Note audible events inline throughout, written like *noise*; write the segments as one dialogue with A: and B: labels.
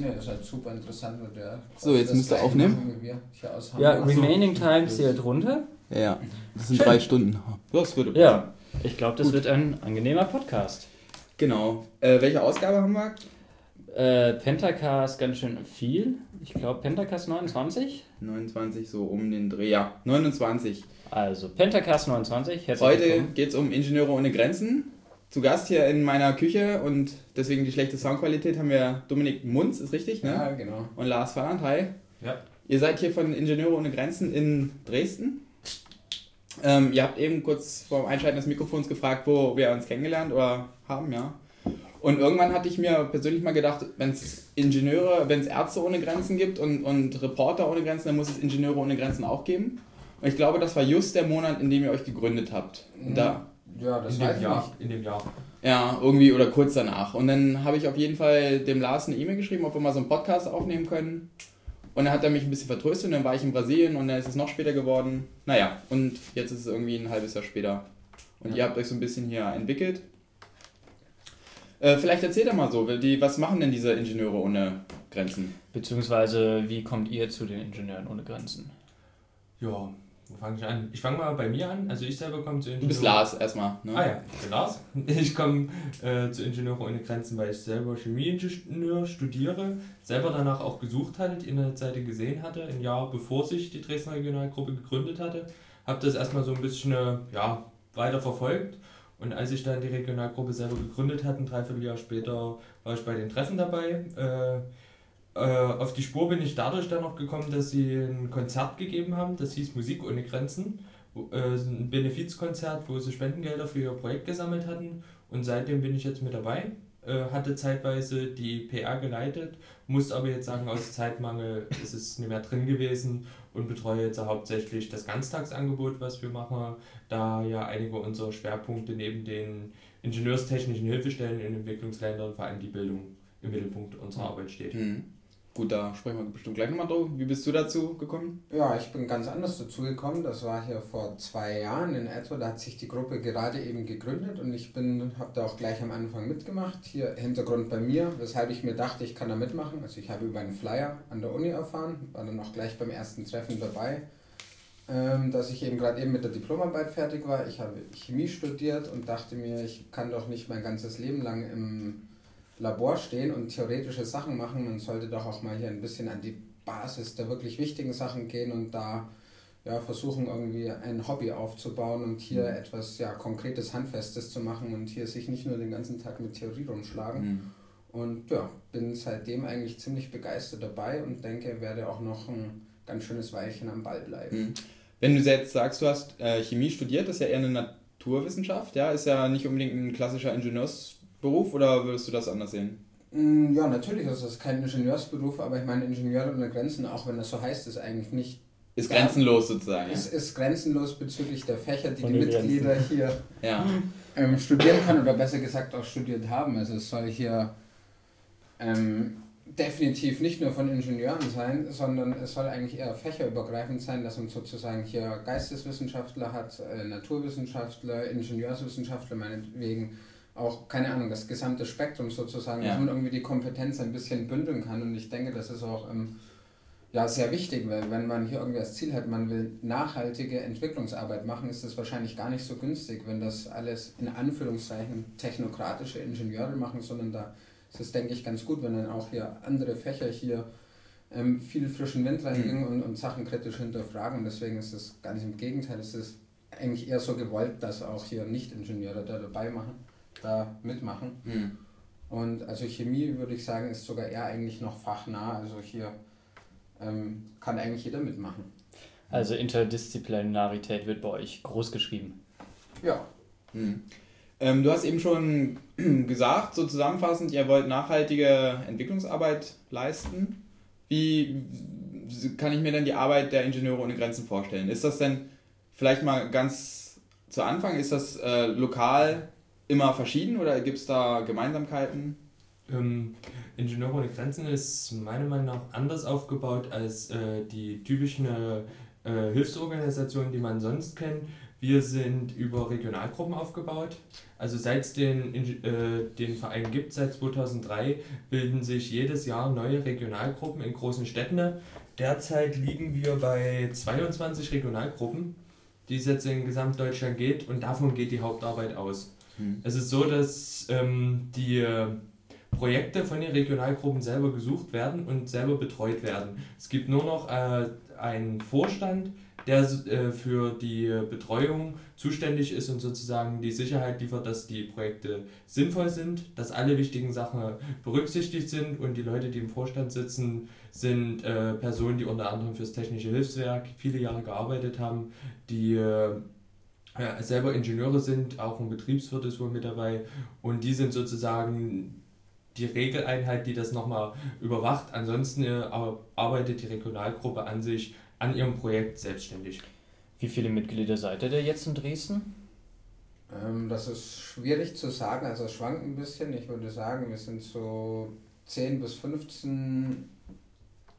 A: Mediziner ist halt super interessant. Wird der
B: so, jetzt müsst ihr aufnehmen.
C: Ja, Remaining Time hier drunter.
B: Ja, das sind Schön. drei Stunden.
C: Das würde ja, ich glaube, das Gut. wird ein angenehmer Podcast.
B: Genau. Äh, welche Ausgabe haben wir?
C: Äh, Pentacast ganz schön viel. Ich glaube Pentacast 29.
B: 29, so um den Dreh. Ja, 29.
C: Also Pentacast 29.
B: Heute geht es um Ingenieure ohne Grenzen. Zu Gast hier in meiner Küche und deswegen die schlechte Soundqualität haben wir Dominik Munz, ist richtig, ne?
A: Ja, genau.
B: Und Lars Falland, hi.
C: Ja.
B: Ihr seid hier von Ingenieure ohne Grenzen in Dresden. Ähm, ihr habt eben kurz vor dem Einschalten des Mikrofons gefragt, wo wir uns kennengelernt oder haben, ja. Und irgendwann hatte ich mir persönlich mal gedacht, wenn es Ingenieure, wenn es Ärzte ohne Grenzen gibt und, und Reporter ohne Grenzen, dann muss es Ingenieure ohne Grenzen auch geben. Und ich glaube, das war just der Monat, in dem ihr euch gegründet habt. Und da,
A: ja, das
C: in dem Jahr. Nicht. In dem Jahr.
B: Ja, irgendwie oder kurz danach. Und dann habe ich auf jeden Fall dem Lars eine E-Mail geschrieben, ob wir mal so einen Podcast aufnehmen können. Und dann hat er mich ein bisschen vertröstet und dann war ich in Brasilien und dann ist es noch später geworden. Naja, und jetzt ist es irgendwie ein halbes Jahr später. Und ja. ihr habt euch so ein bisschen hier entwickelt. Äh, vielleicht erzählt er mal so, die, was machen denn diese Ingenieure ohne Grenzen?
C: Beziehungsweise, wie kommt ihr zu den Ingenieuren ohne Grenzen?
D: Ja, fange ich an? Ich fange mal bei mir an. Also ich selber komme zu
B: Ingenieuren. Du bist Lars erstmal.
D: Ne? Ah ja, ich bin Lars. *laughs* Ich komme äh, zu Ingenieure ohne Grenzen, weil ich selber Chemieingenieur studiere, selber danach auch gesucht hatte, die Internetseite gesehen hatte, ein Jahr bevor sich die Dresdner Regionalgruppe gegründet hatte. Habe das erstmal so ein bisschen äh, ja, weiter verfolgt und als ich dann die Regionalgruppe selber gegründet hatte, ein Dreivierteljahr später, war ich bei den Treffen dabei. Äh, äh, auf die Spur bin ich dadurch dann noch gekommen, dass sie ein Konzert gegeben haben, das hieß Musik ohne Grenzen. Äh, ein Benefizkonzert, wo sie Spendengelder für ihr Projekt gesammelt hatten. Und seitdem bin ich jetzt mit dabei. Äh, hatte zeitweise die PR geleitet, muss aber jetzt sagen, aus Zeitmangel ist es nicht mehr drin gewesen und betreue jetzt hauptsächlich das Ganztagsangebot, was wir machen, da ja einige unserer Schwerpunkte neben den ingenieurstechnischen Hilfestellen in Entwicklungsländern vor allem die Bildung im Mittelpunkt unserer Arbeit steht.
B: Mhm. Gut, da sprechen wir bestimmt gleich nochmal drüber. Wie bist du dazu gekommen?
A: Ja, ich bin ganz anders dazu gekommen. Das war hier vor zwei Jahren in etwa. Da hat sich die Gruppe gerade eben gegründet und ich habe da auch gleich am Anfang mitgemacht. Hier Hintergrund bei mir, weshalb ich mir dachte, ich kann da mitmachen. Also ich habe über einen Flyer an der Uni erfahren, war dann auch gleich beim ersten Treffen dabei, ähm, dass ich eben gerade eben mit der Diplomarbeit fertig war. Ich habe Chemie studiert und dachte mir, ich kann doch nicht mein ganzes Leben lang im Labor stehen und theoretische Sachen machen. Man sollte doch auch mal hier ein bisschen an die Basis der wirklich wichtigen Sachen gehen und da ja, versuchen irgendwie ein Hobby aufzubauen und hier mhm. etwas ja, konkretes, handfestes zu machen und hier sich nicht nur den ganzen Tag mit Theorie rumschlagen. Mhm. Und ja, bin seitdem eigentlich ziemlich begeistert dabei und denke, werde auch noch ein ganz schönes Weilchen am Ball bleiben. Mhm.
B: Wenn du jetzt sagst, du hast äh, Chemie studiert, das ist ja eher eine Naturwissenschaft, ja, ist ja nicht unbedingt ein klassischer Ingenieurs Beruf oder würdest du das anders sehen?
A: Mm, ja, natürlich ist das kein Ingenieursberuf, aber ich meine, Ingenieure ohne Grenzen, auch wenn das so heißt, ist eigentlich nicht.
B: Ist grenzenlos sozusagen.
A: Ist, ist grenzenlos bezüglich der Fächer, die die Mitglieder Grenzen. hier ja. ähm, studieren können oder besser gesagt auch studiert haben. Also es soll hier ähm, definitiv nicht nur von Ingenieuren sein, sondern es soll eigentlich eher fächerübergreifend sein, dass man sozusagen hier Geisteswissenschaftler hat, äh, Naturwissenschaftler, Ingenieurswissenschaftler meinetwegen auch, keine Ahnung, das gesamte Spektrum sozusagen, ja. dass man irgendwie die Kompetenz ein bisschen bündeln kann. Und ich denke, das ist auch ähm, ja, sehr wichtig, weil wenn man hier irgendwie das Ziel hat, man will nachhaltige Entwicklungsarbeit machen, ist es wahrscheinlich gar nicht so günstig, wenn das alles in Anführungszeichen technokratische Ingenieure machen, sondern da ist es, denke ich, ganz gut, wenn dann auch hier andere Fächer hier ähm, viel frischen Wind reinbringen mhm. und, und Sachen kritisch hinterfragen. Und deswegen ist es ganz im Gegenteil, es ist eigentlich eher so gewollt, dass auch hier Nicht-Ingenieure da dabei machen da mitmachen. Mhm. Und also Chemie würde ich sagen, ist sogar eher eigentlich noch fachnah. Also hier ähm, kann eigentlich jeder mitmachen.
C: Also Interdisziplinarität wird bei euch groß geschrieben.
A: Ja.
B: Mhm. Ähm, du hast eben schon *clears throat* gesagt, so zusammenfassend, ihr wollt nachhaltige Entwicklungsarbeit leisten. Wie kann ich mir denn die Arbeit der Ingenieure ohne Grenzen vorstellen? Ist das denn vielleicht mal ganz zu Anfang, ist das äh, lokal immer verschieden oder gibt es da Gemeinsamkeiten?
D: Ähm, Ingenieure ohne Grenzen ist meiner Meinung nach anders aufgebaut als äh, die typischen äh, Hilfsorganisationen, die man sonst kennt. Wir sind über Regionalgruppen aufgebaut. Also seit es den, äh, den Verein gibt, seit 2003, bilden sich jedes Jahr neue Regionalgruppen in großen Städten. Derzeit liegen wir bei 22 Regionalgruppen, die es jetzt in Gesamtdeutschland geht und davon geht die Hauptarbeit aus. Hm. Es ist so, dass ähm, die Projekte von den Regionalgruppen selber gesucht werden und selber betreut werden. Es gibt nur noch äh, einen Vorstand, der äh, für die Betreuung zuständig ist und sozusagen die Sicherheit liefert, dass die Projekte sinnvoll sind, dass alle wichtigen Sachen berücksichtigt sind und die Leute, die im Vorstand sitzen, sind äh, Personen, die unter anderem fürs Technische Hilfswerk viele Jahre gearbeitet haben, die äh, selber Ingenieure sind, auch ein Betriebswirt ist wohl mit dabei und die sind sozusagen die Regeleinheit, die das nochmal überwacht. Ansonsten äh, arbeitet die Regionalgruppe an sich an ihrem Projekt selbstständig.
C: Wie viele Mitglieder seid ihr da jetzt in Dresden?
A: Ähm, das ist schwierig zu sagen, also es schwankt ein bisschen. Ich würde sagen, wir sind so 10 bis 15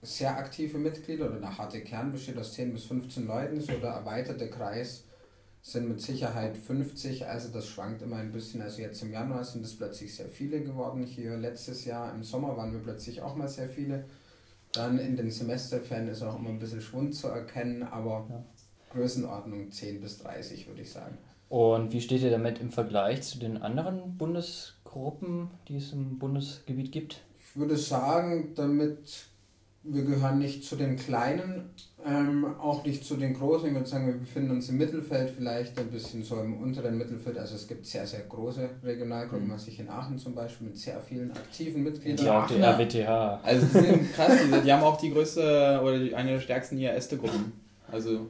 A: sehr aktive Mitglieder oder der harte Kern besteht aus 10 bis 15 Leuten, so der erweiterte Kreis sind mit Sicherheit 50, also das schwankt immer ein bisschen. Also jetzt im Januar sind es plötzlich sehr viele geworden hier. Letztes Jahr im Sommer waren wir plötzlich auch mal sehr viele. Dann in den Semesterferien ist auch immer ein bisschen Schwund zu erkennen, aber ja. Größenordnung 10 bis 30 würde ich sagen.
C: Und wie steht ihr damit im Vergleich zu den anderen Bundesgruppen, die es im Bundesgebiet gibt?
A: Ich würde sagen, damit wir gehören nicht zu den Kleinen, ähm, auch nicht zu den Großen. Ich würde sagen, wir befinden uns im Mittelfeld, vielleicht ein bisschen so im unteren Mittelfeld. Also es gibt sehr, sehr große Regionalgruppen, mhm. was ich in Aachen zum Beispiel mit sehr vielen aktiven Mitgliedern. Ja, auch die RWTH.
B: Also die sind krass, die, die haben auch die größte oder die, eine der stärksten IAS-Gruppen. Also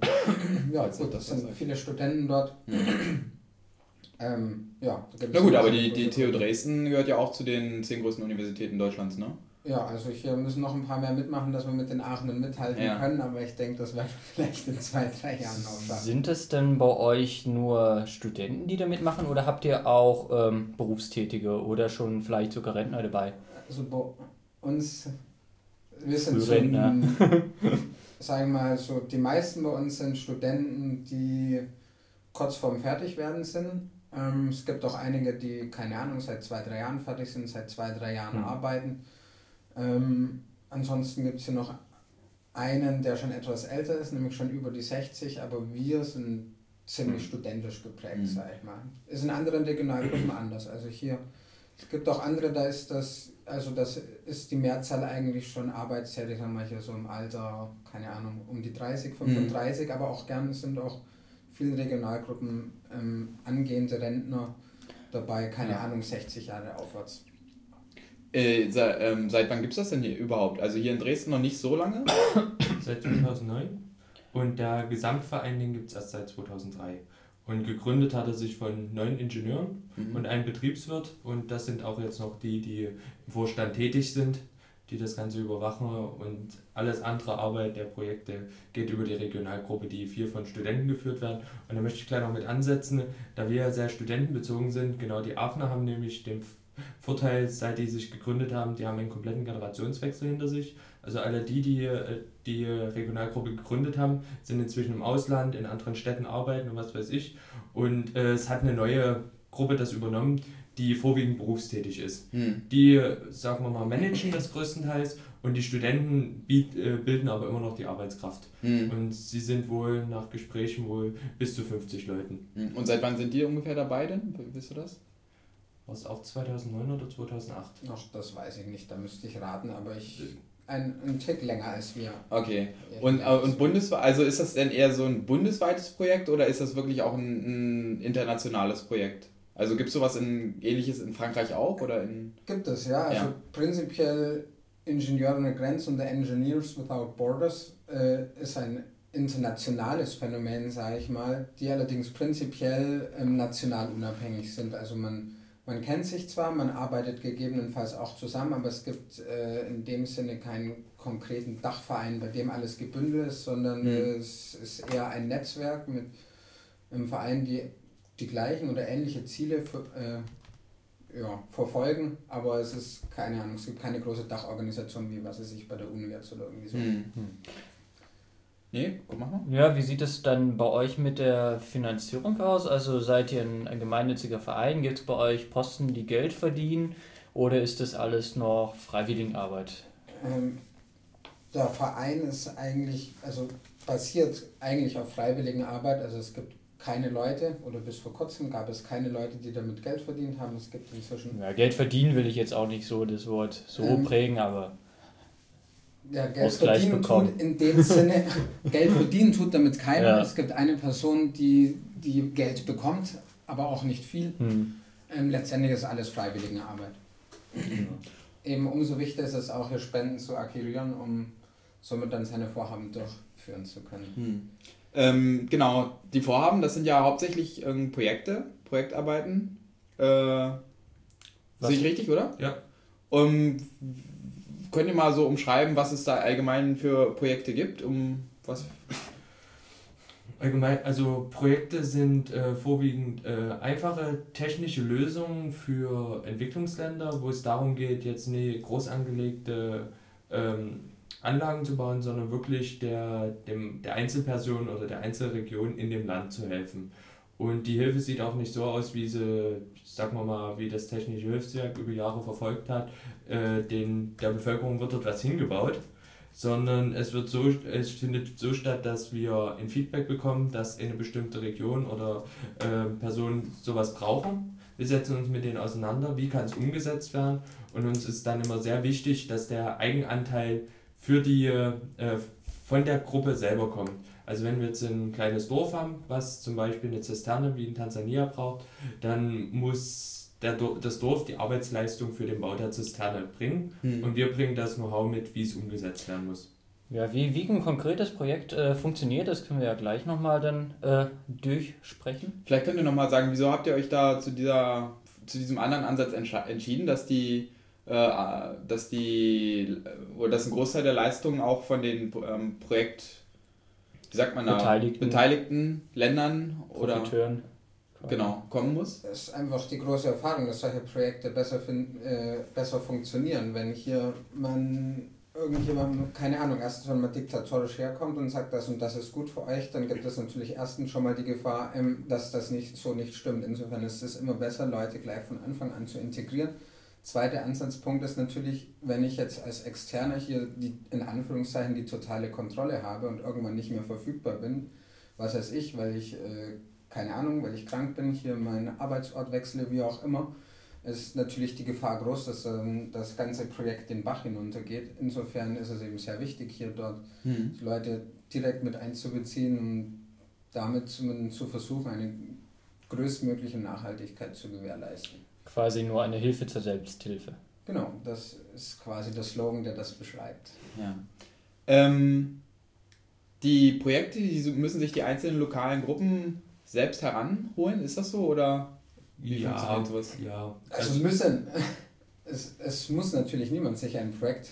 A: ja, gut, das sind viele Studenten dort. Mhm.
B: Ähm, ja, Na gut, aber die, die TU Dresden gehört ja auch zu den zehn größten Universitäten Deutschlands, ne?
A: Ja, also hier müssen noch ein paar mehr mitmachen, dass wir mit den Aachenen mithalten ja. können, aber ich denke, das werden wir *laughs* vielleicht in zwei, drei Jahren noch
C: schaffen. Sind es denn bei euch nur Studenten, die da mitmachen oder habt ihr auch ähm, Berufstätige oder schon vielleicht sogar Rentner dabei?
A: Also bei uns, wir sind so, *laughs* sagen wir mal so, die meisten bei uns sind Studenten, die kurz vorm Fertigwerden sind. Ähm, es gibt auch einige, die, keine Ahnung, seit zwei, drei Jahren fertig sind, seit zwei, drei Jahren mhm. arbeiten. Ähm, ansonsten gibt es hier noch einen, der schon etwas älter ist, nämlich schon über die 60, aber wir sind ziemlich mhm. studentisch geprägt, mhm. sag ich mal. Ist in anderen Regionalgruppen *clears throat* anders. Also hier, es gibt auch andere, da ist das, also das ist die Mehrzahl eigentlich schon arbeitstätig, sagen wir hier so im Alter, keine Ahnung, um die 30, 35, mhm. aber auch gern sind auch viele Regionalgruppen ähm, angehende Rentner dabei, keine ja. Ahnung, 60 Jahre aufwärts.
B: Äh, seit, ähm, seit wann gibt es das denn hier überhaupt? Also hier in Dresden noch nicht so lange? *coughs*
D: Seit 2009. Und der Gesamtverein, den gibt es erst seit 2003. Und gegründet hat er sich von neun Ingenieuren mhm. und einem Betriebswirt. Und das sind auch jetzt noch die, die im Vorstand tätig sind, die das Ganze überwachen. Und alles andere Arbeit der Projekte geht über die Regionalgruppe, die vier von Studenten geführt werden. Und da möchte ich gleich noch mit ansetzen, da wir ja sehr studentenbezogen sind. Genau, die Aachener haben nämlich den Vorteil, seit die sich gegründet haben, die haben einen kompletten Generationswechsel hinter sich. Also alle die, die äh, die Regionalgruppe gegründet haben, sind inzwischen im Ausland, in anderen Städten arbeiten und was weiß ich. Und äh, es hat eine neue Gruppe das übernommen, die vorwiegend berufstätig ist. Hm. Die, sagen wir mal, managen das größtenteils und die Studenten biet, äh, bilden aber immer noch die Arbeitskraft. Hm. Und sie sind wohl nach Gesprächen wohl bis zu 50 Leuten.
B: Hm. Und seit wann sind die ungefähr dabei denn? Wisst du das?
D: War es auch 2009 oder 2008?
A: Ach, das weiß ich nicht, da müsste ich raten, aber ich. Ein, ein Tick länger als wir.
B: Okay. Und, äh, und bundesweit, also ist das denn eher so ein bundesweites Projekt oder ist das wirklich auch ein, ein internationales Projekt? Also gibt es sowas in, ähnliches in Frankreich auch? Oder in
A: gibt es, ja. Also ja. prinzipiell Ingenieure ohne Grenzen und Engineers Without Borders äh, ist ein internationales Phänomen, sage ich mal, die allerdings prinzipiell ähm, national unabhängig sind. Also man man kennt sich zwar, man arbeitet gegebenenfalls auch zusammen, aber es gibt äh, in dem Sinne keinen konkreten Dachverein, bei dem alles gebündelt ist, sondern mhm. es ist eher ein Netzwerk mit einem Verein, die die gleichen oder ähnliche Ziele für, äh, ja, verfolgen, aber es ist keine Ahnung, es gibt keine große Dachorganisation, wie was es sich bei der Uni jetzt oder irgendwie so. Mhm.
C: Nee, guck mal. Ja, wie sieht es dann bei euch mit der Finanzierung aus? Also seid ihr ein, ein gemeinnütziger Verein? Gibt es bei euch Posten, die Geld verdienen? Oder ist das alles noch Freiwilligenarbeit?
A: Ähm, der Verein ist eigentlich, also basiert eigentlich auf Freiwilligenarbeit. Also es gibt keine Leute oder bis vor kurzem gab es keine Leute, die damit Geld verdient haben. Es gibt inzwischen.
C: Ja, Geld verdienen will ich jetzt auch nicht so das Wort so ähm, prägen, aber.
A: Ja, Geld verdienen bekommen. tut in dem Sinne, *laughs* Geld verdienen tut damit keiner. Ja. Es gibt eine Person, die, die Geld bekommt, aber auch nicht viel. Hm. Ähm, letztendlich ist alles Freiwilligenarbeit. Mhm. Eben umso wichtiger ist es auch, hier Spenden zu akquirieren, um somit dann seine Vorhaben durchführen zu können.
B: Hm. Ähm, genau, die Vorhaben, das sind ja hauptsächlich ähm, Projekte, Projektarbeiten. Äh, sehe ich richtig, oder?
D: Ja.
B: Um, könnt ihr mal so umschreiben, was es da allgemein für Projekte gibt? Um was?
D: Allgemein, also Projekte sind äh, vorwiegend äh, einfache technische Lösungen für Entwicklungsländer, wo es darum geht, jetzt eine groß angelegte ähm, Anlagen zu bauen, sondern wirklich der, dem, der Einzelperson oder der Einzelregion in dem Land zu helfen. Und die Hilfe sieht auch nicht so aus, wie sie, sagen wir mal, wie das Technische Hilfswerk über Jahre verfolgt hat. Äh, den, der Bevölkerung wird dort was hingebaut, sondern es, wird so, es findet so statt, dass wir ein Feedback bekommen, dass eine bestimmte Region oder äh, Person sowas brauchen. Wir setzen uns mit denen auseinander, wie kann es umgesetzt werden. Und uns ist dann immer sehr wichtig, dass der Eigenanteil für die, äh, von der Gruppe selber kommt. Also wenn wir jetzt ein kleines Dorf haben, was zum Beispiel eine Zisterne wie in Tansania braucht, dann muss der, das Dorf die Arbeitsleistung für den Bau der Zisterne bringen hm. und wir bringen das Know-how mit, wie es umgesetzt werden muss.
C: Ja, wie, wie ein konkretes Projekt äh, funktioniert, das können wir ja gleich nochmal dann äh, durchsprechen.
B: Vielleicht könnt ihr nochmal sagen, wieso habt ihr euch da zu, dieser, zu diesem anderen Ansatz entschieden, dass die äh, dass die oder dass ein Großteil der Leistungen auch von den ähm, Projekt, wie sagt man da, beteiligten, beteiligten Ländern oder genau kommen muss.
A: Es ist einfach die große Erfahrung, dass solche Projekte besser, find, äh, besser funktionieren, wenn hier man irgendjemand, keine Ahnung, erstens, wenn man diktatorisch herkommt und sagt, das und das ist gut für euch, dann gibt es natürlich erstens schon mal die Gefahr, ähm, dass das nicht so nicht stimmt. Insofern ist es immer besser, Leute gleich von Anfang an zu integrieren Zweiter Ansatzpunkt ist natürlich, wenn ich jetzt als Externer hier die, in Anführungszeichen die totale Kontrolle habe und irgendwann nicht mehr verfügbar bin, was weiß ich, weil ich, äh, keine Ahnung, weil ich krank bin, hier meinen Arbeitsort wechsle, wie auch immer, ist natürlich die Gefahr groß, dass ähm, das ganze Projekt den Bach hinuntergeht. Insofern ist es eben sehr wichtig, hier dort mhm. die Leute direkt mit einzubeziehen und damit zu versuchen, eine größtmögliche Nachhaltigkeit zu gewährleisten
C: quasi nur eine Hilfe zur Selbsthilfe.
A: Genau, das ist quasi der Slogan, der das beschreibt.
B: Ja. Ähm, die Projekte, die müssen sich die einzelnen lokalen Gruppen selbst heranholen, ist das so oder
D: wie ja, funktioniert sowas? Ja.
A: Also müssen. *laughs* Es, es muss natürlich niemand sich ein Projekt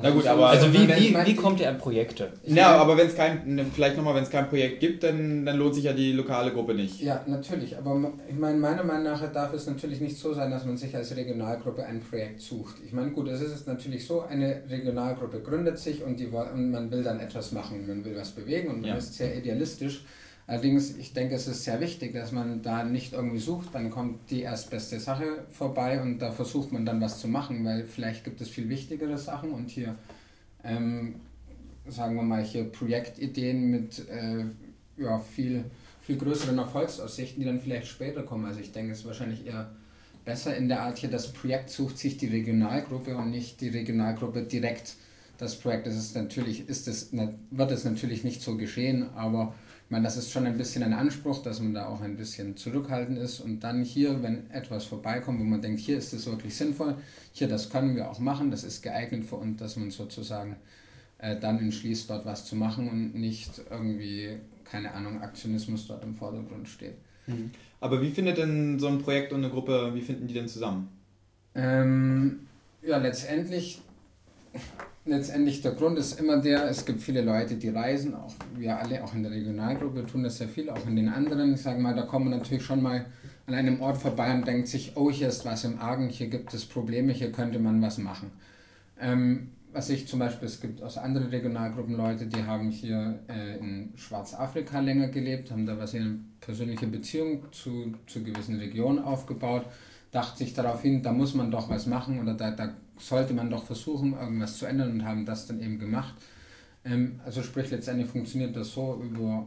C: na gut, aber also wie, wie, wie kommt ihr an Projekte?
B: Ja, aber wenn es kein, vielleicht nochmal, wenn es kein Projekt gibt, dann, dann lohnt sich ja die lokale Gruppe nicht.
A: Ja, natürlich. Aber ich meine, meiner Meinung nach darf es natürlich nicht so sein, dass man sich als Regionalgruppe ein Projekt sucht. Ich meine, gut, es ist natürlich so, eine Regionalgruppe gründet sich und, die, und man will dann etwas machen, man will was bewegen und man ja. ist sehr idealistisch. Allerdings, ich denke, es ist sehr wichtig, dass man da nicht irgendwie sucht, dann kommt die erstbeste Sache vorbei und da versucht man dann was zu machen, weil vielleicht gibt es viel wichtigere Sachen und hier, ähm, sagen wir mal, hier Projektideen mit äh, ja, viel, viel größeren Erfolgsaussichten, die dann vielleicht später kommen. Also ich denke, es ist wahrscheinlich eher besser in der Art hier, das Projekt sucht sich die Regionalgruppe und nicht die Regionalgruppe direkt das Projekt. Das ist natürlich, ist es, wird es natürlich nicht so geschehen, aber meine, das ist schon ein bisschen ein Anspruch, dass man da auch ein bisschen zurückhaltend ist und dann hier, wenn etwas vorbeikommt, wo man denkt, hier ist es wirklich sinnvoll, hier, das können wir auch machen, das ist geeignet für uns, dass man sozusagen äh, dann entschließt, dort was zu machen und nicht irgendwie, keine Ahnung, Aktionismus dort im Vordergrund steht.
B: Mhm. Aber wie findet denn so ein Projekt und eine Gruppe, wie finden die denn zusammen?
A: Ähm, ja, letztendlich letztendlich der Grund ist immer der, es gibt viele Leute, die reisen, auch wir alle, auch in der Regionalgruppe tun das sehr viel, auch in den anderen. Ich sage mal, da kommt man natürlich schon mal an einem Ort vorbei und denkt sich, oh, hier ist was im Argen, hier gibt es Probleme, hier könnte man was machen. Ähm, was ich zum Beispiel, es gibt aus anderen Regionalgruppen Leute, die haben hier äh, in Schwarzafrika länger gelebt, haben da was eine persönliche Beziehung zu, zu gewissen Regionen aufgebaut, dachte sich darauf hin, da muss man doch was machen oder da, da sollte man doch versuchen, irgendwas zu ändern und haben das dann eben gemacht. Ähm, also sprich, letztendlich funktioniert das so über,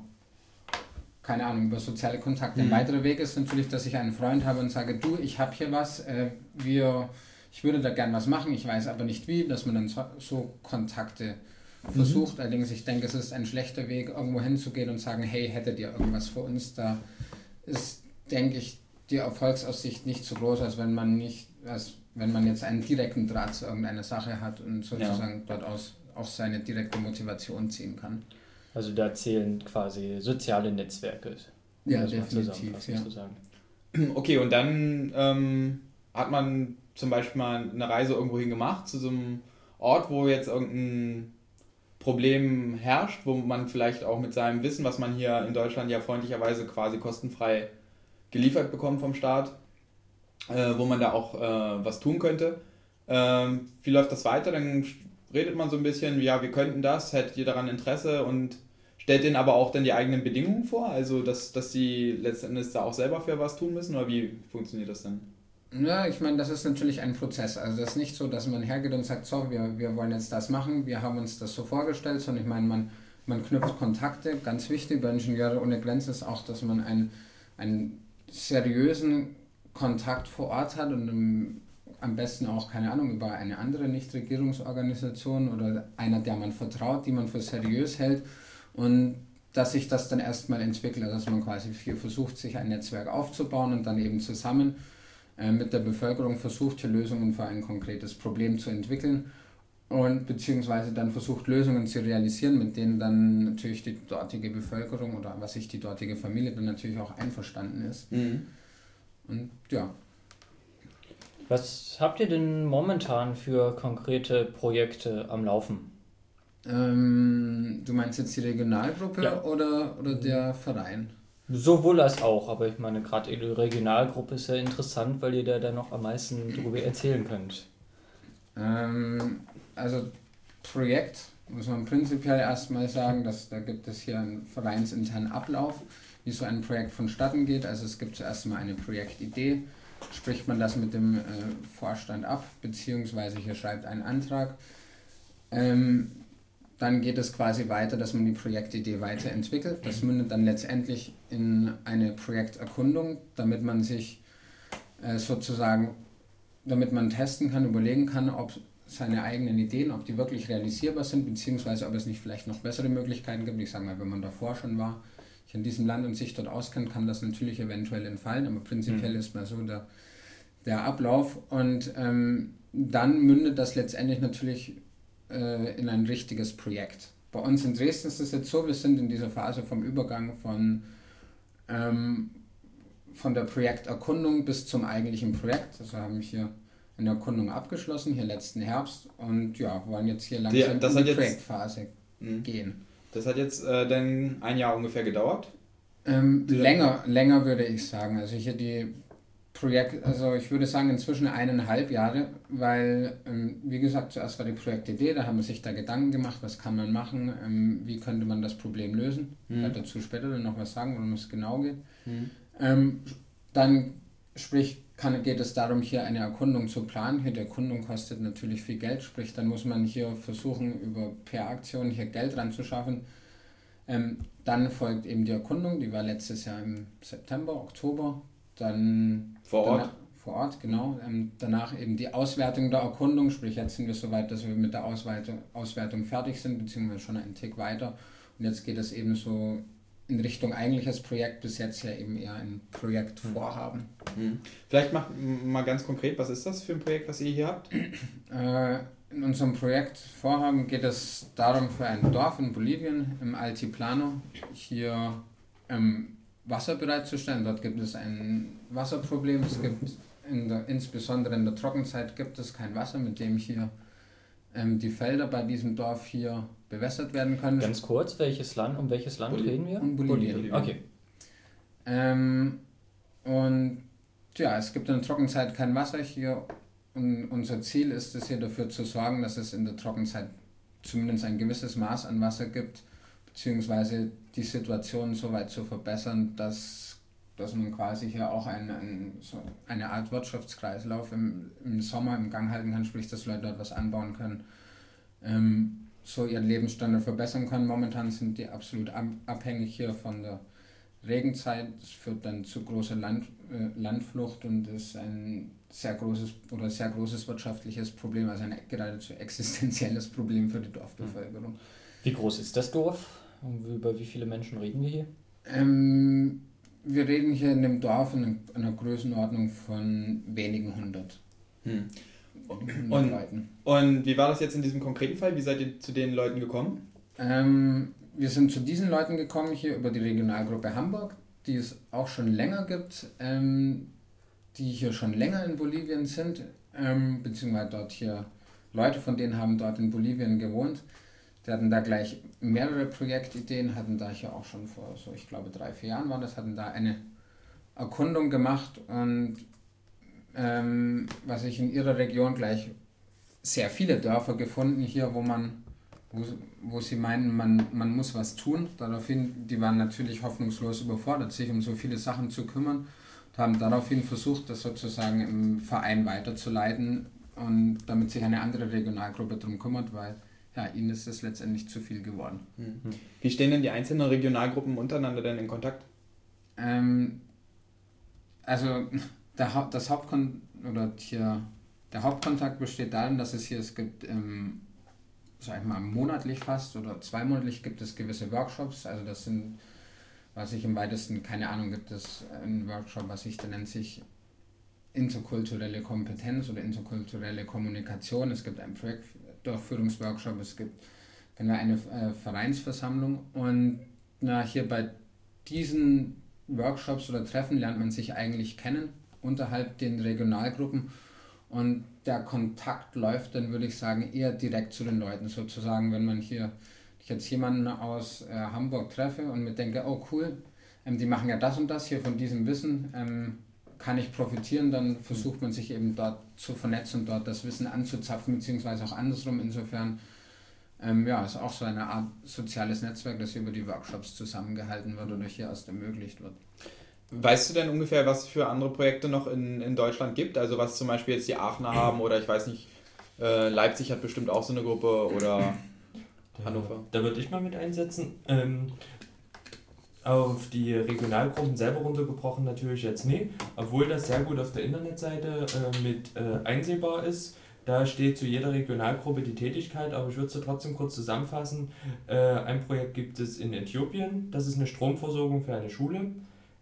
A: keine Ahnung, über soziale Kontakte. Mhm. Ein weiterer Weg ist natürlich, dass ich einen Freund habe und sage, du, ich habe hier was, äh, wir ich würde da gern was machen, ich weiß aber nicht wie, dass man dann so, so Kontakte mhm. versucht. Allerdings, ich denke, es ist ein schlechter Weg, irgendwo hinzugehen und sagen, hey, hättet ihr irgendwas für uns? Da ist, denke ich, die Erfolgsaussicht nicht so groß, als wenn man nicht, als wenn man jetzt einen direkten Draht zu irgendeiner Sache hat und sozusagen ja. dort aus auch seine direkte Motivation ziehen kann.
C: Also da zählen quasi soziale Netzwerke.
B: Ja, definitiv. Ja. *clears throat* Okay, und dann ähm, hat man zum Beispiel mal eine Reise irgendwo hin gemacht, zu so einem Ort, wo jetzt irgendein Problem herrscht, wo man vielleicht auch mit seinem Wissen, was man hier in Deutschland ja freundlicherweise quasi kostenfrei geliefert bekommt vom Staat, äh, wo man da auch äh, was tun könnte. Ähm, wie läuft das weiter? Dann redet man so ein bisschen, ja, wir könnten das, hättet ihr daran Interesse und stellt denen aber auch dann die eigenen Bedingungen vor, also dass, dass sie letztendlich da auch selber für was tun müssen oder wie funktioniert das denn?
A: Ja, ich meine, das ist natürlich ein Prozess. Also das ist nicht so, dass man hergeht und sagt, so, wir, wir wollen jetzt das machen, wir haben uns das so vorgestellt, sondern ich meine, man, man knüpft Kontakte. Ganz wichtig bei Ingenieure ohne Grenzen ist auch, dass man einen, einen seriösen Kontakt vor Ort hat und im, am besten auch, keine Ahnung, über eine andere Nichtregierungsorganisation oder einer, der man vertraut, die man für seriös hält und dass sich das dann erstmal entwickelt, dass man quasi hier versucht, sich ein Netzwerk aufzubauen und dann eben zusammen äh, mit der Bevölkerung versucht, hier Lösungen für ein konkretes Problem zu entwickeln und beziehungsweise dann versucht, Lösungen zu realisieren, mit denen dann natürlich die dortige Bevölkerung oder was sich die dortige Familie dann natürlich auch einverstanden ist. Mhm. Und ja.
C: Was habt ihr denn momentan für konkrete Projekte am Laufen?
A: Ähm, du meinst jetzt die Regionalgruppe ja. oder, oder der Verein?
C: Sowohl als auch, aber ich meine, gerade die Regionalgruppe ist ja interessant, weil ihr da dann noch am meisten darüber erzählen könnt.
A: Ähm, also Projekt muss man prinzipiell erstmal sagen, dass da gibt es hier einen vereinsinternen Ablauf, wie so ein Projekt vonstatten geht. Also es gibt zuerst mal eine Projektidee, spricht man das mit dem äh, Vorstand ab, beziehungsweise hier schreibt einen Antrag. Ähm, dann geht es quasi weiter, dass man die Projektidee weiterentwickelt. Das mündet dann letztendlich in eine Projekterkundung, damit man sich äh, sozusagen, damit man testen kann, überlegen kann, ob seine eigenen Ideen, ob die wirklich realisierbar sind, beziehungsweise ob es nicht vielleicht noch bessere Möglichkeiten gibt. Ich sage mal, wenn man davor schon war, in diesem Land und sich dort auskennt, kann das natürlich eventuell entfallen, aber prinzipiell mhm. ist mal so der, der Ablauf. Und ähm, dann mündet das letztendlich natürlich äh, in ein richtiges Projekt. Bei uns in Dresden ist es jetzt so, wir sind in dieser Phase vom Übergang von, ähm, von der Projekterkundung bis zum eigentlichen Projekt. Also haben wir hier eine Erkundung abgeschlossen, hier letzten Herbst und ja, wollen jetzt hier langsam
B: die,
A: in
B: die Projektphase mh. gehen. Das hat jetzt äh, dann ein Jahr ungefähr gedauert?
A: Ähm, länger, länger würde ich sagen. Also hier die Projekt, also ich würde sagen inzwischen eineinhalb Jahre, weil, ähm, wie gesagt, zuerst war die Projektidee, da haben wir sich da Gedanken gemacht, was kann man machen, ähm, wie könnte man das Problem lösen. Mhm. Ich werde dazu später dann noch was sagen, worum es genau geht. Mhm. Ähm, dann sprich, kann, geht es darum, hier eine Erkundung zu planen. Hier die Erkundung kostet natürlich viel Geld, sprich, dann muss man hier versuchen, über PR-Aktionen hier Geld ranzuschaffen. Ähm, dann folgt eben die Erkundung, die war letztes Jahr im September, Oktober dann
B: vor Ort.
A: Danach, vor Ort, genau. Ähm, danach eben die Auswertung der Erkundung, sprich jetzt sind wir so weit, dass wir mit der Auswertung, Auswertung fertig sind, beziehungsweise schon einen Tick weiter. Und jetzt geht es eben so in Richtung eigentliches Projekt, bis jetzt ja eben eher ein Projektvorhaben.
B: Mhm. Vielleicht mach mal ganz konkret, was ist das für ein Projekt, was ihr hier habt? *clears throat*
A: Äh, in unserem Projektvorhaben geht es darum, für ein Dorf in Bolivien, im Altiplano, hier ähm, Wasser bereitzustellen. Dort gibt es ein Wasserproblem. Es gibt in der, insbesondere in der Trockenzeit gibt es kein Wasser, mit dem hier ähm, die Felder bei diesem Dorf hier bewässert werden können.
C: Ganz kurz, welches Land, um welches Land Bol reden wir?
A: Um Bolivien. Bolivien. Okay. Ähm, und ja, es gibt in der Trockenzeit kein Wasser hier und unser Ziel ist es hier dafür zu sorgen, dass es in der Trockenzeit zumindest ein gewisses Maß an Wasser gibt, beziehungsweise die Situation so weit zu verbessern, dass, dass man quasi hier auch ein, ein, so eine Art Wirtschaftskreislauf im, im Sommer im Gang halten kann, sprich, dass Leute dort was anbauen können, ähm, so ihren Lebensstandard verbessern können. Momentan sind die absolut abhängig hier von der Regenzeit. Das führt dann zu großer Land, äh, Landflucht und ist ein sehr großes oder sehr großes wirtschaftliches Problem, also ein geradezu existenzielles Problem für die Dorfbevölkerung.
C: Wie groß ist das Dorf? Über wie viele Menschen reden wir hier?
A: Ähm, wir reden hier in dem Dorf in einer Größenordnung von wenigen hundert. Hm.
B: Und, und wie war das jetzt in diesem konkreten Fall? Wie seid ihr zu den Leuten gekommen?
A: Ähm, wir sind zu diesen Leuten gekommen hier über die Regionalgruppe Hamburg, die es auch schon länger gibt. Ähm, die hier schon länger in Bolivien sind, ähm, beziehungsweise dort hier Leute von denen haben dort in Bolivien gewohnt. Die hatten da gleich mehrere Projektideen, hatten da hier auch schon vor, so ich glaube drei, vier Jahren war das, hatten da eine Erkundung gemacht und ähm, was ich in ihrer Region gleich sehr viele Dörfer gefunden hier, wo man, wo, wo sie meinen, man, man muss was tun. Daraufhin, die waren natürlich hoffnungslos überfordert, sich um so viele Sachen zu kümmern haben daraufhin versucht, das sozusagen im Verein weiterzuleiten und damit sich eine andere Regionalgruppe darum kümmert, weil ja, ihnen ist es letztendlich zu viel geworden.
B: Mhm. Wie stehen denn die einzelnen Regionalgruppen untereinander denn in Kontakt?
A: Ähm, also der, das Hauptkon oder hier, der Hauptkontakt besteht darin, dass es hier, es gibt ähm, sag ich mal, monatlich fast oder zweimonatlich gibt es gewisse Workshops, also das sind was ich im weitesten, keine Ahnung, gibt es einen Workshop, was ich, der nennt sich interkulturelle Kompetenz oder interkulturelle Kommunikation. Es gibt einen Projektdurchführungsworkshop, es gibt genau eine äh, Vereinsversammlung. Und na, hier bei diesen Workshops oder Treffen lernt man sich eigentlich kennen unterhalb den Regionalgruppen und der Kontakt läuft dann, würde ich sagen, eher direkt zu den Leuten. Sozusagen, wenn man hier ich jetzt jemanden aus äh, Hamburg treffe und mir denke, oh cool, ähm, die machen ja das und das hier von diesem Wissen, ähm, kann ich profitieren, dann versucht man sich eben dort zu vernetzen und dort das Wissen anzuzapfen, beziehungsweise auch andersrum. Insofern, ähm, ja, ist auch so eine Art soziales Netzwerk, das über die Workshops zusammengehalten wird oder hier erst ermöglicht wird.
B: Weißt du denn ungefähr, was es für andere Projekte noch in, in Deutschland gibt? Also was zum Beispiel jetzt die Aachener haben oder ich weiß nicht, äh, Leipzig hat bestimmt auch so eine Gruppe oder
D: Hannover. Da würde ich mal mit einsetzen. Ähm, auf die Regionalgruppen selber runtergebrochen natürlich jetzt nie, obwohl das sehr gut auf der Internetseite äh, mit äh, einsehbar ist. Da steht zu jeder Regionalgruppe die Tätigkeit, aber ich würde es trotzdem kurz zusammenfassen. Äh, ein Projekt gibt es in Äthiopien, das ist eine Stromversorgung für eine Schule.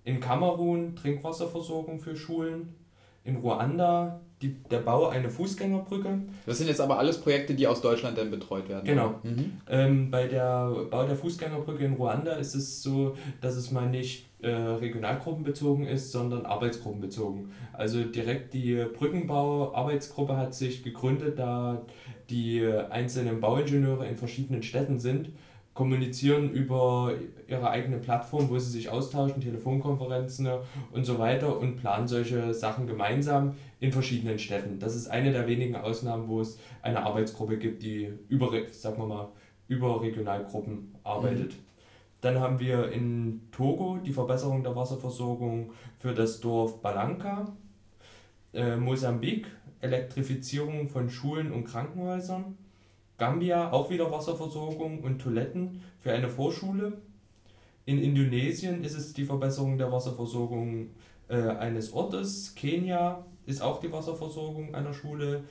D: In Kamerun Trinkwasserversorgung für Schulen. In Ruanda die, der Bau einer Fußgängerbrücke.
B: Das sind jetzt aber alles Projekte, die aus Deutschland dann betreut werden.
D: Genau. Mhm. Ähm, bei der Bau der Fußgängerbrücke in Ruanda ist es so, dass es mal nicht äh, regionalgruppenbezogen ist, sondern arbeitsgruppenbezogen. Also direkt die Brückenbau-Arbeitsgruppe hat sich gegründet, da die einzelnen Bauingenieure in verschiedenen Städten sind kommunizieren über ihre eigene Plattform, wo sie sich austauschen, Telefonkonferenzen und so weiter und planen solche Sachen gemeinsam in verschiedenen Städten. Das ist eine der wenigen Ausnahmen, wo es eine Arbeitsgruppe gibt, die über, sagen wir mal, über Regionalgruppen arbeitet. Mhm. Dann haben wir in Togo die Verbesserung der Wasserversorgung für das Dorf Balanka. Äh, Mosambik Elektrifizierung von Schulen und Krankenhäusern. Gambia auch wieder Wasserversorgung und Toiletten für eine Vorschule. In Indonesien ist es die Verbesserung der Wasserversorgung äh, eines Ortes. Kenia ist auch die Wasserversorgung einer Schule.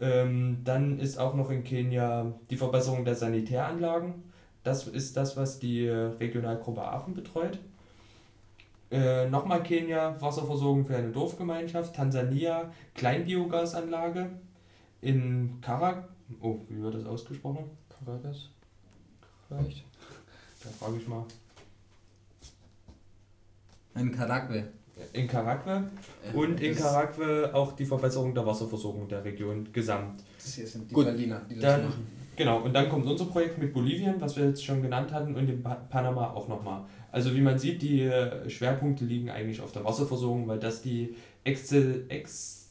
D: Ähm, dann ist auch noch in Kenia die Verbesserung der Sanitäranlagen. Das ist das, was die Regionalgruppe Aachen betreut. Äh, nochmal Kenia, Wasserversorgung für eine Dorfgemeinschaft. Tansania, Kleinbiogasanlage. In Karak Oh, wie wird das ausgesprochen? Caracas? Vielleicht? Da frage ich mal.
A: In Caracas.
D: In Caracas und in Caracas auch die Verbesserung der Wasserversorgung der Region gesamt. Das hier sind die Gut, Berliner, die das dann, machen. Genau, und dann kommt unser Projekt mit Bolivien, was wir jetzt schon genannt hatten, und in Panama auch nochmal. Also wie man sieht, die äh, Schwerpunkte liegen eigentlich auf der Wasserversorgung, weil das die Excel, Ex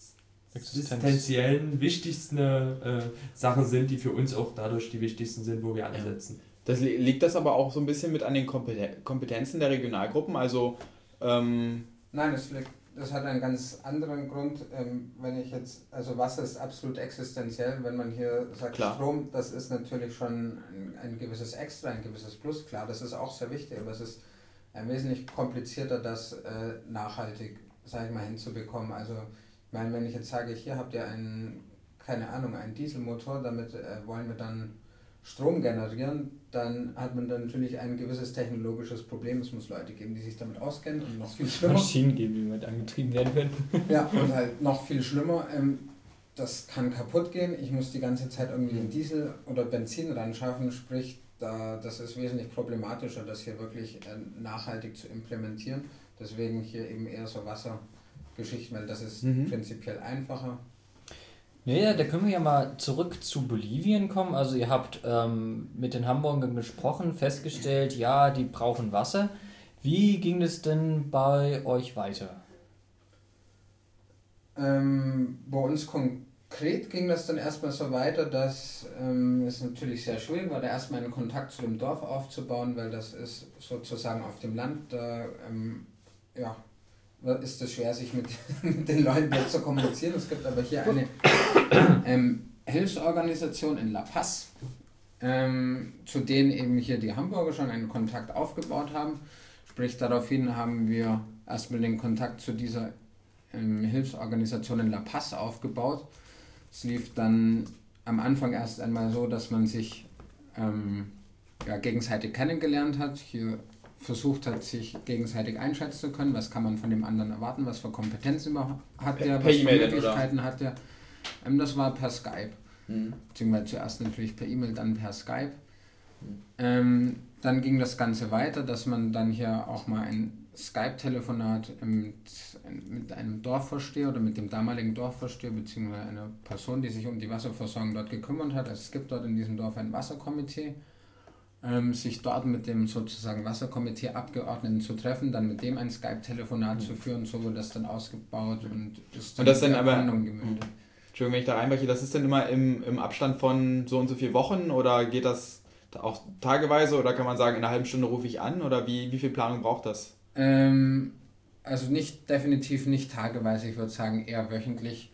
D: existenziellen, wichtigsten äh, Sachen sind, die für uns auch dadurch die wichtigsten sind, wo wir ansetzen.
B: Das liegt das aber auch so ein bisschen mit an den Kompetenzen der Regionalgruppen? Also ähm
A: Nein, das, liegt, das hat einen ganz anderen Grund. Ähm, wenn ich jetzt, also Wasser ist absolut existenziell, wenn man hier sagt Klar. Strom, das ist natürlich schon ein, ein gewisses Extra, ein gewisses Plus. Klar, das ist auch sehr wichtig, aber es ist ein wesentlich komplizierter, das äh, nachhaltig, sage ich mal, hinzubekommen. Also ich meine, wenn ich jetzt sage, hier habt ihr einen, keine Ahnung, einen Dieselmotor, damit äh, wollen wir dann Strom generieren, dann hat man dann natürlich ein gewisses technologisches Problem. Es muss Leute geben, die sich damit auskennen und noch viel schlimmer.
C: Maschinen geben, die damit angetrieben werden können.
A: ja, und halt noch viel schlimmer. Ähm, das kann kaputt gehen. Ich muss die ganze Zeit irgendwie den Diesel oder Benzin ran schaffen, sprich, da, das ist wesentlich problematischer, das hier wirklich äh, nachhaltig zu implementieren. Deswegen hier eben eher so Wassergeschichten, weil das ist mhm. prinzipiell einfacher.
C: Ja, da können wir ja mal zurück zu Bolivien kommen. Also ihr habt ähm, mit den Hamburgern gesprochen, festgestellt, ja, die brauchen Wasser. Wie ging es denn bei euch weiter?
A: Ähm, bei uns konkret ging das dann erstmal so weiter, dass ähm, es natürlich sehr schwierig war, da erstmal einen Kontakt zu dem Dorf aufzubauen, weil das ist sozusagen auf dem Land, da ähm, ja, ist es schwer, sich mit, *laughs* mit den Leuten zu kommunizieren. Es gibt aber hier eine ähm, Hilfsorganisation in La Paz, ähm, zu denen eben hier die Hamburger schon einen Kontakt aufgebaut haben. Sprich, daraufhin haben wir erstmal den Kontakt zu dieser ähm, Hilfsorganisation in La Paz aufgebaut. Es lief dann am Anfang erst einmal so, dass man sich ähm, ja, gegenseitig kennengelernt hat. Hier versucht hat, sich gegenseitig einschätzen zu können, was kann man von dem anderen erwarten, was für Kompetenzen hat per, der, was für Möglichkeiten oder? hat der. Ähm, das war per Skype. Mhm. Beziehungsweise zuerst natürlich per E-Mail, dann per Skype. Mhm. Ähm, dann ging das Ganze weiter, dass man dann hier auch mal ein Skype-Telefonat mit, mit einem Dorfvorsteher oder mit dem damaligen Dorfvorsteher beziehungsweise einer Person, die sich um die Wasserversorgung dort gekümmert hat. Also es gibt dort in diesem Dorf ein Wasserkomitee ähm, sich dort mit dem sozusagen Wasserkomitee Abgeordneten zu treffen, dann mit dem ein Skype-Telefonat mhm. zu führen, so wurde das dann ausgebaut und
B: ist dann, und das dann aber gemündet. Entschuldigung, wenn ich da reinbreche, das ist dann immer im, im Abstand von so und so vier Wochen oder geht das auch tageweise oder kann man sagen, in einer halben Stunde rufe ich an oder wie, wie viel Planung braucht das?
A: Ähm, also nicht, definitiv nicht tageweise, ich würde sagen eher wöchentlich.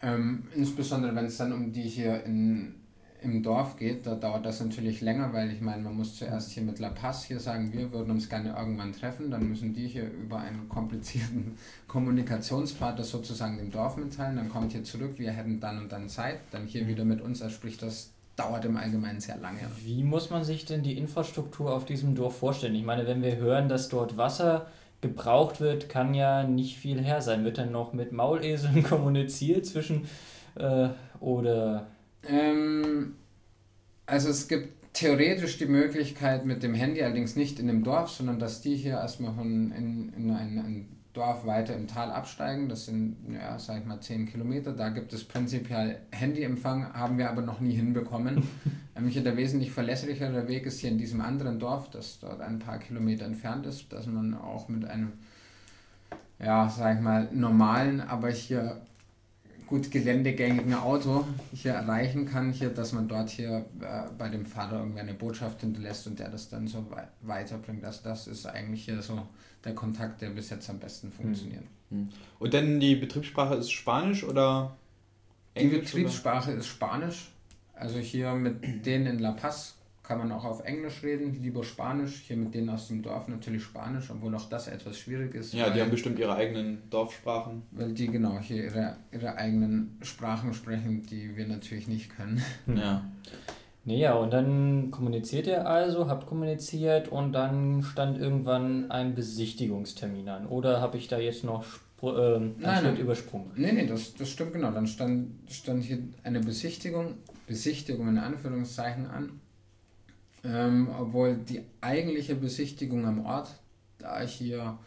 A: Ähm, insbesondere wenn es dann um die hier in im Dorf geht, da dauert das natürlich länger, weil ich meine, man muss zuerst hier mit La Paz hier sagen, wir würden uns gerne irgendwann treffen, dann müssen die hier über einen komplizierten *laughs* Kommunikationspfad das sozusagen dem Dorf mitteilen, dann kommt hier zurück, wir hätten dann und dann Zeit, dann hier wieder mit uns, also sprich das dauert im Allgemeinen sehr lange.
C: Wie muss man sich denn die Infrastruktur auf diesem Dorf vorstellen? Ich meine, wenn wir hören, dass dort Wasser gebraucht wird, kann ja nicht viel her sein. Wird dann noch mit Mauleseln *laughs* kommuniziert zwischen äh, oder
A: ähm, also es gibt theoretisch die Möglichkeit mit dem Handy, allerdings nicht in dem Dorf, sondern dass die hier erstmal von in, in ein, ein Dorf weiter im Tal absteigen. Das sind, ja, sag ich mal, 10 Kilometer. Da gibt es prinzipiell Handyempfang, haben wir aber noch nie hinbekommen. ähm, hier der wesentlich verlässlichere Weg ist hier in diesem anderen Dorf, das dort ein paar Kilometer entfernt ist, dass man auch mit einem, ja, sag ich mal, normalen, aber hier gut geländegängigen Auto hier erreichen kann, hier, dass man dort hier äh, bei dem Fahrer irgendwie eine Botschaft hinterlässt und der das dann so wei weiterbringt. Das, das ist eigentlich hier so der Kontakt, der bis jetzt am besten hm. funktioniert.
B: Hm. Und dann die Betriebssprache ist Spanisch oder
A: Englisch? Die Betriebssprache oder? ist Spanisch. Also hier mit denen in La Paz kann man auch auf Englisch reden, lieber Spanisch. Hier mit denen aus dem Dorf natürlich Spanisch, obwohl auch das etwas schwierig ist.
B: Ja, die haben bestimmt ihre eigenen Dorfsprachen.
A: Weil die genau hier ihre, ihre eigenen Sprachen sprechen, die wir natürlich nicht können. *laughs*
C: Ja. Naja, und dann kommuniziert ihr also, habt kommuniziert und dann stand irgendwann ein Besichtigungstermin an. Oder habe ich da jetzt noch äh, nein,
A: nein. übersprungen? Nee, nee, das, das stimmt genau. Dann stand, stand hier eine Besichtigung, Besichtigung in Anführungszeichen an ähm, obwohl die eigentliche Besichtigung am Ort, da ich hier,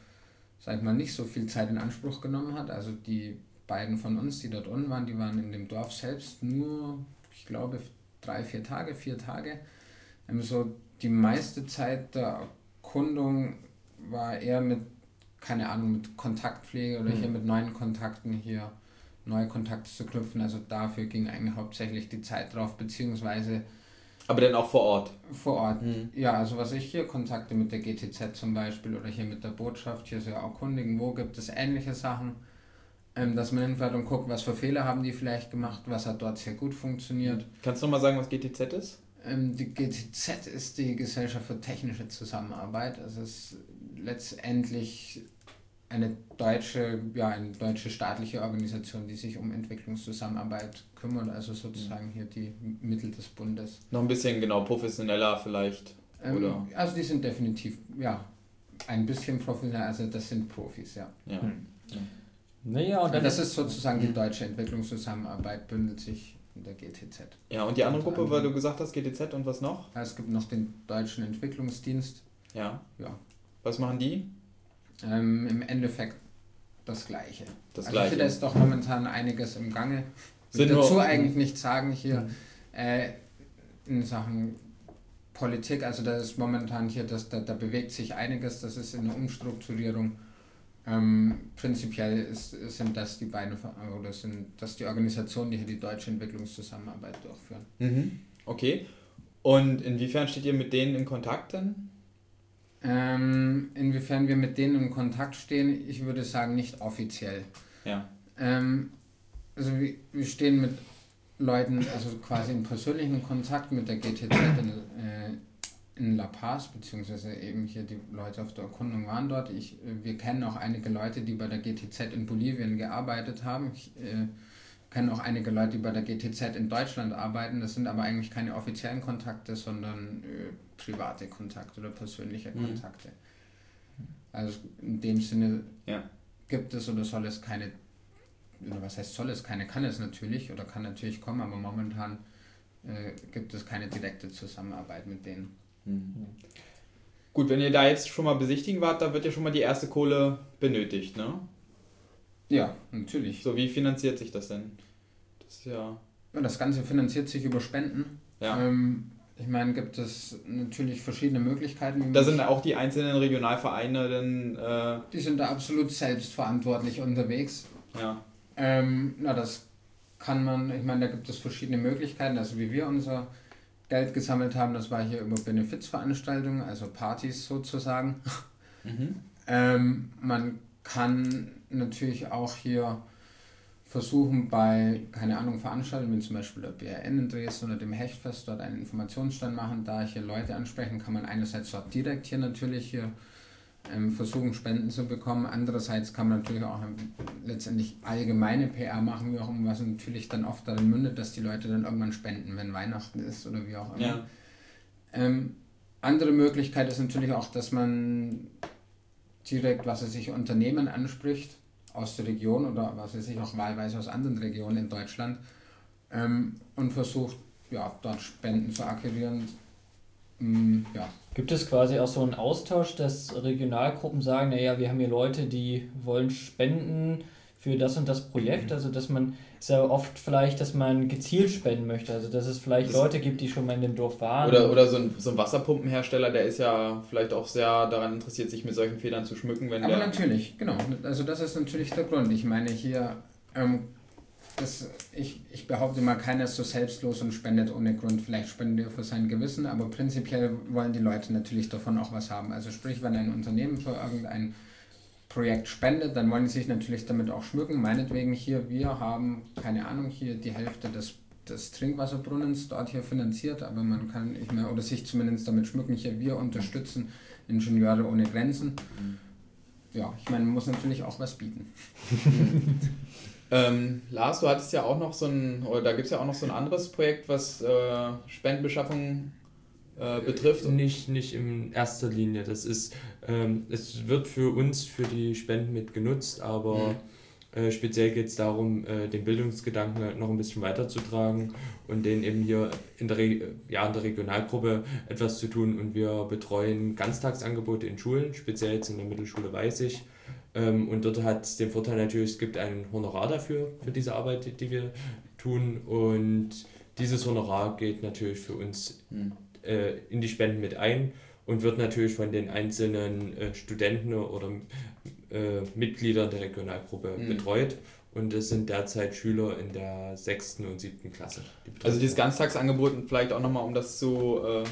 A: sag ich mal, nicht so viel Zeit in Anspruch genommen hat, also die beiden von uns, die dort unten waren, die waren in dem Dorf selbst nur, ich glaube, drei, vier Tage, vier Tage. Ähm, so die meiste Zeit der Erkundung war eher mit, keine Ahnung, mit Kontaktpflege oder mhm. hier mit neuen Kontakten hier neue Kontakte zu knüpfen. Also dafür ging eigentlich hauptsächlich die Zeit drauf, beziehungsweise.
B: Aber dann auch vor Ort?
A: Vor Ort, mhm. ja. Also was ich hier, Kontakte mit der GTZ zum Beispiel oder hier mit der Botschaft, hier so erkundigen, wo gibt es ähnliche Sachen, ähm, dass man hinfährt und guckt, was für Fehler haben die vielleicht gemacht, was hat dort sehr gut funktioniert.
B: Kannst du nochmal sagen, was GTZ ist?
A: Ähm, die GTZ ist die Gesellschaft für technische Zusammenarbeit. Also es ist letztendlich eine deutsche, ja, eine deutsche staatliche Organisation, die sich um Entwicklungszusammenarbeit kümmert, also sozusagen hier die Mittel des Bundes.
B: Noch ein bisschen genau professioneller vielleicht,
A: ähm, oder? Also die sind definitiv, ja, ein bisschen professioneller, also das sind Profis, ja. ja. Hm. Naja, und das ist sozusagen die hm. deutsche Entwicklungszusammenarbeit, bündelt sich in der GTZ.
B: Ja, und die andere Gruppe, weil du gesagt hast, GTZ und was noch?
A: Es gibt noch den Deutschen Entwicklungsdienst.
B: Ja. Ja. Was machen die?
A: Ähm, Im Endeffekt das Gleiche. Das also Gleiche. da ist doch momentan einiges im Gange. Will dazu eigentlich nichts sagen hier mhm. äh, in Sachen Politik. Also da ist momentan hier, das, da, da bewegt sich einiges. Das ist in der Umstrukturierung. Ähm, prinzipiell ist, sind das die beiden oder sind das die Organisationen, die hier die deutsche Entwicklungszusammenarbeit durchführen.
B: Mhm. Okay. Und inwiefern steht ihr mit denen in Kontakt dann?
A: Ähm, inwiefern wir mit denen in Kontakt stehen, ich würde sagen nicht offiziell. Ja. Ähm, also wir, wir stehen mit Leuten, also quasi in persönlichen Kontakt mit der GTZ in, äh, in La Paz, beziehungsweise eben hier die Leute auf der Erkundung waren dort. Ich, wir kennen auch einige Leute, die bei der GTZ in Bolivien gearbeitet haben. Ich äh, kenne auch einige Leute, die bei der GTZ in Deutschland arbeiten. Das sind aber eigentlich keine offiziellen Kontakte, sondern äh, private Kontakte oder persönliche mhm. Kontakte. Also in dem Sinne ja. gibt es oder soll es keine, oder was heißt soll es keine, kann es natürlich oder kann natürlich kommen, aber momentan äh, gibt es keine direkte Zusammenarbeit mit denen. Mhm.
B: Gut, wenn ihr da jetzt schon mal besichtigen wart, da wird ja schon mal die erste Kohle benötigt, ne?
A: Ja, natürlich.
B: So, wie finanziert sich das denn?
A: Das ist ja. ja das Ganze finanziert sich über Spenden. Ja. Ähm, ich meine, gibt es natürlich verschiedene Möglichkeiten.
B: Da sind auch die einzelnen Regionalvereine dann. Äh
A: die sind da absolut selbstverantwortlich unterwegs. Ja. Ähm, na, das kann man, ich meine, da gibt es verschiedene Möglichkeiten. Also, wie wir unser Geld gesammelt haben, das war hier über Benefizveranstaltungen, also Partys sozusagen. Mhm. *laughs* ähm, man kann natürlich auch hier versuchen bei, keine Ahnung, Veranstaltungen, wie zum Beispiel der BRN in Dresden oder dem Hechtfest, dort einen Informationsstand machen, da hier Leute ansprechen, kann man einerseits dort direkt hier natürlich hier ähm, versuchen, Spenden zu bekommen. Andererseits kann man natürlich auch ähm, letztendlich allgemeine PR machen, wie auch immer, was natürlich dann oft darin mündet, dass die Leute dann irgendwann spenden, wenn Weihnachten ist oder wie auch immer. Ja. Ähm, andere Möglichkeit ist natürlich auch, dass man direkt, was er sich Unternehmen anspricht, aus der Region oder was weiß ich auch wahlweise aus anderen Regionen in Deutschland ähm, und versucht, ja, dort Spenden zu akquirieren.
C: Ähm, ja. Gibt es quasi auch so einen Austausch, dass Regionalgruppen sagen, naja, wir haben hier Leute, die wollen spenden für das und das Projekt, also dass man ja oft vielleicht, dass man gezielt spenden möchte. Also dass es vielleicht das Leute gibt, die schon mal in dem Dorf waren.
B: Oder, oder so, ein, so ein Wasserpumpenhersteller, der ist ja vielleicht auch sehr daran interessiert, sich mit solchen Federn zu schmücken. Wenn
A: Aber natürlich, genau. Also das ist natürlich der Grund. Ich meine hier, ähm, das, ich, ich behaupte mal, keiner ist so selbstlos und spendet ohne Grund. Vielleicht spendet er für sein Gewissen, aber prinzipiell wollen die Leute natürlich davon auch was haben. Also sprich, wenn ein Unternehmen für irgendein Projekt spendet, dann wollen sie sich natürlich damit auch schmücken. Meinetwegen hier, wir haben, keine Ahnung, hier die Hälfte des, des Trinkwasserbrunnens dort hier finanziert, aber man kann nicht mehr, oder sich zumindest damit schmücken, hier, wir unterstützen Ingenieure ohne Grenzen. Ja, ich meine, man muss natürlich auch was bieten. *laughs*
B: ähm, Lars, du hattest ja auch noch so ein, oder da gibt es ja auch noch so ein anderes Projekt, was äh, Spendenbeschaffung äh, betrifft.
D: Nicht, nicht in erster Linie. Das ist, ähm, es wird für uns für die Spenden mit genutzt, aber mhm. äh, speziell geht es darum, äh, den Bildungsgedanken noch ein bisschen weiterzutragen und den eben hier in der, Re ja, in der Regionalgruppe etwas zu tun. Und wir betreuen Ganztagsangebote in Schulen, speziell jetzt in der Mittelschule weiß ich. Ähm, und dort hat es den Vorteil natürlich, es gibt ein Honorar dafür, für diese Arbeit, die, die wir tun. Und dieses Honorar geht natürlich für uns mhm äh, in die Spenden mit ein und wird natürlich von den einzelnen äh, Studenten oder äh, Mitgliedern der Regionalgruppe mhm. betreut. und es sind derzeit Schüler in der sechsten und siebten Klasse.
B: Die also dieses Ganztagsangebot vielleicht auch nochmal, um das zu, äh,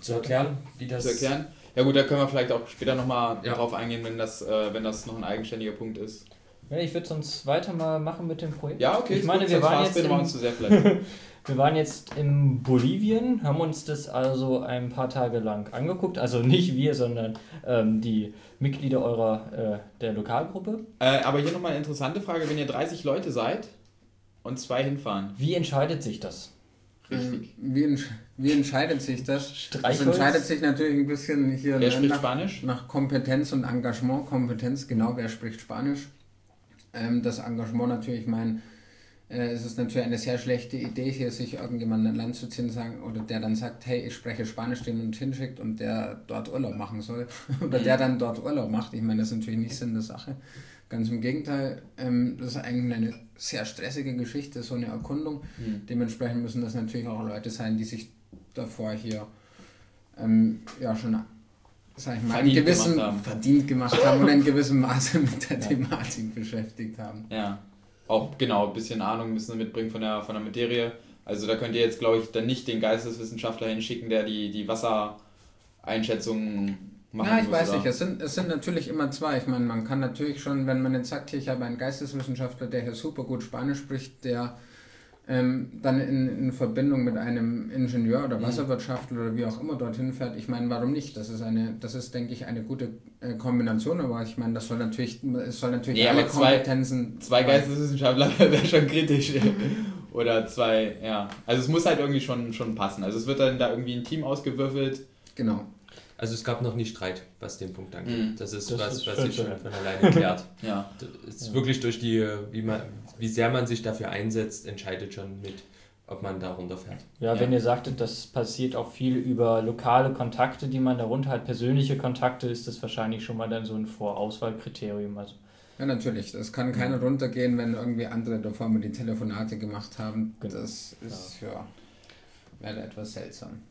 D: zu erklären,
B: wie das... Zu erklären. Ja gut, da können wir vielleicht auch später nochmal ja. drauf eingehen, wenn das, äh, wenn das noch ein eigenständiger Punkt ist.
C: Ja, ich würde sonst weiter mal machen mit dem Projekt.
B: Ja, okay.
C: Ich meine, wir waren, jetzt im, *laughs* wir, waren jetzt in Bolivien, haben uns das also ein paar Tage lang angeguckt. Also nicht wir, sondern ähm, die Mitglieder eurer äh, der Lokalgruppe.
B: Äh, aber hier nochmal eine interessante Frage, wenn ihr 30 Leute seid und zwei hinfahren.
C: Wie entscheidet sich das?
A: Richtig. Ähm, wie, entsch wie entscheidet sich das? Das entscheidet sich natürlich ein bisschen hier
B: wer spricht nach, Spanisch?
A: nach Kompetenz und Engagement. Kompetenz, genau, wer spricht Spanisch? Ähm, das Engagement natürlich, mein äh, es ist natürlich eine sehr schlechte Idee, hier sich irgendjemand ein Land zu ziehen sagen, oder der dann sagt, hey, ich spreche Spanisch, den und hinschickt und der dort Urlaub machen soll. *laughs* oder der dann dort Urlaub macht. Ich meine, das ist natürlich nicht Sinn der Sache. Ganz im Gegenteil, ähm, das ist eigentlich eine sehr stressige Geschichte, so eine Erkundung. Mhm. Dementsprechend müssen das natürlich auch Leute sein, die sich davor hier ähm, ja schon sag ich mal, verdient gewissen gemacht haben. verdient gemacht haben oder in gewissem Maße mit der ja. Thematik beschäftigt haben.
B: Ja auch genau ein bisschen Ahnung müssen mitbringen von der, von der Materie. Also da könnt ihr jetzt, glaube ich, dann nicht den Geisteswissenschaftler hinschicken, der die, die Wassereinschätzungen
A: macht. Ja, ich muss, weiß oder? nicht. Es sind, es sind natürlich immer zwei. Ich meine, man kann natürlich schon, wenn man jetzt sagt, hier, ich habe einen Geisteswissenschaftler, der hier super gut Spanisch spricht, der ähm, dann in, in Verbindung mit einem Ingenieur oder mhm. Wasserwirtschaftler oder wie auch immer dorthin fährt, ich meine, warum nicht? Das ist eine, das ist, denke ich, eine gute äh, Kombination, aber ich meine, das soll natürlich, es soll natürlich nee, alle
B: Kompetenzen. Zwei, zwei Geisteswissenschaftler *laughs* wäre schon kritisch. *laughs* oder zwei, ja. Also es muss halt irgendwie schon, schon passen. Also es wird dann da irgendwie ein Team ausgewürfelt.
A: Genau.
D: Also es gab noch nie Streit, was den Punkt angeht. Mhm. Das ist das was, ist was sich schon von alleine klärt. ja. Es ist ja. wirklich durch die, wie man, wie sehr man sich dafür einsetzt, entscheidet schon mit, ob man da runterfährt.
C: Ja, ja, wenn ihr sagtet, das passiert auch viel über lokale Kontakte, die man darunter hat, persönliche Kontakte, ist das wahrscheinlich schon mal dann so ein Vorauswahlkriterium. Also
A: ja, natürlich. Es kann keiner mhm. runtergehen, wenn irgendwie andere davor mal die Telefonate gemacht haben. Genau. Das ist ja, ja wäre etwas seltsam.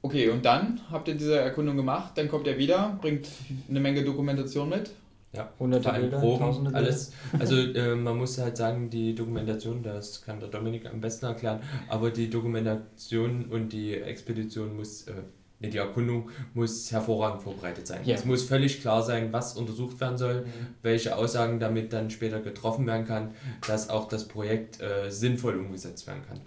B: Okay, und dann habt ihr diese Erkundung gemacht, dann kommt er wieder, bringt eine Menge Dokumentation mit.
D: Ja, hunderte Bilder, Proben, tausende Bilder. alles. Also äh, man muss halt sagen, die Dokumentation, das kann der Dominik am besten erklären, aber die Dokumentation und die Expedition muss, äh, die Erkundung muss hervorragend vorbereitet sein. Ja. Es muss völlig klar sein, was untersucht werden soll, mhm. welche Aussagen damit dann später getroffen werden kann, dass auch das Projekt äh, sinnvoll umgesetzt werden kann.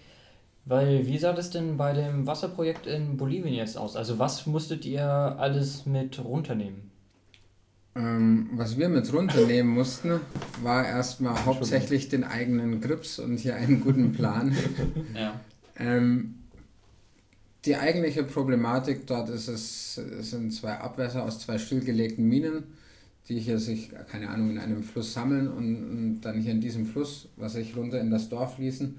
C: Weil, wie sah das denn bei dem Wasserprojekt in Bolivien jetzt aus? Also, was musstet ihr alles mit runternehmen?
A: Ähm, was wir mit runternehmen mussten, war erstmal hauptsächlich den eigenen Grips und hier einen guten Plan. *laughs* ja. ähm, die eigentliche Problematik dort ist, es, es sind zwei Abwässer aus zwei stillgelegten Minen, die hier sich, keine Ahnung, in einem Fluss sammeln und, und dann hier in diesem Fluss, was sich runter in das Dorf fließen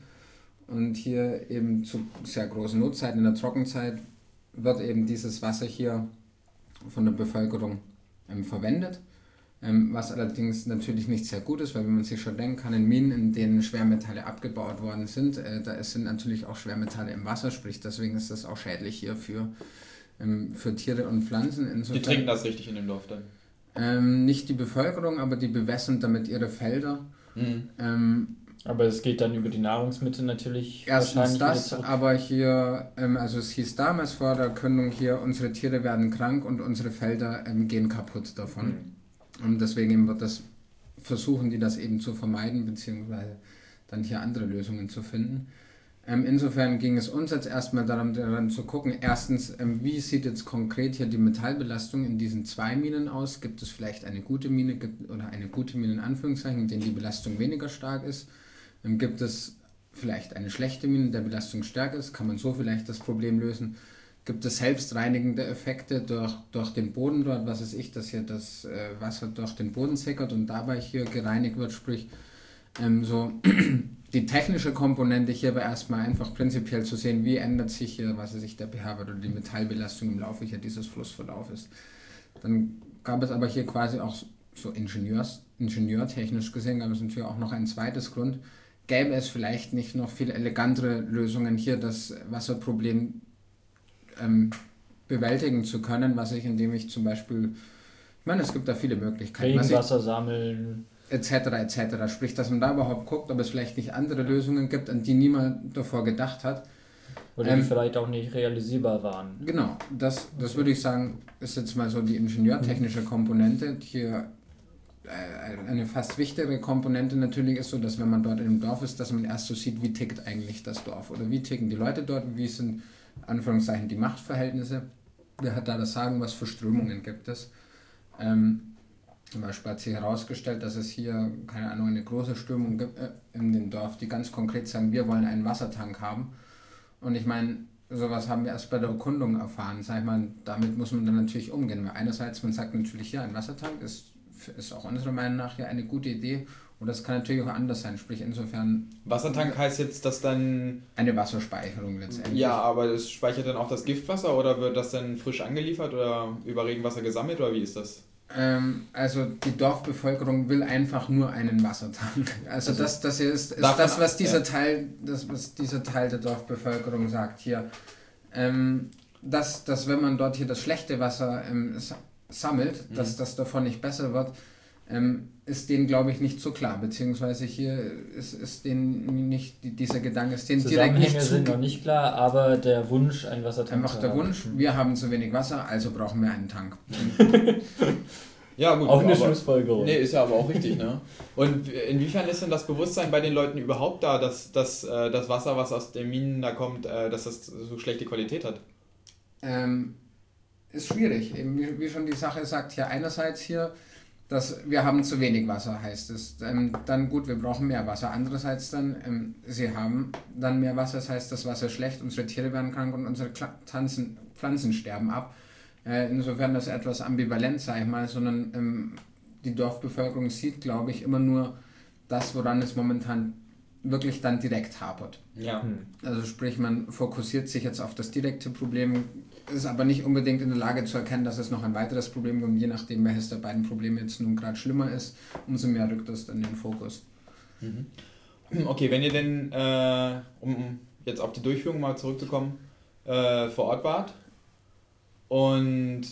A: und hier eben zu sehr großen Notzeiten in der Trockenzeit wird eben dieses Wasser hier von der Bevölkerung ähm, verwendet. Ähm, was allerdings natürlich nicht sehr gut ist, weil wenn man sich schon denken kann, in Minen, in denen Schwermetalle abgebaut worden sind, äh, da sind natürlich auch Schwermetalle im Wasser, sprich deswegen ist das auch schädlich hier für, ähm, für Tiere und Pflanzen.
B: Insofern, die trinken das richtig in dem Dorf dann?
A: Ähm, nicht die Bevölkerung, aber die bewässern damit ihre Felder. Mhm.
C: Aber es geht dann über die Nahrungsmittel natürlich.
A: Erstens das, aber hier, ähm, also es hieß damals vor der Erkündung hier, unsere Tiere werden krank und unsere Felder ähm, gehen kaputt davon. Mhm. Und deswegen wird das versuchen, die das eben zu vermeiden, beziehungsweise dann hier andere Lösungen zu finden. Ähm, insofern ging es uns jetzt erstmal darum, daran zu gucken, erstens, wie sieht jetzt konkret hier die Metallbelastung in diesen zwei Minen aus? Gibt es vielleicht eine gute Mine oder eine gute Mine in Anführungszeichen, in denen die Belastung weniger stark ist? Dann gibt es vielleicht eine schlechte Mine, der Belastung stärker ist, kann man so vielleicht das Problem lösen. Gibt es selbstreinigende Effekte durch, durch den Boden dort, was weiß ich, dass hier das äh, Wasser durch den Boden sickert und dabei hier gereinigt wird, sprich ähm, so *clears throat* die technische Komponente hier war erstmal einfach prinzipiell zu sehen, wie ändert sich hier, was weiß ich, der pH-Wert oder die Metallbelastung im Laufe hier dieses Flussverlaufes. Dann gab es aber hier quasi auch so Ingenieurs, ingenieurtechnisch gesehen, gab es natürlich auch noch ein zweites Grund, gäbe es vielleicht nicht noch viel elegantere Lösungen hier, das Wasserproblem ähm, bewältigen zu können, was ich, indem ich zum Beispiel, ich meine, es gibt da viele Möglichkeiten.
C: Regenwasser sammeln.
A: etc. etc. Sprich, dass man da überhaupt guckt, ob es vielleicht nicht andere Lösungen gibt, an die niemand davor gedacht hat.
C: Oder die ähm, vielleicht auch nicht realisierbar waren.
A: Genau, das, das würde ich sagen, ist jetzt mal so die ingenieurtechnische Komponente. Hier eine fast wichtigere Komponente natürlich ist so, dass wenn man dort in einem Dorf ist, dass man erst so sieht, wie tickt eigentlich das Dorf oder wie ticken die Leute dort, wie sind Anführungszeichen die Machtverhältnisse, wer hat da das Sagen, was für Strömungen gibt es. Ähm, zum Beispiel hat sich herausgestellt, dass es hier, keine Ahnung, eine große Strömung gibt äh, in dem Dorf, die ganz konkret sagen, wir wollen einen Wassertank haben. Und ich meine, sowas haben wir erst bei der Erkundung erfahren. Sag ich mal, damit muss man dann natürlich umgehen. Weil einerseits, man sagt natürlich, ja, ein Wassertank ist, ist auch unserer Meinung nach ja eine gute Idee. Und das kann natürlich auch anders sein. Sprich, insofern.
B: Wassertank heißt jetzt, dass dann.
A: Eine Wasserspeicherung letztendlich.
B: Ja, aber das speichert dann auch das Giftwasser oder wird das dann frisch angeliefert oder über Regenwasser gesammelt oder wie ist das?
A: Ähm, also die Dorfbevölkerung will einfach nur einen Wassertank. Also, also das, das ist, ist das, was dieser ja. Teil, das, was dieser Teil der Dorfbevölkerung sagt hier. Ähm, dass, dass wenn man dort hier das schlechte Wasser ähm, sammelt, mhm. dass das davon nicht besser wird, ähm, ist denen, glaube ich, nicht so klar. Beziehungsweise hier ist, ist denen nicht, dieser Gedanke ist denen
C: direkt nicht sind noch nicht klar, aber der Wunsch, ein Wassertank
A: Einfach der Wunsch, wir haben zu wenig Wasser, also brauchen wir einen Tank. *laughs*
B: ja, gut. Auch eine Schlussfolgerung. Nee, ist ja aber auch richtig, ne? Und inwiefern ist denn das Bewusstsein bei den Leuten überhaupt da, dass, dass äh, das Wasser, was aus den Minen da kommt, äh, dass das so schlechte Qualität hat?
A: Ähm, ist schwierig. Eben wie, wie schon die Sache sagt, hier einerseits hier dass wir haben zu wenig Wasser, heißt es. Ähm, dann gut, wir brauchen mehr Wasser. Andererseits dann, ähm, sie haben dann mehr Wasser, das heißt, das Wasser ist schlecht, unsere Tiere werden krank und unsere Pflanzen, Pflanzen sterben ab. Äh, insofern das etwas ambivalent, sage ich mal, sondern ähm, die Dorfbevölkerung sieht, glaube ich, immer nur das, woran es momentan wirklich dann direkt hapert. Ja. Hm. Also sprich, man fokussiert sich jetzt auf das direkte Problem, ist aber nicht unbedingt in der Lage zu erkennen, dass es noch ein weiteres Problem gibt. Und je nachdem, welches der beiden Probleme jetzt nun gerade schlimmer ist, umso mehr rückt das dann in den Fokus.
B: Mhm. Okay, wenn ihr denn, äh, um jetzt auf die Durchführung mal zurückzukommen, äh, vor Ort wart und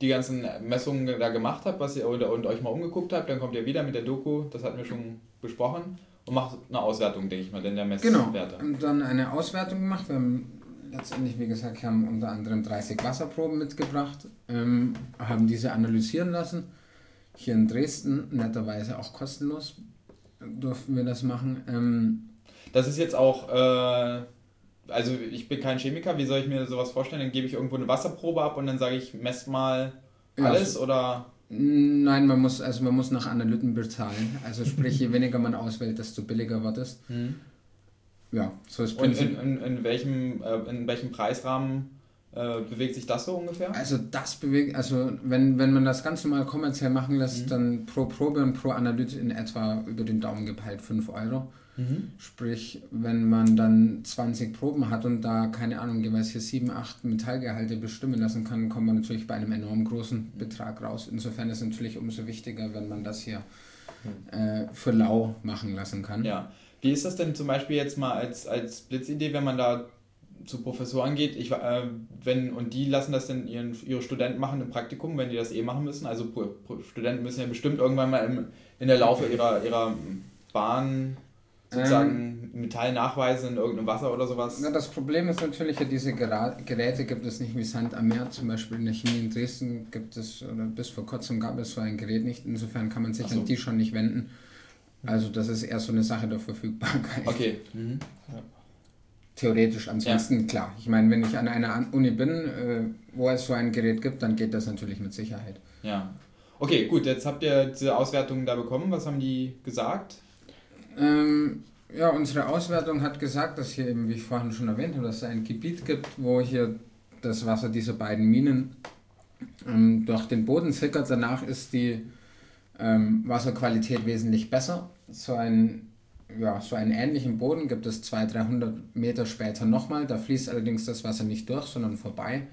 B: die ganzen Messungen da gemacht habt, was ihr oder, und euch mal umgeguckt habt, dann kommt ihr wieder mit der Doku, das hatten wir schon besprochen, und macht eine Auswertung, denke ich mal, denn der
A: Messwerte. Genau, und dann eine Auswertung gemacht. Wir haben letztendlich, wie gesagt, haben unter anderem 30 Wasserproben mitgebracht, ähm, haben diese analysieren lassen. Hier in Dresden, netterweise auch kostenlos, durften wir das machen. Ähm,
B: das ist jetzt auch, äh, also ich bin kein Chemiker, wie soll ich mir sowas vorstellen? Dann gebe ich irgendwo eine Wasserprobe ab und dann sage ich, mess mal alles ja, oder?
A: Nein, man muss, also man muss nach Analyten bezahlen. Also sprich, je *laughs* weniger man auswählt, desto billiger wird es. Mhm
B: ja, so ist Und in, in, in, welchem, äh, in welchem Preisrahmen äh, bewegt sich das so ungefähr?
A: Also das bewegt, also wenn, wenn man das ganz normal kommerziell machen lässt, mhm. dann pro Probe und pro Analyse in etwa über den Daumen gepeilt 5 Euro. Mhm. Sprich, wenn man dann 20 Proben hat und da, keine Ahnung, jeweils hier 7, 8 Metallgehalte bestimmen lassen kann, kommt man natürlich bei einem enorm großen Betrag raus. Insofern ist es natürlich umso wichtiger, wenn man das hier mhm. äh, für lau machen lassen kann.
B: Ja, wie ist das denn zum Beispiel jetzt mal als, als Blitzidee, wenn man da zu Professoren geht, ich, äh, wenn, und die lassen das dann ihren, ihre Studenten machen im Praktikum, wenn die das eh machen müssen. Also Studenten müssen ja bestimmt irgendwann mal im, in der Laufe ihrer, ihrer Bahn sozusagen ähm, Metall nachweisen in irgendeinem Wasser oder sowas.
A: Na, das Problem ist natürlich, ja, diese Geräte gibt es nicht wie Sand am Meer. Zum Beispiel in der Chemie in Dresden gibt es, oder bis vor kurzem gab es so ein Gerät nicht. Insofern kann man sich so. an die schon nicht wenden. Also das ist eher so eine Sache der Verfügbarkeit. Okay. Mhm. Theoretisch, ansonsten ja. klar. Ich meine, wenn ich an einer Uni bin, äh, wo es so ein Gerät gibt, dann geht das natürlich mit Sicherheit.
B: Ja. Okay, gut, jetzt habt ihr diese Auswertung da bekommen. Was haben die gesagt?
A: Ähm, ja, unsere Auswertung hat gesagt, dass hier eben, wie ich vorhin schon erwähnt habe, dass es ein Gebiet gibt, wo hier das Wasser dieser beiden Minen ähm, durch den Boden sickert. Danach ist die ähm, Wasserqualität wesentlich besser. So, ein, ja, so einen ähnlichen Boden gibt es 200, 300 Meter später nochmal. Da fließt allerdings das Wasser nicht durch, sondern vorbei.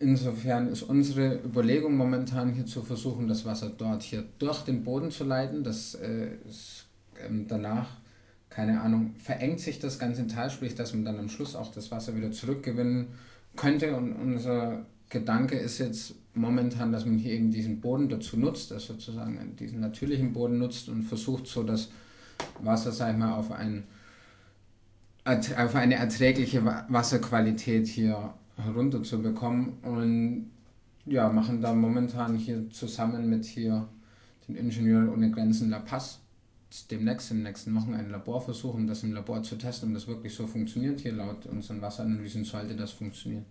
A: Insofern ist unsere Überlegung momentan hier zu versuchen, das Wasser dort hier durch den Boden zu leiten. Das äh, ist, ähm, danach, keine Ahnung, verengt sich das ganze Tal, sprich, dass man dann am Schluss auch das Wasser wieder zurückgewinnen könnte. Und unser Gedanke ist jetzt, momentan, dass man hier eben diesen Boden dazu nutzt, dass sozusagen diesen natürlichen Boden nutzt und versucht so das Wasser, sag ich mal, auf, ein, auf eine erträgliche Wasserqualität hier herunterzubekommen und ja, machen da momentan hier zusammen mit hier den Ingenieuren ohne Grenzen La Paz demnächst in den nächsten Wochen ein Laborversuch, um das im Labor zu testen, ob das wirklich so funktioniert. Hier laut unseren Wasseranalysen sollte das funktionieren.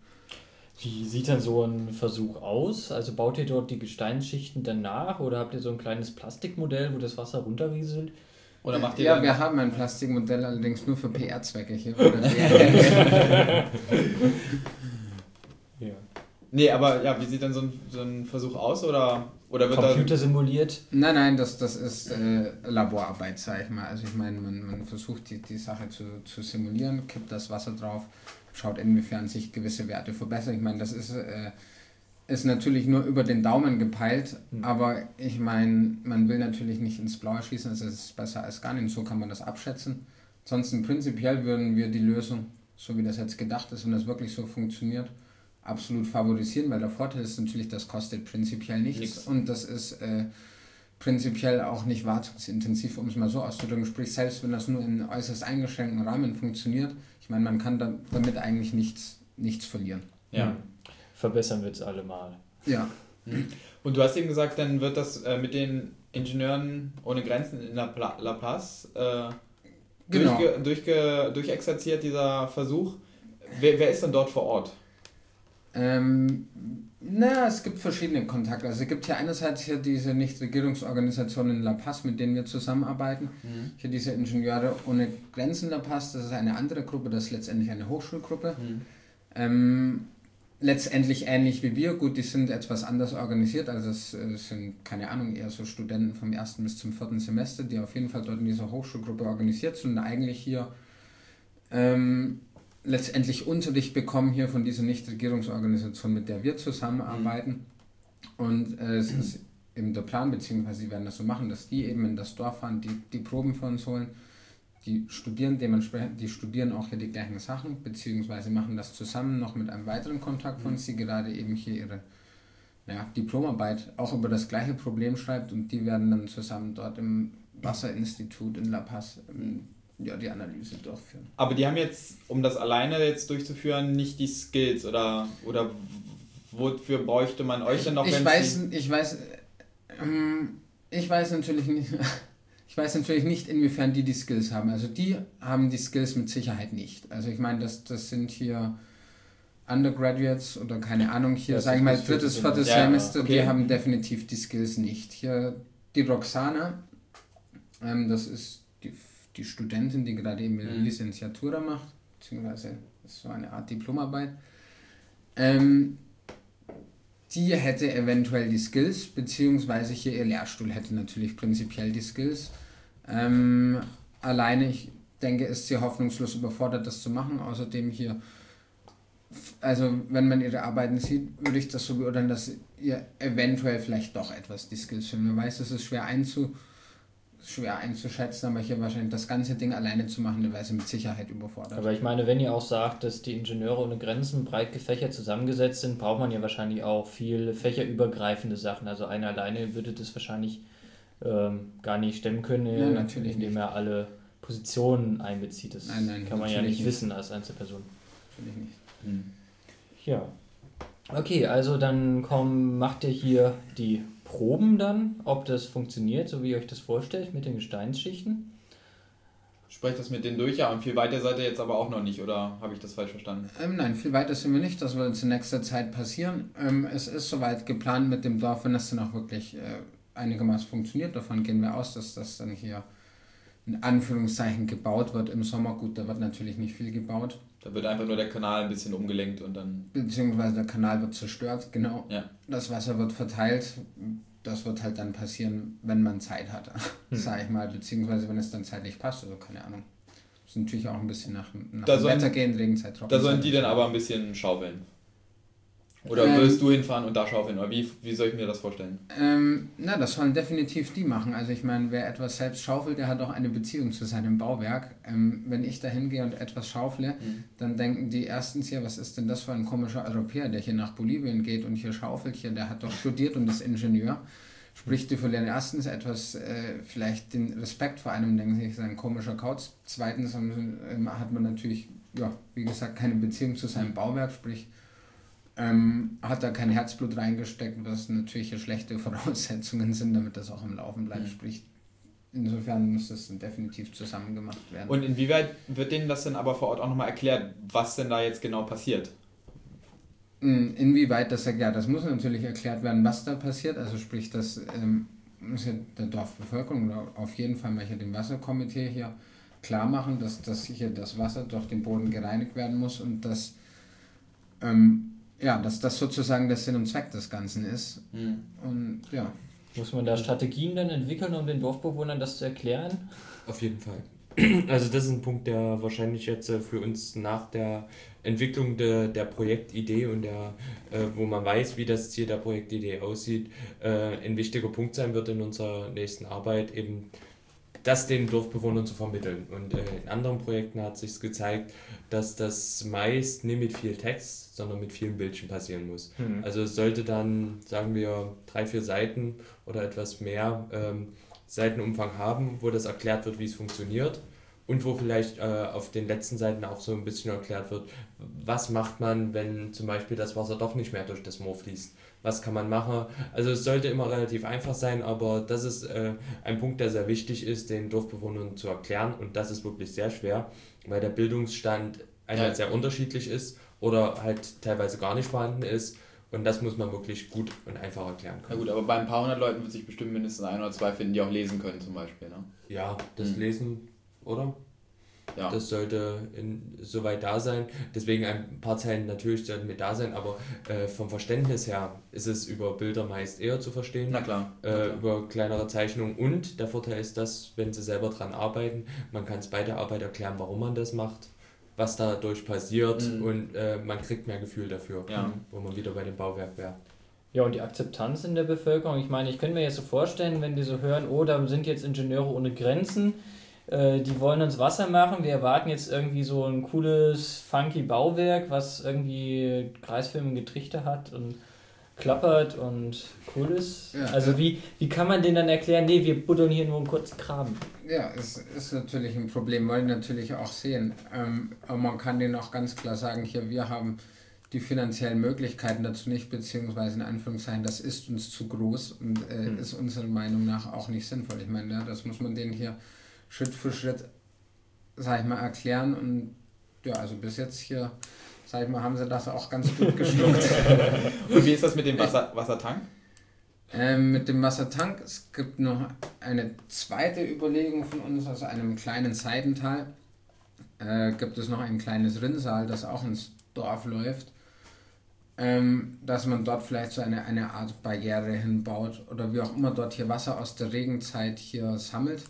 C: Wie sieht dann so ein Versuch aus? Also baut ihr dort die Gesteinsschichten danach oder habt ihr so ein kleines Plastikmodell, wo das Wasser runterrieselt?
A: Oder macht ihr ja, wir haben ein Plastikmodell allerdings nur für PR-Zwecke hier. *laughs* *laughs*
B: ja. Nee, aber ja, wie sieht dann so ein, so ein Versuch aus? Oder oder
C: wird Computer simuliert?
A: Nein, nein, das, das ist äh, Laborarbeit, sag ich mal. Also ich meine, man, man versucht die, die Sache zu, zu simulieren, kippt das Wasser drauf, schaut inwiefern sich gewisse Werte verbessern. Ich meine, das ist, äh, ist natürlich nur über den Daumen gepeilt, mhm. aber ich meine, man will natürlich nicht ins Blaue schießen, es ist besser als gar nicht. So kann man das abschätzen. Ansonsten prinzipiell würden wir die Lösung, so wie das jetzt gedacht ist, wenn das wirklich so funktioniert, absolut favorisieren, weil der Vorteil ist natürlich, das kostet prinzipiell nichts, nichts. und das ist äh, prinzipiell auch nicht wartungsintensiv, um es mal so auszudrücken. Sprich, selbst wenn das nur in äußerst eingeschränkten Rahmen funktioniert, ich meine, man kann da, damit eigentlich nichts, nichts verlieren.
C: Ja, mhm. verbessern wird es allemal.
A: Ja.
B: Mhm. Und du hast eben gesagt, dann wird das äh, mit den Ingenieuren ohne Grenzen in La, Pla La Paz äh, genau. durchge durchge durchexerziert, dieser Versuch. Wer, wer ist denn dort vor Ort?
A: Ähm, na, es gibt verschiedene Kontakte. Also es gibt hier einerseits hier diese Nichtregierungsorganisation in La Paz, mit denen wir zusammenarbeiten. Mhm. Hier diese Ingenieure ohne Grenzen La Paz, das ist eine andere Gruppe, das ist letztendlich eine Hochschulgruppe. Mhm. Ähm, letztendlich ähnlich wie wir. Gut, die sind etwas anders organisiert. Also es, es, sind, keine Ahnung, eher so Studenten vom ersten bis zum vierten Semester, die auf jeden Fall dort in dieser Hochschulgruppe organisiert sind und eigentlich hier ähm, letztendlich Unterricht bekommen hier von dieser Nichtregierungsorganisation, mit der wir zusammenarbeiten. Mhm. Und äh, es ist eben der Plan, beziehungsweise sie werden das so machen, dass die eben in das Dorf fahren, die, die Proben für uns holen. Die studieren dementsprechend, die studieren auch hier die gleichen Sachen, beziehungsweise machen das zusammen noch mit einem weiteren Kontakt von uns, die gerade eben hier ihre ja, Diplomarbeit auch über das gleiche Problem schreibt und die werden dann zusammen dort im Wasserinstitut in La Paz ja, die Analyse durchführen.
B: Aber die haben jetzt, um das alleine jetzt durchzuführen, nicht die Skills oder, oder wofür bräuchte man euch denn noch?
A: Ich weiß, ich weiß, ähm, ich weiß natürlich nicht. *laughs* Ich weiß natürlich nicht, inwiefern die die Skills haben. Also die haben die Skills mit Sicherheit nicht. Also ich meine, das, das sind hier Undergraduates oder keine Ahnung, hier sagen wir mal drittes, viertes ja, Semester, okay. die haben definitiv die Skills nicht. Hier die Roxana, ähm, das ist die Studentin, die gerade eben ihre mhm. Licenciatura macht, beziehungsweise ist so eine Art Diplomarbeit, ähm, die hätte eventuell die Skills, beziehungsweise hier ihr Lehrstuhl hätte natürlich prinzipiell die Skills. Ähm, alleine, ich denke, ist sie hoffnungslos überfordert, das zu machen. Außerdem hier, also wenn man ihre Arbeiten sieht, würde ich das so beurteilen, dass ihr eventuell vielleicht doch etwas die Skills fehlen. Man weiß, es ist schwer einzu schwer einzuschätzen, aber hier wahrscheinlich das ganze Ding alleine zu machen, wäre sie mit Sicherheit überfordert.
C: Aber ich meine, wenn ihr auch sagt, dass die Ingenieure ohne Grenzen breit gefächert zusammengesetzt sind, braucht man ja wahrscheinlich auch viel fächerübergreifende Sachen. Also einer alleine würde das wahrscheinlich ähm, gar nicht stemmen können, ja, natürlich indem nicht. er alle Positionen einbezieht. Das nein, nein, kann man ja nicht, nicht, wissen als Einzelperson. Natürlich nicht. Hm. Ja. Okay, also dann komm, macht ihr hier die Proben dann, ob das funktioniert, so wie ihr euch das vorstellt mit den Gesteinsschichten?
B: Sprecht das mit denen durch, ja, und viel weiter seid ihr jetzt aber auch noch nicht, oder habe ich das falsch verstanden?
A: Ähm, nein, viel weiter sind wir nicht, das wird in nächster Zeit passieren. Ähm, es ist soweit geplant mit dem Dorf, wenn das dann auch wirklich äh, einigermaßen funktioniert. Davon gehen wir aus, dass das dann hier in Anführungszeichen gebaut wird im Sommer. Gut, da wird natürlich nicht viel gebaut.
B: Da wird einfach nur der Kanal ein bisschen umgelenkt und dann.
A: Beziehungsweise der Kanal wird zerstört, genau. Ja. Das Wasser wird verteilt. Das wird halt dann passieren, wenn man Zeit hat, hm. sag ich mal. Beziehungsweise wenn es dann zeitlich passt, also keine Ahnung. Das ist natürlich auch ein bisschen nach, nach
B: da dem sollen, Wetter gehen, Regenzeit trocken. Da sollen die dann aber ein bisschen schaufeln. Oder ähm, würdest du hinfahren und da schaufeln? Oder wie, wie soll ich mir das vorstellen?
A: Ähm, na, das sollen definitiv die machen. Also ich meine, wer etwas selbst schaufelt, der hat auch eine Beziehung zu seinem Bauwerk. Ähm, wenn ich da hingehe und etwas schaufle, mhm. dann denken die erstens hier, was ist denn das für ein komischer Europäer, der hier nach Bolivien geht und hier schaufelt hier, der hat doch studiert und ist Ingenieur. Sprich, die verlieren erstens etwas, äh, vielleicht den Respekt vor einem, denken sie, ist ein komischer Kauz. Zweitens haben, äh, hat man natürlich, ja, wie gesagt, keine Beziehung zu seinem Bauwerk, sprich, ähm, hat da kein Herzblut reingesteckt, was natürlich schlechte *laughs* Voraussetzungen sind, damit das auch am Laufen bleibt. Mhm. Sprich, insofern muss das definitiv zusammen gemacht werden.
B: Und inwieweit wird denen das dann aber vor Ort auch nochmal erklärt, was denn da jetzt genau passiert?
A: Hm, inwieweit das erklärt, das muss natürlich erklärt werden, was da passiert. Also sprich, das ähm, muss ja der Dorfbevölkerung oder auf jeden Fall mal hier dem Wasserkomitee hier klar machen, dass, dass hier das Wasser durch den Boden gereinigt werden muss und dass ähm, ja, dass das sozusagen der Sinn und Zweck des Ganzen ist. Mhm. Und ja.
C: Muss man da Strategien dann entwickeln, um den Dorfbewohnern das zu erklären?
D: Auf jeden Fall. Also das ist ein Punkt, der wahrscheinlich jetzt äh, für uns nach der Entwicklung de, der Projektidee und der, äh, wo man weiß, wie das Ziel der Projektidee aussieht, äh, ein wichtiger Punkt sein wird in unserer nächsten Arbeit, eben das den Dorfbewohnern zu vermitteln. Und äh, in anderen Projekten hat sich gezeigt, dass das meist nicht mit viel Text, sondern mit vielen Bildchen passieren muss. Mhm. Also es sollte dann, sagen wir, drei, vier Seiten oder etwas mehr ähm, Seitenumfang haben, wo das erklärt wird, wie es funktioniert und wo vielleicht äh, auf den letzten Seiten auch so ein bisschen erklärt wird, was macht man, wenn zum Beispiel das Wasser doch nicht mehr durch das Moor fließt was kann man machen. Also es sollte immer relativ einfach sein, aber das ist äh, ein Punkt, der sehr wichtig ist, den Dorfbewohnern zu erklären und das ist wirklich sehr schwer, weil der Bildungsstand einmal ja. sehr unterschiedlich ist oder halt teilweise gar nicht vorhanden ist. Und das muss man wirklich gut und einfach erklären
B: können. Na gut, aber bei ein paar hundert Leuten wird sich bestimmt mindestens ein oder zwei finden, die auch lesen können zum Beispiel. Ne?
D: Ja, das mhm. Lesen, oder? Ja. Das sollte in, soweit da sein. Deswegen ein paar Zeilen natürlich sollten mit da sein, aber äh, vom Verständnis her ist es über Bilder meist eher zu verstehen.
B: Na klar.
D: Äh,
B: Na
D: klar. Über kleinere Zeichnungen. Und der Vorteil ist, dass, wenn sie selber dran arbeiten, man kann es bei der Arbeit erklären, warum man das macht, was dadurch passiert mhm. und äh, man kriegt mehr Gefühl dafür, ja. wo man wieder bei dem Bauwerk wäre.
C: Ja, und die Akzeptanz in der Bevölkerung. Ich meine, ich könnte mir jetzt so vorstellen, wenn die so hören, oh, da sind jetzt Ingenieure ohne Grenzen äh, die wollen uns Wasser machen. Wir erwarten jetzt irgendwie so ein cooles, funky Bauwerk, was irgendwie kreisförmige Trichter hat und klappert und cool ist. Ja, also wie, wie kann man denen dann erklären, nee, wir buddeln hier nur einen kurzen Graben?
A: Ja, es ist natürlich ein Problem, wollen natürlich auch sehen. Ähm, aber man kann denen auch ganz klar sagen, hier, wir haben die finanziellen Möglichkeiten dazu nicht, beziehungsweise in Anführungszeichen, das ist uns zu groß und äh, hm. ist unserer Meinung nach auch nicht sinnvoll. Ich meine, ja, das muss man denen hier Schritt für Schritt, sag ich mal, erklären. Und ja, also bis jetzt hier, sag ich mal, haben sie das auch ganz gut geschluckt. *laughs*
B: Und wie ist das mit dem Wasser, Wassertank?
A: Ähm, mit dem Wassertank, es gibt noch eine zweite Überlegung von uns, also einem kleinen Seitental. Äh, gibt es noch ein kleines Rinnsal, das auch ins Dorf läuft. Ähm, dass man dort vielleicht so eine, eine Art Barriere hinbaut oder wie auch immer dort hier Wasser aus der Regenzeit hier sammelt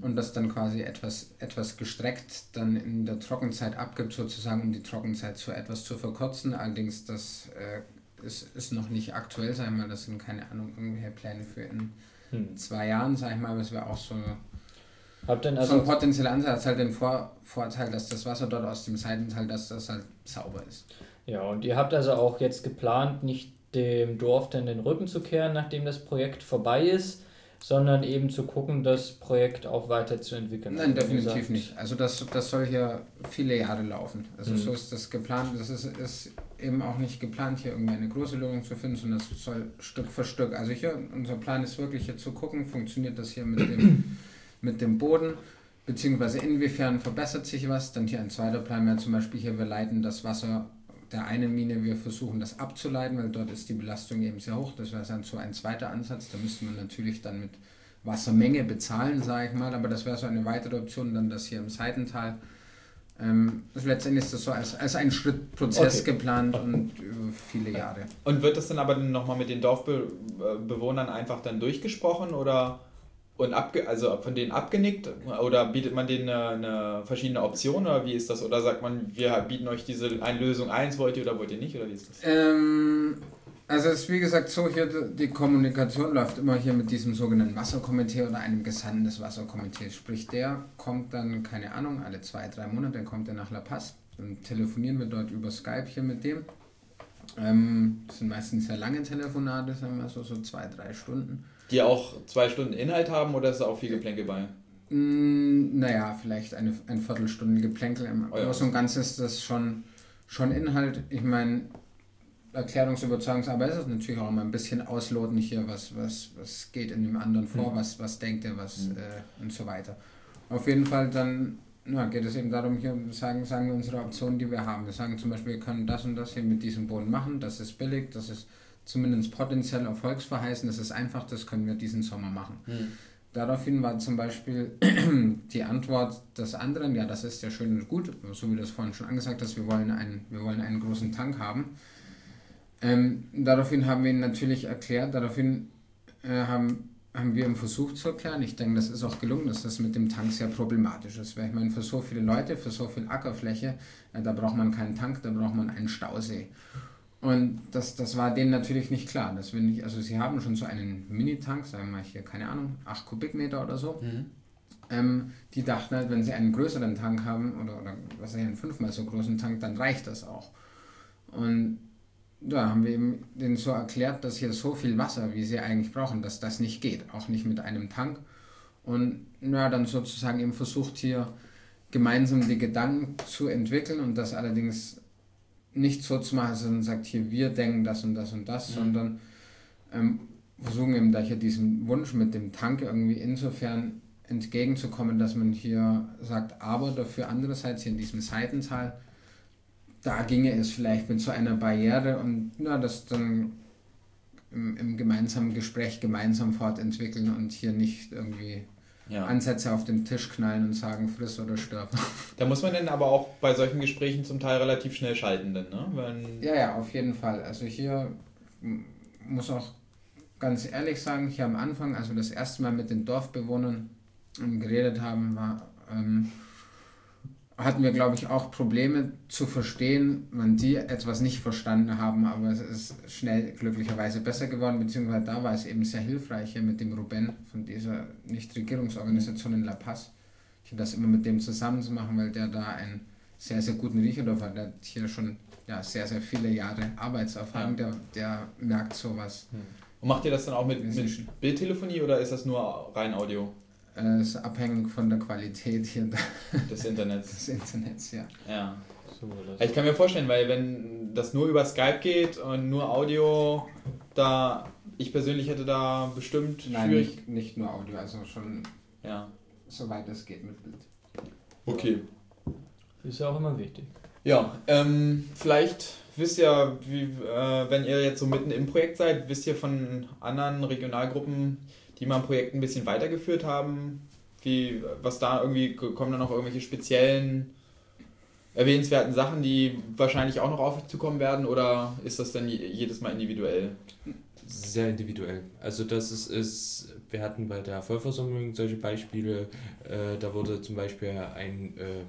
A: und das dann quasi etwas, etwas gestreckt dann in der Trockenzeit abgibt, sozusagen, um die Trockenzeit zu etwas zu verkürzen. Allerdings, das äh, ist, ist noch nicht aktuell, sag ich mal, das sind keine Ahnung, irgendwelche Pläne für in hm. zwei Jahren, sag ich mal, aber es wäre auch so, Habt denn also so ein potenzieller Ansatz halt den Vor Vorteil, dass das Wasser dort aus dem Seitental, dass das halt sauber ist.
C: Ja, und ihr habt also auch jetzt geplant, nicht dem Dorf dann den Rücken zu kehren, nachdem das Projekt vorbei ist, sondern eben zu gucken, das Projekt auch weiterzuentwickeln.
A: Nein, definitiv nicht. Also das, das soll hier viele Jahre laufen. Also mhm. so ist das geplant. Das ist, ist eben auch nicht geplant, hier irgendwie eine große Lösung zu finden, sondern es soll Stück für Stück. Also hier, unser Plan ist wirklich hier zu gucken, funktioniert das hier mit dem, *clears throat* mit dem Boden, beziehungsweise inwiefern verbessert sich was. Dann hier ein zweiter Plan wäre zum Beispiel hier, wir leiten das Wasser der einen Mine, wir versuchen das abzuleiten, weil dort ist die Belastung eben sehr hoch. Das wäre dann so ein zweiter Ansatz. Da müsste man natürlich dann mit Wassermenge bezahlen, sage ich mal, aber das wäre so eine weitere Option, dann das hier im Seitental. Ähm, also letztendlich ist das so als, als ein Schrittprozess okay. geplant und über viele Jahre.
B: Und wird das dann aber nochmal mit den Dorfbewohnern einfach dann durchgesprochen oder und abge also von denen abgenickt oder bietet man denen eine, eine, verschiedene Option oder wie ist das? Oder sagt man, wir bieten euch diese eine Lösung 1, wollt ihr oder wollt ihr nicht oder wie ist das?
A: Ähm, also es ist wie gesagt so, hier die Kommunikation läuft immer hier mit diesem sogenannten Wasserkomitee oder einem Gesandten des Wasserkomitees. Sprich, der kommt dann, keine Ahnung, alle zwei, drei Monate kommt er nach La Paz. Dann telefonieren wir dort über Skype hier mit dem. Ähm, das sind meistens sehr lange Telefonate, sagen wir so, so zwei, drei Stunden.
B: Die auch zwei Stunden Inhalt haben oder ist da auch viel Geplänkel bei?
A: Mm, naja, vielleicht eine, eine Viertelstunde Geplänkel. Im oh ja. Großen und Ganzen ist das schon, schon Inhalt. Ich meine, Erklärungsüberzeugungsarbeit ist es natürlich auch immer ein bisschen ausloten hier, was, was, was geht in dem anderen vor, mhm. was, was denkt er, was mhm. äh, und so weiter. Auf jeden Fall dann na, geht es eben darum, hier sagen, sagen wir unsere Optionen, die wir haben. Wir sagen zum Beispiel, wir können das und das hier mit diesem Boden machen, das ist billig, das ist zumindest potenziell erfolgsverheißend, das ist einfach, das können wir diesen Sommer machen. Mhm. Daraufhin war zum Beispiel *clears throat* die Antwort des anderen, ja, das ist ja schön und gut, so wie du es vorhin schon angesagt hast, wir wollen einen, wir wollen einen großen Tank haben. Ähm, daraufhin haben wir ihn natürlich erklärt, daraufhin äh, haben, haben wir ihm versucht zu erklären, ich denke, das ist auch gelungen, dass das mit dem Tank sehr problematisch ist, weil ich meine, für so viele Leute, für so viel Ackerfläche, äh, da braucht man keinen Tank, da braucht man einen Stausee. Und das, das war denen natürlich nicht klar. Dass wir nicht, also sie haben schon so einen Mini-Tank, sagen wir hier, keine Ahnung, 8 Kubikmeter oder so. Mhm. Ähm, die dachten halt, wenn sie einen größeren Tank haben oder, oder was weiß ich, einen fünfmal so großen Tank, dann reicht das auch. Und da haben wir eben denen so erklärt, dass hier so viel Wasser, wie sie eigentlich brauchen, dass das nicht geht, auch nicht mit einem Tank. Und ja, dann sozusagen eben versucht hier gemeinsam die Gedanken zu entwickeln und das allerdings nicht so zu machen, sondern sagt hier, wir denken das und das und das, mhm. sondern ähm, versuchen eben da hier diesen Wunsch mit dem Tank irgendwie insofern entgegenzukommen, dass man hier sagt, aber dafür andererseits hier in diesem Seitental da ginge es vielleicht mit so einer Barriere und na, das dann im, im gemeinsamen Gespräch gemeinsam fortentwickeln und hier nicht irgendwie ja. Ansätze auf den Tisch knallen und sagen, friss oder stirb.
B: Da muss man dann aber auch bei solchen Gesprächen zum Teil relativ schnell schalten, denn, ne?
A: Wenn ja, ja, auf jeden Fall. Also hier muss auch ganz ehrlich sagen, hier am Anfang, als wir das erste Mal mit den Dorfbewohnern geredet haben, war ähm, hatten wir, glaube ich, auch Probleme zu verstehen, wenn die etwas nicht verstanden haben, aber es ist schnell glücklicherweise besser geworden, beziehungsweise da war es eben sehr hilfreich hier mit dem Ruben von dieser Nichtregierungsorganisation in La Paz, hier das immer mit dem zusammen zu machen, weil der da einen sehr, sehr guten Riecher drauf hat. Der hat hier schon ja, sehr, sehr viele Jahre Arbeitserfahrung, der, der merkt sowas.
B: Hm. Und macht ihr das dann auch mit, mit Bildtelefonie oder ist das nur rein Audio?
A: Äh, ist abhängig von der Qualität hier
B: des Internets.
A: des Internets, ja.
B: Ja. ich kann mir vorstellen, weil wenn das nur über Skype geht und nur Audio, da ich persönlich hätte da bestimmt
A: Nein, schwierig. Nicht, nicht nur Audio, also schon ja. soweit es geht mit Bild.
B: Okay.
C: Ist ja auch immer wichtig.
B: Ja, ähm, vielleicht wisst ihr, wie, äh, wenn ihr jetzt so mitten im Projekt seid, wisst ihr von anderen Regionalgruppen, die mal ein Projekt ein bisschen weitergeführt haben? Wie, was da irgendwie, kommen da noch irgendwelche speziellen, erwähnenswerten Sachen, die wahrscheinlich auch noch aufzukommen werden oder ist das dann jedes Mal individuell?
D: Sehr individuell. Also das ist, ist wir hatten bei der Vollversammlung solche Beispiele, äh, da wurde zum Beispiel ein äh,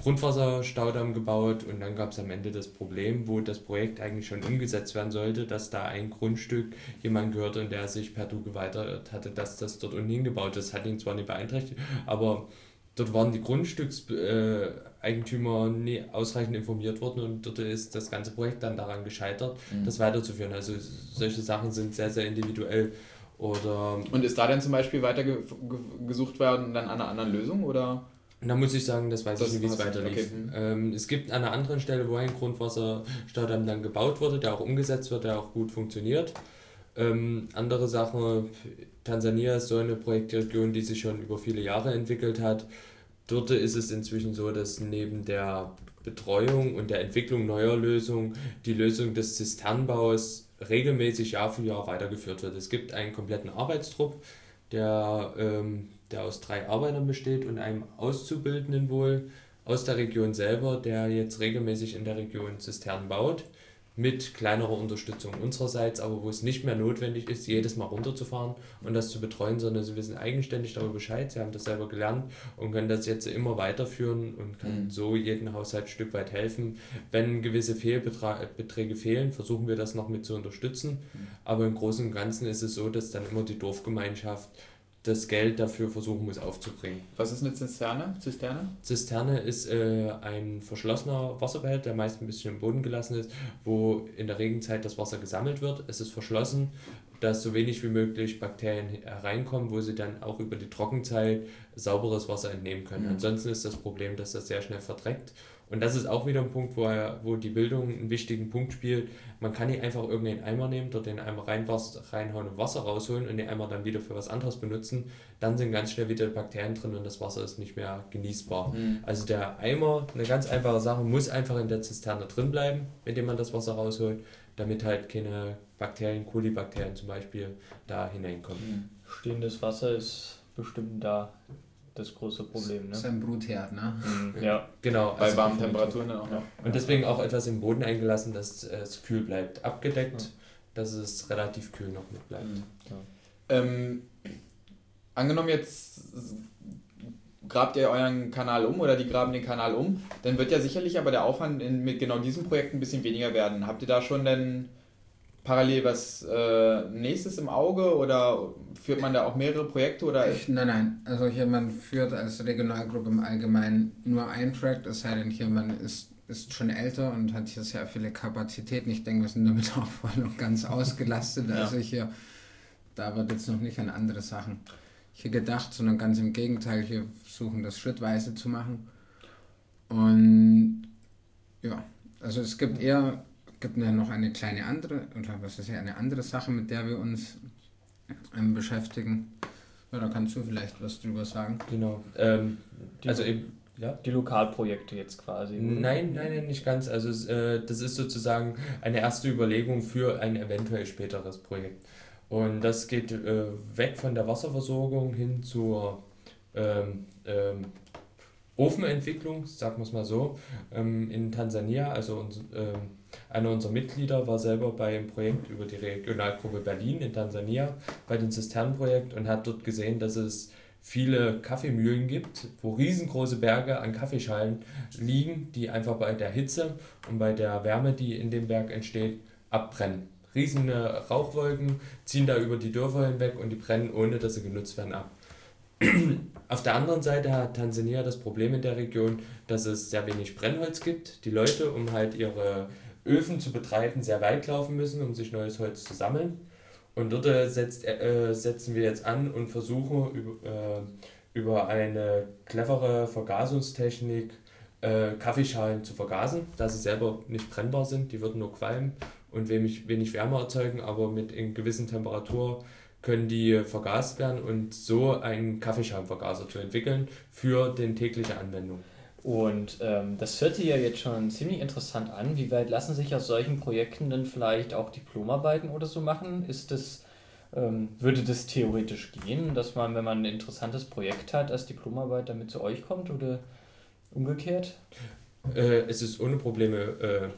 D: Grundwasserstaudamm gebaut und dann gab es am Ende das Problem, wo das Projekt eigentlich schon umgesetzt werden sollte, dass da ein Grundstück jemand gehört und der sich per Du geweitert hatte, dass das dort unten hingebaut ist. Das hat ihn zwar nicht beeinträchtigt, aber dort waren die Grundstückseigentümer nie ausreichend informiert worden und dort ist das ganze Projekt dann daran gescheitert, mhm. das weiterzuführen. Also solche Sachen sind sehr, sehr individuell. Oder
B: und ist da denn zum Beispiel weiter gesucht werden dann an einer anderen Lösung oder?
D: Da muss ich sagen, das weiß das ich nicht, wie es weiterlief. Okay. Ähm, es gibt an einer anderen Stelle, wo ein Grundwasserstaudamm dann gebaut wurde, der auch umgesetzt wird, der auch gut funktioniert. Ähm, andere Sachen, Tansania ist so eine Projektregion, die sich schon über viele Jahre entwickelt hat. Dort ist es inzwischen so, dass neben der Betreuung und der Entwicklung neuer Lösungen die Lösung des Zisternbaus regelmäßig Jahr für Jahr weitergeführt wird. Es gibt einen kompletten Arbeitstrupp, der ähm, der aus drei Arbeitern besteht und einem Auszubildenden wohl aus der Region selber, der jetzt regelmäßig in der Region Zisternen baut, mit kleinerer Unterstützung unsererseits, aber wo es nicht mehr notwendig ist, jedes Mal runterzufahren und das zu betreuen, sondern sie wissen eigenständig darüber Bescheid, sie haben das selber gelernt und können das jetzt immer weiterführen und können mhm. so jeden Haushalt ein Stück weit helfen. Wenn gewisse Fehlbeträge fehlen, versuchen wir das noch mit zu unterstützen, mhm. aber im Großen und Ganzen ist es so, dass dann immer die Dorfgemeinschaft das Geld dafür versuchen muss aufzubringen.
B: Was ist eine Zisterne? Zisterne?
D: Zisterne ist äh, ein verschlossener Wasserbehälter, der meist ein bisschen im Boden gelassen ist, wo in der Regenzeit das Wasser gesammelt wird. Es ist verschlossen, dass so wenig wie möglich Bakterien hereinkommen, wo sie dann auch über die Trockenzeit sauberes Wasser entnehmen können. Mhm. Ansonsten ist das Problem, dass das sehr schnell verdreckt und das ist auch wieder ein Punkt, wo, er, wo die Bildung einen wichtigen Punkt spielt. Man kann nicht einfach irgendeinen Eimer nehmen, dort den Eimer rein, reinhauen und Wasser rausholen und den Eimer dann wieder für was anderes benutzen. Dann sind ganz schnell wieder Bakterien drin und das Wasser ist nicht mehr genießbar. Mhm. Also der Eimer, eine ganz einfache Sache, muss einfach in der Zisterne drin bleiben, mit dem man das Wasser rausholt, damit halt keine Bakterien, Kolibakterien zum Beispiel, da hineinkommen. Mhm.
C: Stehendes Wasser ist bestimmt da das große Problem. Ne?
A: Das ist ein Brutherd, ne?
C: Mhm. Ja,
B: genau. Bei also warmen Temperaturen
D: dann auch. Ja. Und deswegen auch etwas im Boden eingelassen, dass es kühl bleibt. Abgedeckt, ja. dass es relativ kühl noch mit bleibt. Mhm.
B: Ja. Ähm, angenommen jetzt grabt ihr euren Kanal um oder die graben den Kanal um, dann wird ja sicherlich aber der Aufwand in, mit genau diesem Projekt ein bisschen weniger werden. Habt ihr da schon denn parallel was äh, nächstes im Auge oder führt man da auch mehrere Projekte? Oder?
A: Ich, nein, nein. Also hier man führt als Regionalgruppe im Allgemeinen nur ein Projekt, es sei denn hier man ist, ist schon älter und hat hier sehr viele Kapazitäten. Ich denke, wir sind damit *laughs* auch voll und ganz ausgelastet. ja. Also hier, da wird jetzt noch nicht an andere Sachen hier gedacht, sondern ganz im Gegenteil, hier versuchen das schrittweise zu machen. Und ja, also es gibt eher gibt ja noch eine kleine andere, oder was ist ja eine andere Sache, mit der wir uns ähm, beschäftigen. Ja, da kannst du vielleicht was drüber sagen.
D: Genau. Ähm,
C: also eben, ja? Die Lokalprojekte jetzt quasi.
D: Nein, nein, nein, nicht ganz. Also äh, das ist sozusagen eine erste Überlegung für ein eventuell späteres Projekt. Und das geht äh, weg von der Wasserversorgung hin zur ähm, ähm, Ofenentwicklung, sagen wir es mal so, ähm, in Tansania. Also ähm, einer unserer Mitglieder war selber beim Projekt über die Regionalgruppe Berlin in Tansania bei dem Zisternenprojekt und hat dort gesehen, dass es viele Kaffeemühlen gibt, wo riesengroße Berge an Kaffeeschalen liegen, die einfach bei der Hitze und bei der Wärme, die in dem Berg entsteht, abbrennen. Riesige Rauchwolken ziehen da über die Dörfer hinweg und die brennen, ohne dass sie genutzt werden, ab. *clears throat* Auf der anderen Seite hat Tansania das Problem in der Region, dass es sehr wenig Brennholz gibt. Die Leute, um halt ihre Öfen zu betreiben, sehr weit laufen müssen, um sich neues Holz zu sammeln. Und dort äh, setzt, äh, setzen wir jetzt an und versuchen über, äh, über eine clevere Vergasungstechnik äh, Kaffeeschalen zu vergasen, da sie selber nicht brennbar sind. Die würden nur qualmen und wenig, wenig Wärme erzeugen, aber mit in gewissen Temperatur können die vergast werden und so einen Kaffeeschaumvergaser zu entwickeln für den tägliche Anwendung.
C: Und ähm, das hört sich ja jetzt schon ziemlich interessant an. Wie weit lassen sich aus solchen Projekten dann vielleicht auch Diplomarbeiten oder so machen? Ist das, ähm, würde das theoretisch gehen, dass man, wenn man ein interessantes Projekt hat, als Diplomarbeit damit zu euch kommt oder umgekehrt?
D: Äh, es ist ohne Probleme äh,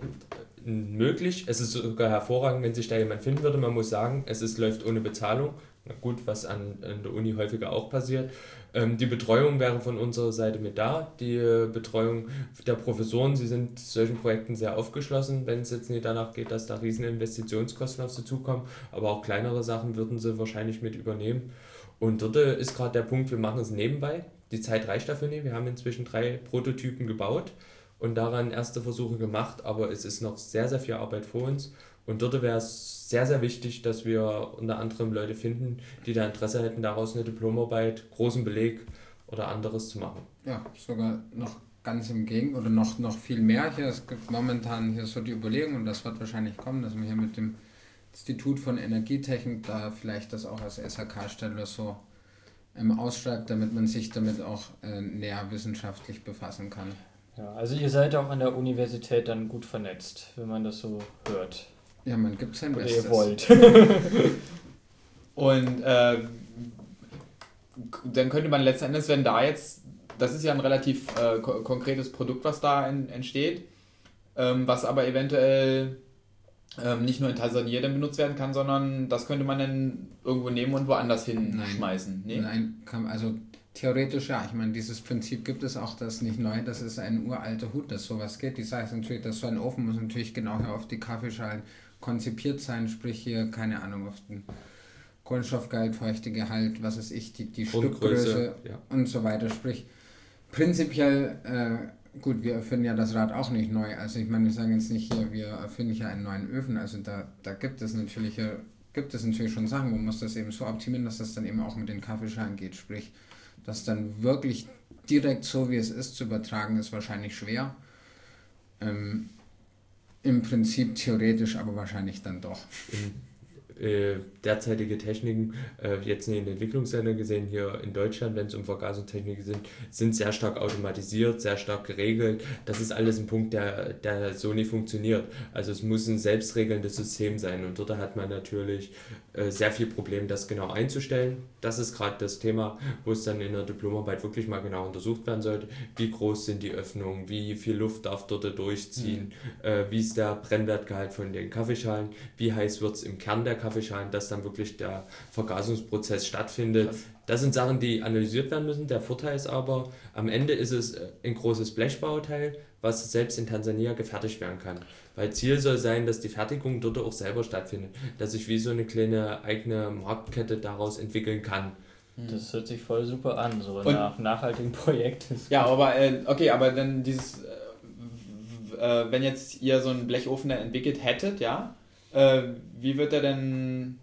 D: möglich. Es ist sogar hervorragend, wenn sich da jemand finden würde. Man muss sagen, es ist, läuft ohne Bezahlung. Gut, was an, an der Uni häufiger auch passiert. Ähm, die Betreuung wäre von unserer Seite mit da. Die äh, Betreuung der Professoren, sie sind solchen Projekten sehr aufgeschlossen, wenn es jetzt nicht danach geht, dass da riesen Investitionskosten auf sie zukommen. Aber auch kleinere Sachen würden sie wahrscheinlich mit übernehmen. Und dort ist gerade der Punkt, wir machen es nebenbei. Die Zeit reicht dafür nicht. Wir haben inzwischen drei Prototypen gebaut und daran erste Versuche gemacht, aber es ist noch sehr, sehr viel Arbeit vor uns. Und dort wäre es sehr, sehr wichtig, dass wir unter anderem Leute finden, die da Interesse hätten, daraus eine Diplomarbeit, großen Beleg oder anderes zu machen.
A: Ja, sogar noch ganz im Gegenteil oder noch, noch viel mehr. Hier, es gibt momentan hier so die Überlegung, und das wird wahrscheinlich kommen, dass man hier mit dem Institut von Energietechnik da vielleicht das auch als SHK-Stelle so ähm, ausschreibt, damit man sich damit auch äh, näher wissenschaftlich befassen kann.
C: Ja, also ihr seid auch an der Universität dann gut vernetzt, wenn man das so hört.
A: Ja, man gibt sein
C: Bestes. ihr wollt. *laughs*
B: Und äh, dann könnte man letzten Endes, wenn da jetzt, das ist ja ein relativ äh, ko konkretes Produkt, was da in, entsteht, ähm, was aber eventuell ähm, nicht nur in Tansania dann benutzt werden kann, sondern das könnte man dann irgendwo nehmen und woanders hinschmeißen.
A: Nee? Nein, kann, also theoretisch ja. Ich meine, dieses Prinzip gibt es auch, das ist nicht neu, das ist ein uralter Hut, dass sowas geht. Die Sache ist natürlich, dass so ein Ofen muss natürlich genau auf die Kaffeeschalen konzipiert sein, sprich hier, keine Ahnung, auf den Kohlenstoffgehalt, Feuchtegehalt, was weiß ich, die, die Stückgröße ja. und so weiter. Sprich, prinzipiell, äh, gut, wir erfinden ja das Rad auch nicht neu. Also ich meine, wir sagen jetzt nicht hier, wir erfinden ja einen neuen Öfen. Also da, da gibt es natürlich gibt es natürlich schon Sachen, wo man muss das eben so optimieren, dass das dann eben auch mit den Kaffeeschalen geht. Sprich, das dann wirklich direkt so, wie es ist, zu übertragen, ist wahrscheinlich schwer. Ähm, Im Prinzip theoretisch, aber wahrscheinlich dann doch.
D: Mhm äh, derzeitige Techniken, äh, jetzt in den Entwicklungsländern gesehen, hier in Deutschland, wenn es um Vergasungstechniken sind, sind sehr stark automatisiert, sehr stark geregelt. Das ist alles ein Punkt, der, der so nicht funktioniert. Also es muss ein selbstregelndes System sein und dort hat man natürlich äh, sehr viel Problem, das genau einzustellen. Das ist gerade das Thema, wo es dann in der Diplomarbeit wirklich mal genau untersucht werden sollte. Wie groß sind die Öffnungen, wie viel Luft darf dort durchziehen, mhm. äh, wie ist der Brennwertgehalt von den Kaffeeschalen, wie heiß wird es im Kern der Kaffeeschalen, dass dann wirklich der Vergasungsprozess stattfindet. Krass. Das sind Sachen, die analysiert werden müssen. Der Vorteil ist aber, am Ende ist es äh, ein großes Blechbauteil, was selbst in Tansania gefertigt werden kann. Weil Ziel soll sein, dass die Fertigung dort auch selber stattfindet, dass ich wie so eine kleine eigene Marktkette daraus entwickeln kann.
C: Hm. Das hört sich voll super an, so Und, nach nachhaltigen Projekten.
B: Ja, aber äh, okay, aber dann dieses, äh, äh, wenn jetzt ihr so einen Blechofen entwickelt hättet, ja, äh, wie wird er denn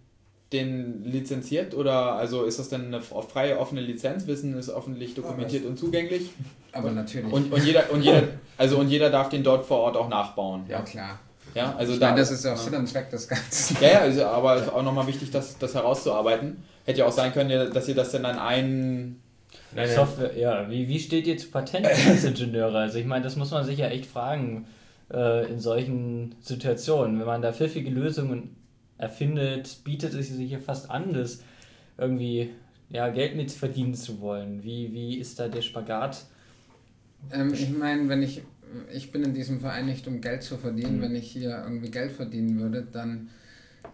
B: den lizenziert oder also ist das denn eine freie offene Lizenz? Wissen ist öffentlich dokumentiert und zugänglich?
A: Aber natürlich.
B: Und, und jeder und jeder also und jeder darf den dort vor Ort auch nachbauen.
A: Ja klar.
B: Ja, also
A: ich da, meine, das ist auch Sinn und Zweck des Ganzen.
B: Ja, ja, also, aber es ist auch nochmal wichtig, das, das herauszuarbeiten. Hätte ja auch sein können, dass ihr das dann an einen
C: Nein, Software, ja, wie, wie steht ihr zu Patentingenieure? Also ich meine, das muss man sich ja echt fragen äh, in solchen Situationen. Wenn man da pfiffige Lösungen erfindet, bietet es sich ja fast an, das irgendwie ja, Geld mit verdienen zu wollen. Wie, wie ist da der Spagat?
A: Ähm, ich meine, wenn ich, ich bin in diesem Verein nicht, um Geld zu verdienen. Mhm. Wenn ich hier irgendwie Geld verdienen würde, dann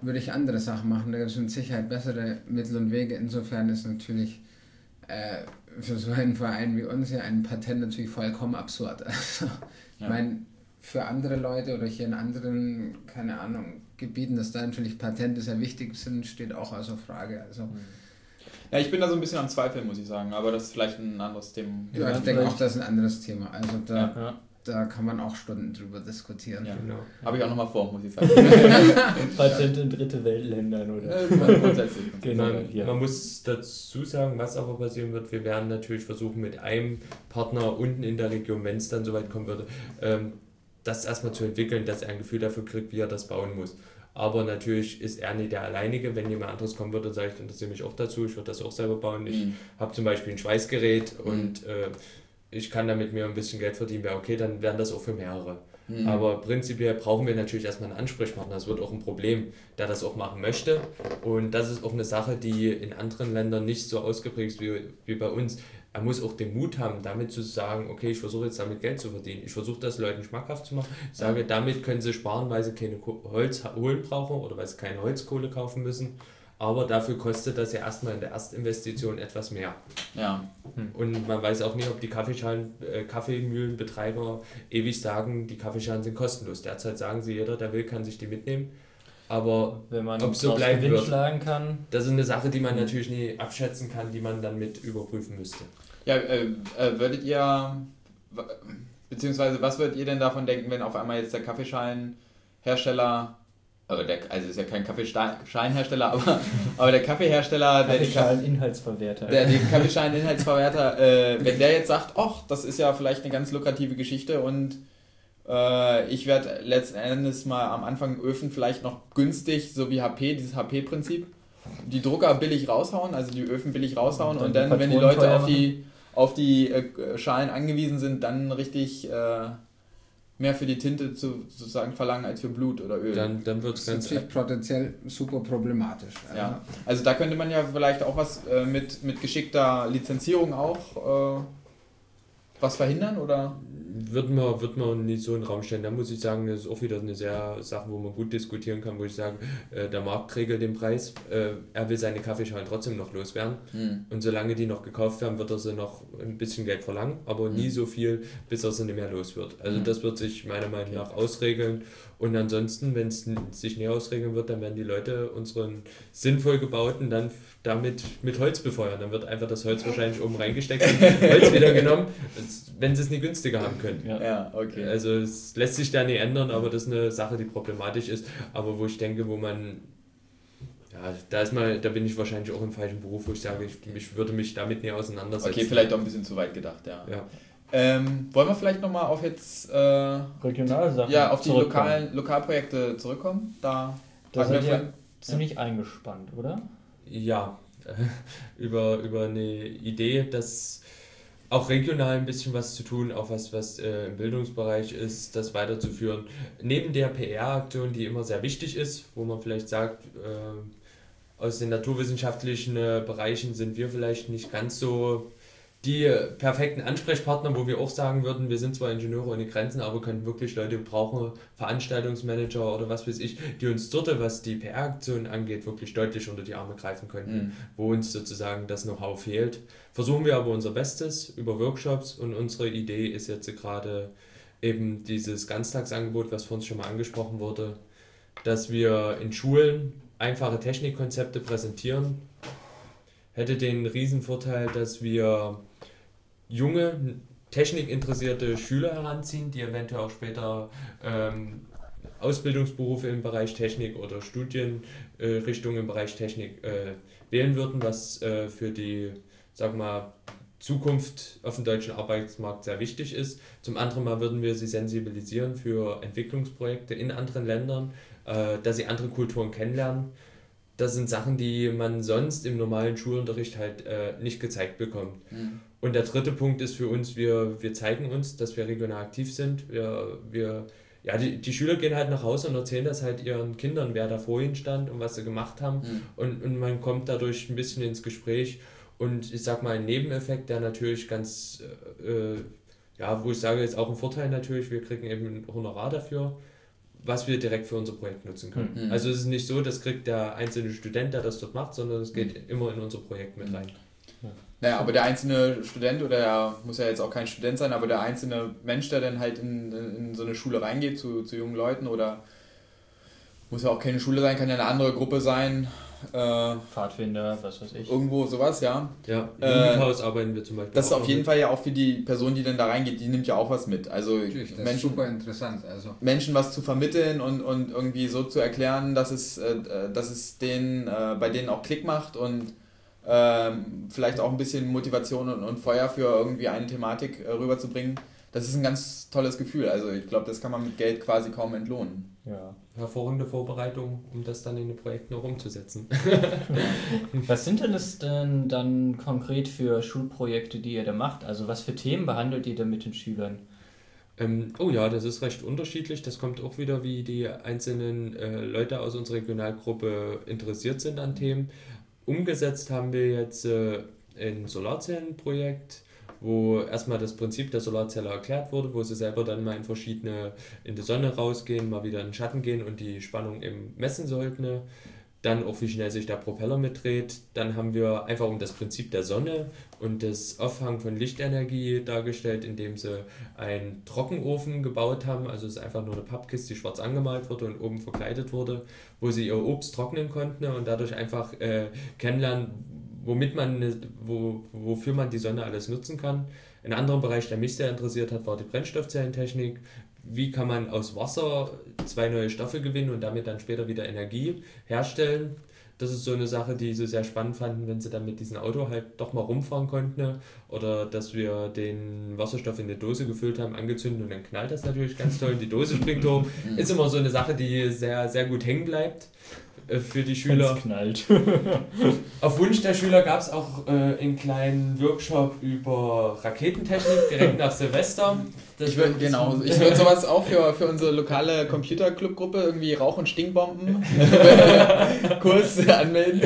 A: würde ich andere Sachen machen. Da gibt es mit Sicherheit bessere Mittel und Wege. Insofern ist natürlich äh, für so einen Verein wie uns ja ein Patent natürlich vollkommen absurd. *laughs* Also, ich ja. meine, für andere Leute oder hier in anderen, keine Ahnung, Gebieten, dass da natürlich Patente sehr wichtig sind, steht auch außer Frage. Also, mhm.
B: ja, ich bin da so ein bisschen am Zweifeln, muss ich sagen, aber das ist vielleicht ein anderes Thema.
A: Ja, ich denke auch, das ist ein anderes Thema. Also da, ja. da kann man auch Stunden drüber diskutieren.
B: Ja, genau. Habe ich auch nochmal vor, muss ich sagen. *laughs*
C: Patente in dritte Weltländern, oder?
D: grundsätzlich. Genau. Man, ja. man muss dazu sagen, was aber passieren wird, wir werden natürlich versuchen, mit einem Partner unten in der Region, wenn es dann soweit kommen würde, ähm, das erstmal zu entwickeln, dass er ein Gefühl dafür kriegt, wie er das bauen muss. Aber natürlich ist er nicht der Alleinige. Wenn jemand anderes kommen würde und sagt, ich interessiere mich auch dazu, ich würde das auch selber bauen. Ich mhm. habe zum Beispiel ein Schweißgerät mhm. und äh, ich kann damit mir ein bisschen Geld verdienen, wäre okay, dann wären das auch für mehrere. Mhm. Aber prinzipiell brauchen wir natürlich erstmal einen Ansprechpartner. Das wird auch ein Problem, der das auch machen möchte. Und das ist auch eine Sache, die in anderen Ländern nicht so ausgeprägt ist wie, wie bei uns er muss auch den Mut haben, damit zu sagen, okay, ich versuche jetzt damit Geld zu verdienen. Ich versuche das Leuten schmackhaft zu machen. Ich sage, damit können sie sparen, weil sie keine Holz holen brauchen oder weil sie keine Holzkohle kaufen müssen. Aber dafür kostet das ja erstmal in der Erstinvestition etwas mehr.
B: Ja.
D: Hm. Und man weiß auch nicht, ob die Kaffeeschalen, äh, Kaffeemühlenbetreiber ewig sagen, die Kaffeeschalen sind kostenlos. Derzeit sagen sie, jeder, der will, kann sich die mitnehmen. Aber
C: wenn man ob so bleiben wird, schlagen kann.
D: Das ist eine Sache, die man natürlich nie abschätzen kann, die man dann mit überprüfen müsste.
B: Ja, äh, äh, würdet ihr, beziehungsweise was würdet ihr denn davon denken, wenn auf einmal jetzt der Kaffeescheinhersteller, also, der, also ist ja kein Kaffeescheinhersteller, aber, *laughs* aber der Kaffeehersteller,
C: der Kaffeeschein-Inhaltsverwerter,
B: der den Kaffeeschein-Inhaltsverwerter, äh, wenn der jetzt sagt, ach, das ist ja vielleicht eine ganz lukrative Geschichte und äh, ich werde letzten Endes mal am Anfang Öfen vielleicht noch günstig, so wie HP, dieses HP-Prinzip, die Drucker billig raushauen, also die Öfen billig raushauen und und dann wenn die Leute auf die auf die äh, Schalen angewiesen sind, dann richtig äh, mehr für die Tinte zu, sozusagen verlangen als für Blut oder Öl.
D: Dann, dann wird es
A: ganz potenziell super problematisch.
B: Also. Ja. also da könnte man ja vielleicht auch was äh, mit, mit geschickter Lizenzierung auch was verhindern oder?
D: wird man, wird man nicht so in den Raum stellen. Da muss ich sagen, das ist auch wieder eine sehr Sache, wo man gut diskutieren kann, wo ich sage, äh, der Markt regelt den Preis, äh, er will seine Kaffeeschalen trotzdem noch loswerden. Mhm. Und solange die noch gekauft werden, wird er sie noch ein bisschen Geld verlangen, aber mhm. nie so viel, bis er sie nicht mehr los wird. Also mhm. das wird sich meiner Meinung nach ausregeln. Und ansonsten, wenn es sich nicht ausregeln wird, dann werden die Leute unseren sinnvoll gebauten dann damit mit Holz befeuern. Dann wird einfach das Holz wahrscheinlich oben reingesteckt und Holz wieder genommen, wenn sie es nicht günstiger haben können.
B: Ja, ja okay.
D: Also es lässt sich da nicht ändern, aber das ist eine Sache, die problematisch ist, aber wo ich denke, wo man ja, da ist mal, da bin ich wahrscheinlich auch im falschen Beruf, wo ich sage, ich, ich würde mich damit nicht auseinandersetzen.
B: Okay, vielleicht auch ein bisschen zu weit gedacht, ja.
D: ja.
B: Ähm, wollen wir vielleicht nochmal auf jetzt äh,
C: Regionalsachen
B: ja, auf die lokalen Lokalprojekte zurückkommen? Da,
C: da sind wir ziemlich ja. eingespannt, oder?
D: ja, *laughs* über, über eine Idee, dass auch regional ein bisschen was zu tun, auch was, was äh, im Bildungsbereich ist, das weiterzuführen. Neben der PR-Aktion, die immer sehr wichtig ist, wo man vielleicht sagt, äh, aus den naturwissenschaftlichen äh, Bereichen sind wir vielleicht nicht ganz so die perfekten Ansprechpartner, wo wir auch sagen würden, wir sind zwar Ingenieure ohne Grenzen, aber können wirklich Leute brauchen, Veranstaltungsmanager oder was weiß ich, die uns dort, was die PR-Aktion angeht, wirklich deutlich unter die Arme greifen könnten, mhm. wo uns sozusagen das Know-how fehlt. Versuchen wir aber unser Bestes über Workshops und unsere Idee ist jetzt gerade eben dieses Ganztagsangebot, was vor uns schon mal angesprochen wurde, dass wir in Schulen einfache Technikkonzepte präsentieren, hätte den Riesenvorteil, dass wir junge, technikinteressierte Schüler heranziehen, die eventuell auch später ähm, Ausbildungsberufe im Bereich Technik oder Studienrichtungen äh, im Bereich Technik äh, wählen würden, was äh, für die, sag mal, Zukunft auf dem deutschen Arbeitsmarkt sehr wichtig ist. Zum anderen mal würden wir sie sensibilisieren für Entwicklungsprojekte in anderen Ländern, äh, dass sie andere Kulturen kennenlernen. Das sind Sachen, die man sonst im normalen Schulunterricht halt äh, nicht gezeigt bekommt. Mhm. Und der dritte Punkt ist für uns, wir, wir zeigen uns, dass wir regional aktiv sind. Wir, wir, ja, die, die Schüler gehen halt nach Hause und erzählen das halt ihren Kindern, wer da vorhin stand und was sie gemacht haben. Mhm. Und, und man kommt dadurch ein bisschen ins Gespräch. Und ich sag mal, ein Nebeneffekt, der natürlich ganz, äh, ja, wo ich sage, ist auch ein Vorteil natürlich, wir kriegen eben ein Honorar dafür, was wir direkt für unser Projekt nutzen können. Mhm. Also es ist nicht so, das kriegt der einzelne Student, der das dort macht, sondern es geht mhm. immer in unser Projekt mit rein.
B: Naja, aber der einzelne Student oder der muss ja jetzt auch kein Student sein, aber der einzelne Mensch, der dann halt in, in so eine Schule reingeht zu, zu jungen Leuten oder muss ja auch keine Schule sein, kann ja eine andere Gruppe sein.
C: Äh, Pfadfinder, was weiß ich.
B: Irgendwo sowas, ja.
D: Ja, im Jugendhaus äh, arbeiten wir zum Beispiel.
B: Das ist auf jeden mit. Fall ja auch für die Person, die dann da reingeht, die nimmt ja auch was mit. Also
A: Natürlich, Menschen, super interessant. Also.
B: Menschen was zu vermitteln und, und irgendwie so zu erklären, dass es, äh, dass es denen, äh, bei denen auch Klick macht und ähm, vielleicht auch ein bisschen Motivation und, und, Feuer für irgendwie eine Thematik äh, rüberzubringen. Das ist ein ganz tolles Gefühl. Also ich glaube, das kann man mit Geld quasi kaum entlohnen.
D: Ja, hervorragende Vorbereitung, um das dann in den Projekten auch umzusetzen. *laughs*
C: was sind denn das denn dann konkret für Schulprojekte, die ihr da macht? Also was für Themen behandelt ihr da mit den Schülern?
D: Ähm, oh ja, das ist recht unterschiedlich. Das kommt auch wieder, wie die einzelnen äh, Leute aus unserer Regionalgruppe interessiert sind an Themen. Umgesetzt haben wir jetzt äh, ein Solarzellenprojekt, wo erstmal das Prinzip der Solarzelle erklärt wurde, wo sie selber dann mal in verschiedene, in die Sonne rausgehen, mal wieder in den Schatten gehen und die Spannung eben messen sollten dann auch wie schnell sich der Propeller mitdreht. Dann haben wir einfach um das Prinzip der Sonne und das Auffangen von Lichtenergie dargestellt, indem sie einen Trockenofen gebaut haben. Also es ist einfach nur eine Pappkiste, die schwarz angemalt wurde und oben verkleidet wurde, wo sie ihr Obst trocknen konnten und dadurch einfach äh, kennenlernen, womit man, wo, wofür man die Sonne alles nutzen kann. Ein anderer Bereich, der mich sehr interessiert hat, war die Brennstoffzellentechnik wie kann man aus Wasser zwei neue Stoffe gewinnen und damit dann später wieder Energie herstellen. Das ist so eine Sache, die sie sehr spannend fanden, wenn sie dann mit diesem Auto halt doch mal rumfahren konnten. Oder dass wir den Wasserstoff in eine Dose gefüllt haben, angezündet und dann knallt das natürlich ganz toll. Die Dose springt hoch. *laughs* Ist immer so eine Sache, die sehr, sehr gut hängen bleibt. Äh, für die Schüler.
C: knallt. *laughs*
D: Auf Wunsch der Schüler gab es auch äh, einen kleinen Workshop über Raketentechnik direkt nach Silvester.
B: Das ich würde genau, *laughs* ich würde sowas auch für, für unsere lokale Computerclub-Gruppe irgendwie Rauch- und Stinkbomben *laughs* Kurs anmelden.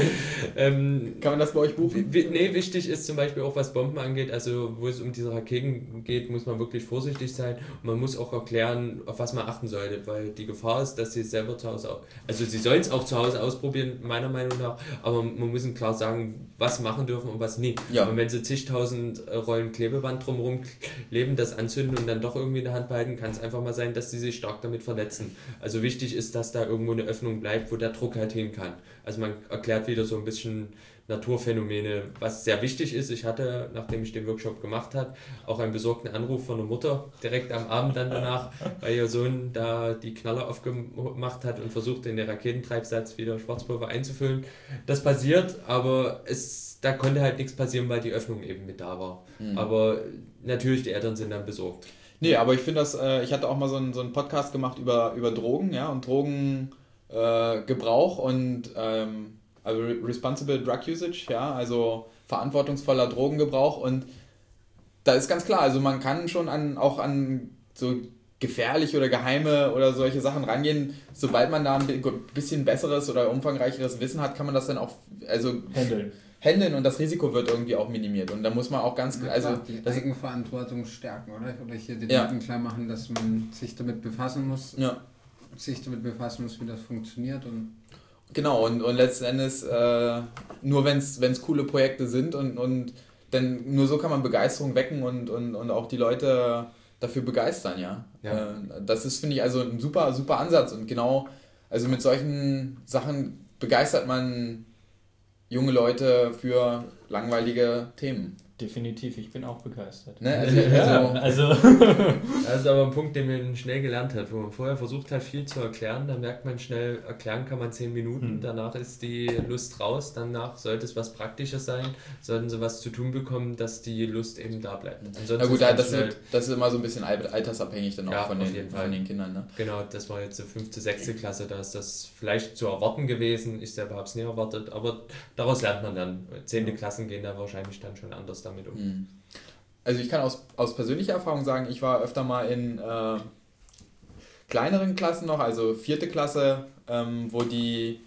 B: ähm, Kann man das bei euch buchen?
D: Nee, wichtig ist zum Beispiel auch, was Bomben angeht, also wo es um diese Raketen geht, muss man wirklich vorsichtig sein und man muss auch erklären, auf was man achten sollte, weil die Gefahr ist, dass sie es selber zu Hause, also sie sollen es auch zu Hause ausprobieren, meiner Meinung nach, aber man muss ihnen klar sagen, was machen dürfen und was nicht. Ja. Und wenn sie zigtausend Rollen Klebeband drumherum leben, das anzünden und dann doch irgendwie in der Hand behalten, kann es einfach mal sein, dass sie sich stark damit verletzen. Also wichtig ist, dass da irgendwo eine Öffnung bleibt, wo der Druck halt hin kann. Also man erklärt wieder so ein bisschen Naturphänomene, was sehr wichtig ist. Ich hatte, nachdem ich den Workshop gemacht habe, auch einen besorgten Anruf von der Mutter direkt am Abend dann danach, weil ihr Sohn da die Knaller aufgemacht hat und versucht, in den Raketentreibsatz wieder Schwarzpulver einzufüllen. Das passiert, aber es, da konnte halt nichts passieren, weil die Öffnung eben mit da war. Mhm. Aber natürlich, die Eltern sind dann besorgt.
B: Nee, aber ich finde das, äh, ich hatte auch mal so einen, so Podcast gemacht über, über Drogen, ja, und Drogengebrauch äh, und ähm, also Responsible Drug Usage, ja, also verantwortungsvoller Drogengebrauch und da ist ganz klar, also man kann schon an, auch an so gefährlich oder geheime oder solche Sachen rangehen. Sobald man da ein bisschen besseres oder umfangreicheres Wissen hat, kann man das dann auch also handeln handeln und das Risiko wird irgendwie auch minimiert. Und da muss man auch ganz
A: klar, also die Eigenverantwortung stärken, oder? Oder hier den ja. Leuten klar machen, dass man sich damit befassen muss, ja. sich damit befassen muss, wie das funktioniert und
B: Genau, und, und letzten Endes, äh, nur wenn es coole Projekte sind und, und denn nur so kann man Begeisterung wecken und, und, und auch die Leute dafür begeistern, ja. ja. Äh, das ist, finde ich, also ein super, super Ansatz und genau, also mit solchen Sachen begeistert man junge Leute für langweilige Themen.
C: Definitiv, ich bin auch begeistert. Ne? Also, ja,
D: also, also *laughs* das ist aber ein Punkt, den man schnell gelernt hat. Wo man vorher versucht hat, viel zu erklären, dann merkt man schnell, erklären kann man zehn Minuten, hm. danach ist die Lust raus, danach sollte es was Praktisches sein, sollten sie was zu tun bekommen, dass die Lust eben da bleibt.
B: Ansonsten Na gut, das, wird, das ist immer so ein bisschen altersabhängig dann auch ja, von, den, von den Kindern. Ne?
D: Genau, das war jetzt so fünfte, sechste Klasse, da ist das vielleicht zu erwarten gewesen. Ich selber habe es nie erwartet, aber daraus lernt man dann. Zehnte Klassen gehen da wahrscheinlich dann schon anders damit um. Mhm.
B: Also ich kann aus, aus persönlicher Erfahrung sagen, ich war öfter mal in äh, kleineren Klassen noch, also vierte Klasse, ähm, wo die,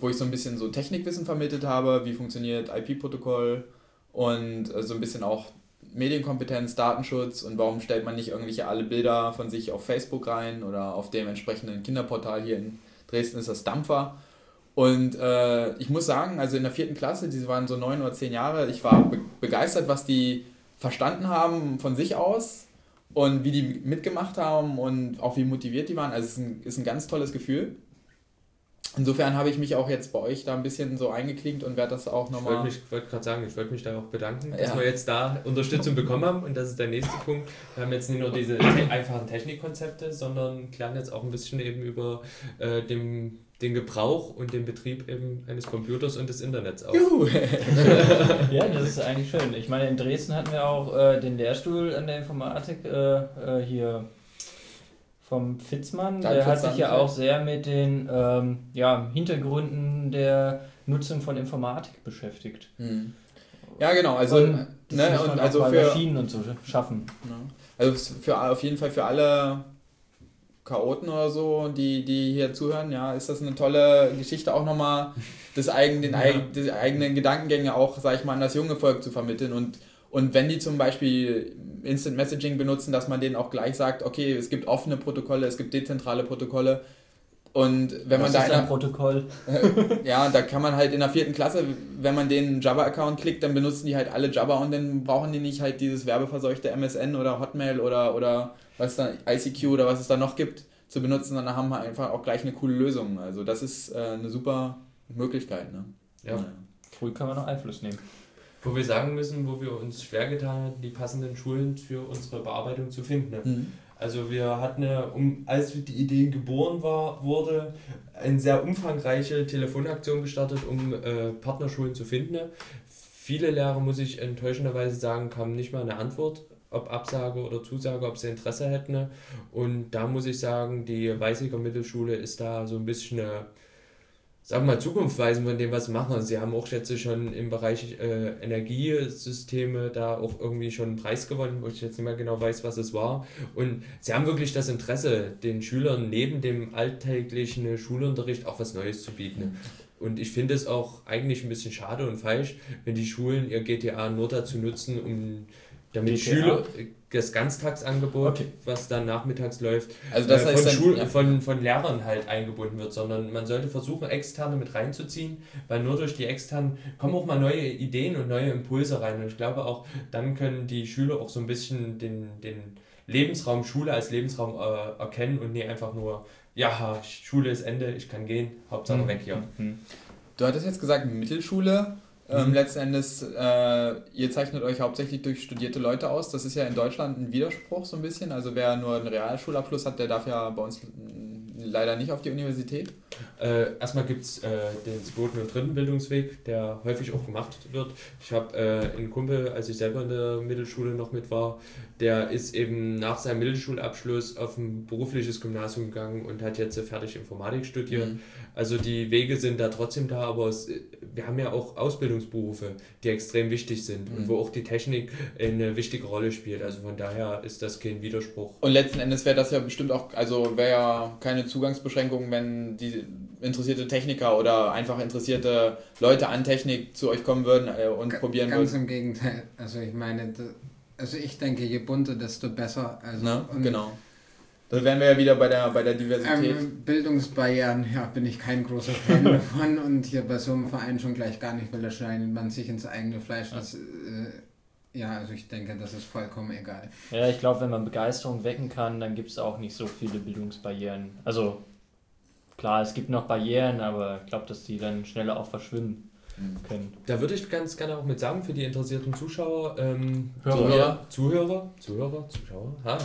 B: wo ich so ein bisschen so Technikwissen vermittelt habe, wie funktioniert IP-Protokoll und äh, so ein bisschen auch Medienkompetenz, Datenschutz und warum stellt man nicht irgendwelche alle Bilder von sich auf Facebook rein oder auf dem entsprechenden Kinderportal hier in Dresden ist das Dampfer. Und äh, ich muss sagen, also in der vierten Klasse, die waren so neun oder zehn Jahre, ich war be begeistert, was die verstanden haben von sich aus und wie die mitgemacht haben und auch wie motiviert die waren. Also es ist ein, ist ein ganz tolles Gefühl. Insofern habe ich mich auch jetzt bei euch da ein bisschen so eingeklinkt und werde das auch nochmal.
D: Ich wollte gerade sagen, ich wollte mich da auch bedanken, dass ja. wir jetzt da Unterstützung bekommen haben und das ist der nächste Punkt. Wir haben jetzt nicht nur diese te einfachen Technikkonzepte, sondern lernen jetzt auch ein bisschen eben über äh, dem den Gebrauch und den Betrieb eben eines Computers und des Internets auch. Juhu. *laughs*
C: ja, das ist eigentlich schön. Ich meine, in Dresden hatten wir auch äh, den Lehrstuhl an der Informatik äh, äh, hier vom Fitzmann. Der hat sich ja auch sehr mit den ähm, ja, Hintergründen der Nutzung von Informatik beschäftigt.
B: Hm. Ja, genau. Also, und, ne, und
C: also für Maschinen und so schaffen.
B: Also für, auf jeden Fall für alle Chaoten oder so, die, die hier zuhören, ja, ist das eine tolle Geschichte, auch nochmal das eigen, den ja. eigen, die eigenen Gedankengänge auch, sag ich mal, an das junge Volk zu vermitteln. Und, und wenn die zum Beispiel Instant Messaging benutzen, dass man denen auch gleich sagt, okay, es gibt offene Protokolle, es gibt dezentrale Protokolle. Und wenn Was man da ist ein Protokoll? *laughs* ja, da kann man halt in der vierten Klasse, wenn man den Java-Account klickt, dann benutzen die halt alle Java und dann brauchen die nicht halt dieses werbeverseuchte MSN oder Hotmail oder, oder was da, ICQ oder was es da noch gibt, zu benutzen, dann haben wir einfach auch gleich eine coole Lösung. Also das ist äh, eine super Möglichkeit. Ne? Ja.
C: Früh kann man noch Einfluss nehmen.
D: Wo wir sagen müssen, wo wir uns schwer getan haben, die passenden Schulen für unsere Bearbeitung zu finden. Ne? Mhm. Also wir hatten, eine, um, als die Idee geboren war, wurde, eine sehr umfangreiche Telefonaktion gestartet, um äh, Partnerschulen zu finden. Viele Lehrer, muss ich enttäuschenderweise sagen, kamen nicht mal eine Antwort ob Absage oder Zusage, ob sie Interesse hätten. Und da muss ich sagen, die Weißiger Mittelschule ist da so ein bisschen, sagen wir mal, zukunftsweisend von dem, was sie machen. sie haben auch jetzt schon im Bereich äh, Energiesysteme da auch irgendwie schon einen Preis gewonnen, wo ich jetzt nicht mehr genau weiß, was es war. Und sie haben wirklich das Interesse, den Schülern neben dem alltäglichen Schulunterricht auch was Neues zu bieten. Und ich finde es auch eigentlich ein bisschen schade und falsch, wenn die Schulen ihr GTA nur dazu nutzen, um damit GTA? Schüler das Ganztagsangebot, okay. was dann nachmittags läuft, also das äh, heißt von, dann, Schul ja. von, von Lehrern halt eingebunden wird, sondern man sollte versuchen, externe mit reinzuziehen, weil nur durch die externen kommen auch mal neue Ideen und neue Impulse rein. Und ich glaube auch, dann können die Schüler auch so ein bisschen den, den Lebensraum Schule als Lebensraum äh, erkennen und nicht einfach nur, ja, Schule ist Ende, ich kann gehen, Hauptsache mhm. weg hier. Mhm.
B: Du hattest jetzt gesagt, Mittelschule. Ähm, mhm. letzten Endes, äh, ihr zeichnet euch hauptsächlich durch studierte Leute aus. Das ist ja in Deutschland ein Widerspruch so ein bisschen. Also wer nur einen Realschulabschluss hat, der darf ja bei uns leider nicht auf die Universität.
D: Äh, erstmal gibt es äh, den zweiten und dritten Bildungsweg, der häufig auch gemacht wird. Ich habe äh, einen Kumpel, als ich selber in der Mittelschule noch mit war, der ist eben nach seinem Mittelschulabschluss auf ein berufliches Gymnasium gegangen und hat jetzt fertig Informatik studiert. Mhm. Also die Wege sind da trotzdem da, aber es, wir haben ja auch Ausbildungsberufe, die extrem wichtig sind mhm. und wo auch die Technik eine wichtige Rolle spielt. Also von daher ist das kein Widerspruch.
B: Und letzten Endes wäre das ja bestimmt auch, also wäre ja keine Zugangsbeschränkung, wenn die interessierte Techniker oder einfach interessierte Leute an Technik zu euch kommen würden äh, und G probieren
A: ganz würden. Ganz im Gegenteil. Also ich meine, also ich denke, je bunter, desto besser. Also
B: Na, genau. Da wären wir ja wieder bei der, bei der Diversität. Ähm,
A: Bildungsbarrieren, ja, bin ich kein großer Fan *laughs* davon und hier bei so einem Verein schon gleich gar nicht, weil da schneidet man sich ins eigene Fleisch. Das, äh, ja, also ich denke, das ist vollkommen egal.
C: Ja, ich glaube, wenn man Begeisterung wecken kann, dann gibt es auch nicht so viele Bildungsbarrieren. Also klar, es gibt noch Barrieren, aber ich glaube, dass die dann schneller auch verschwimmen können.
D: Da würde ich ganz gerne auch mit sagen für die interessierten Zuschauer, ähm, Zuhörer, Zuhörer, Zuhörer, Zuschauer. Ha?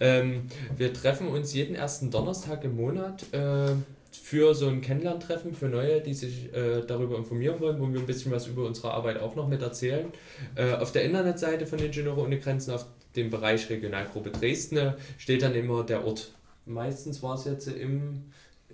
D: Ähm, wir treffen uns jeden ersten Donnerstag im Monat äh, für so ein Kennenlerntreffen für Neue, die sich äh, darüber informieren wollen, wo wir ein bisschen was über unsere Arbeit auch noch mit erzählen. Äh, auf der Internetseite von Ingenieure ohne Grenzen, auf dem Bereich Regionalgruppe Dresden, steht dann immer der Ort. Meistens war es jetzt im,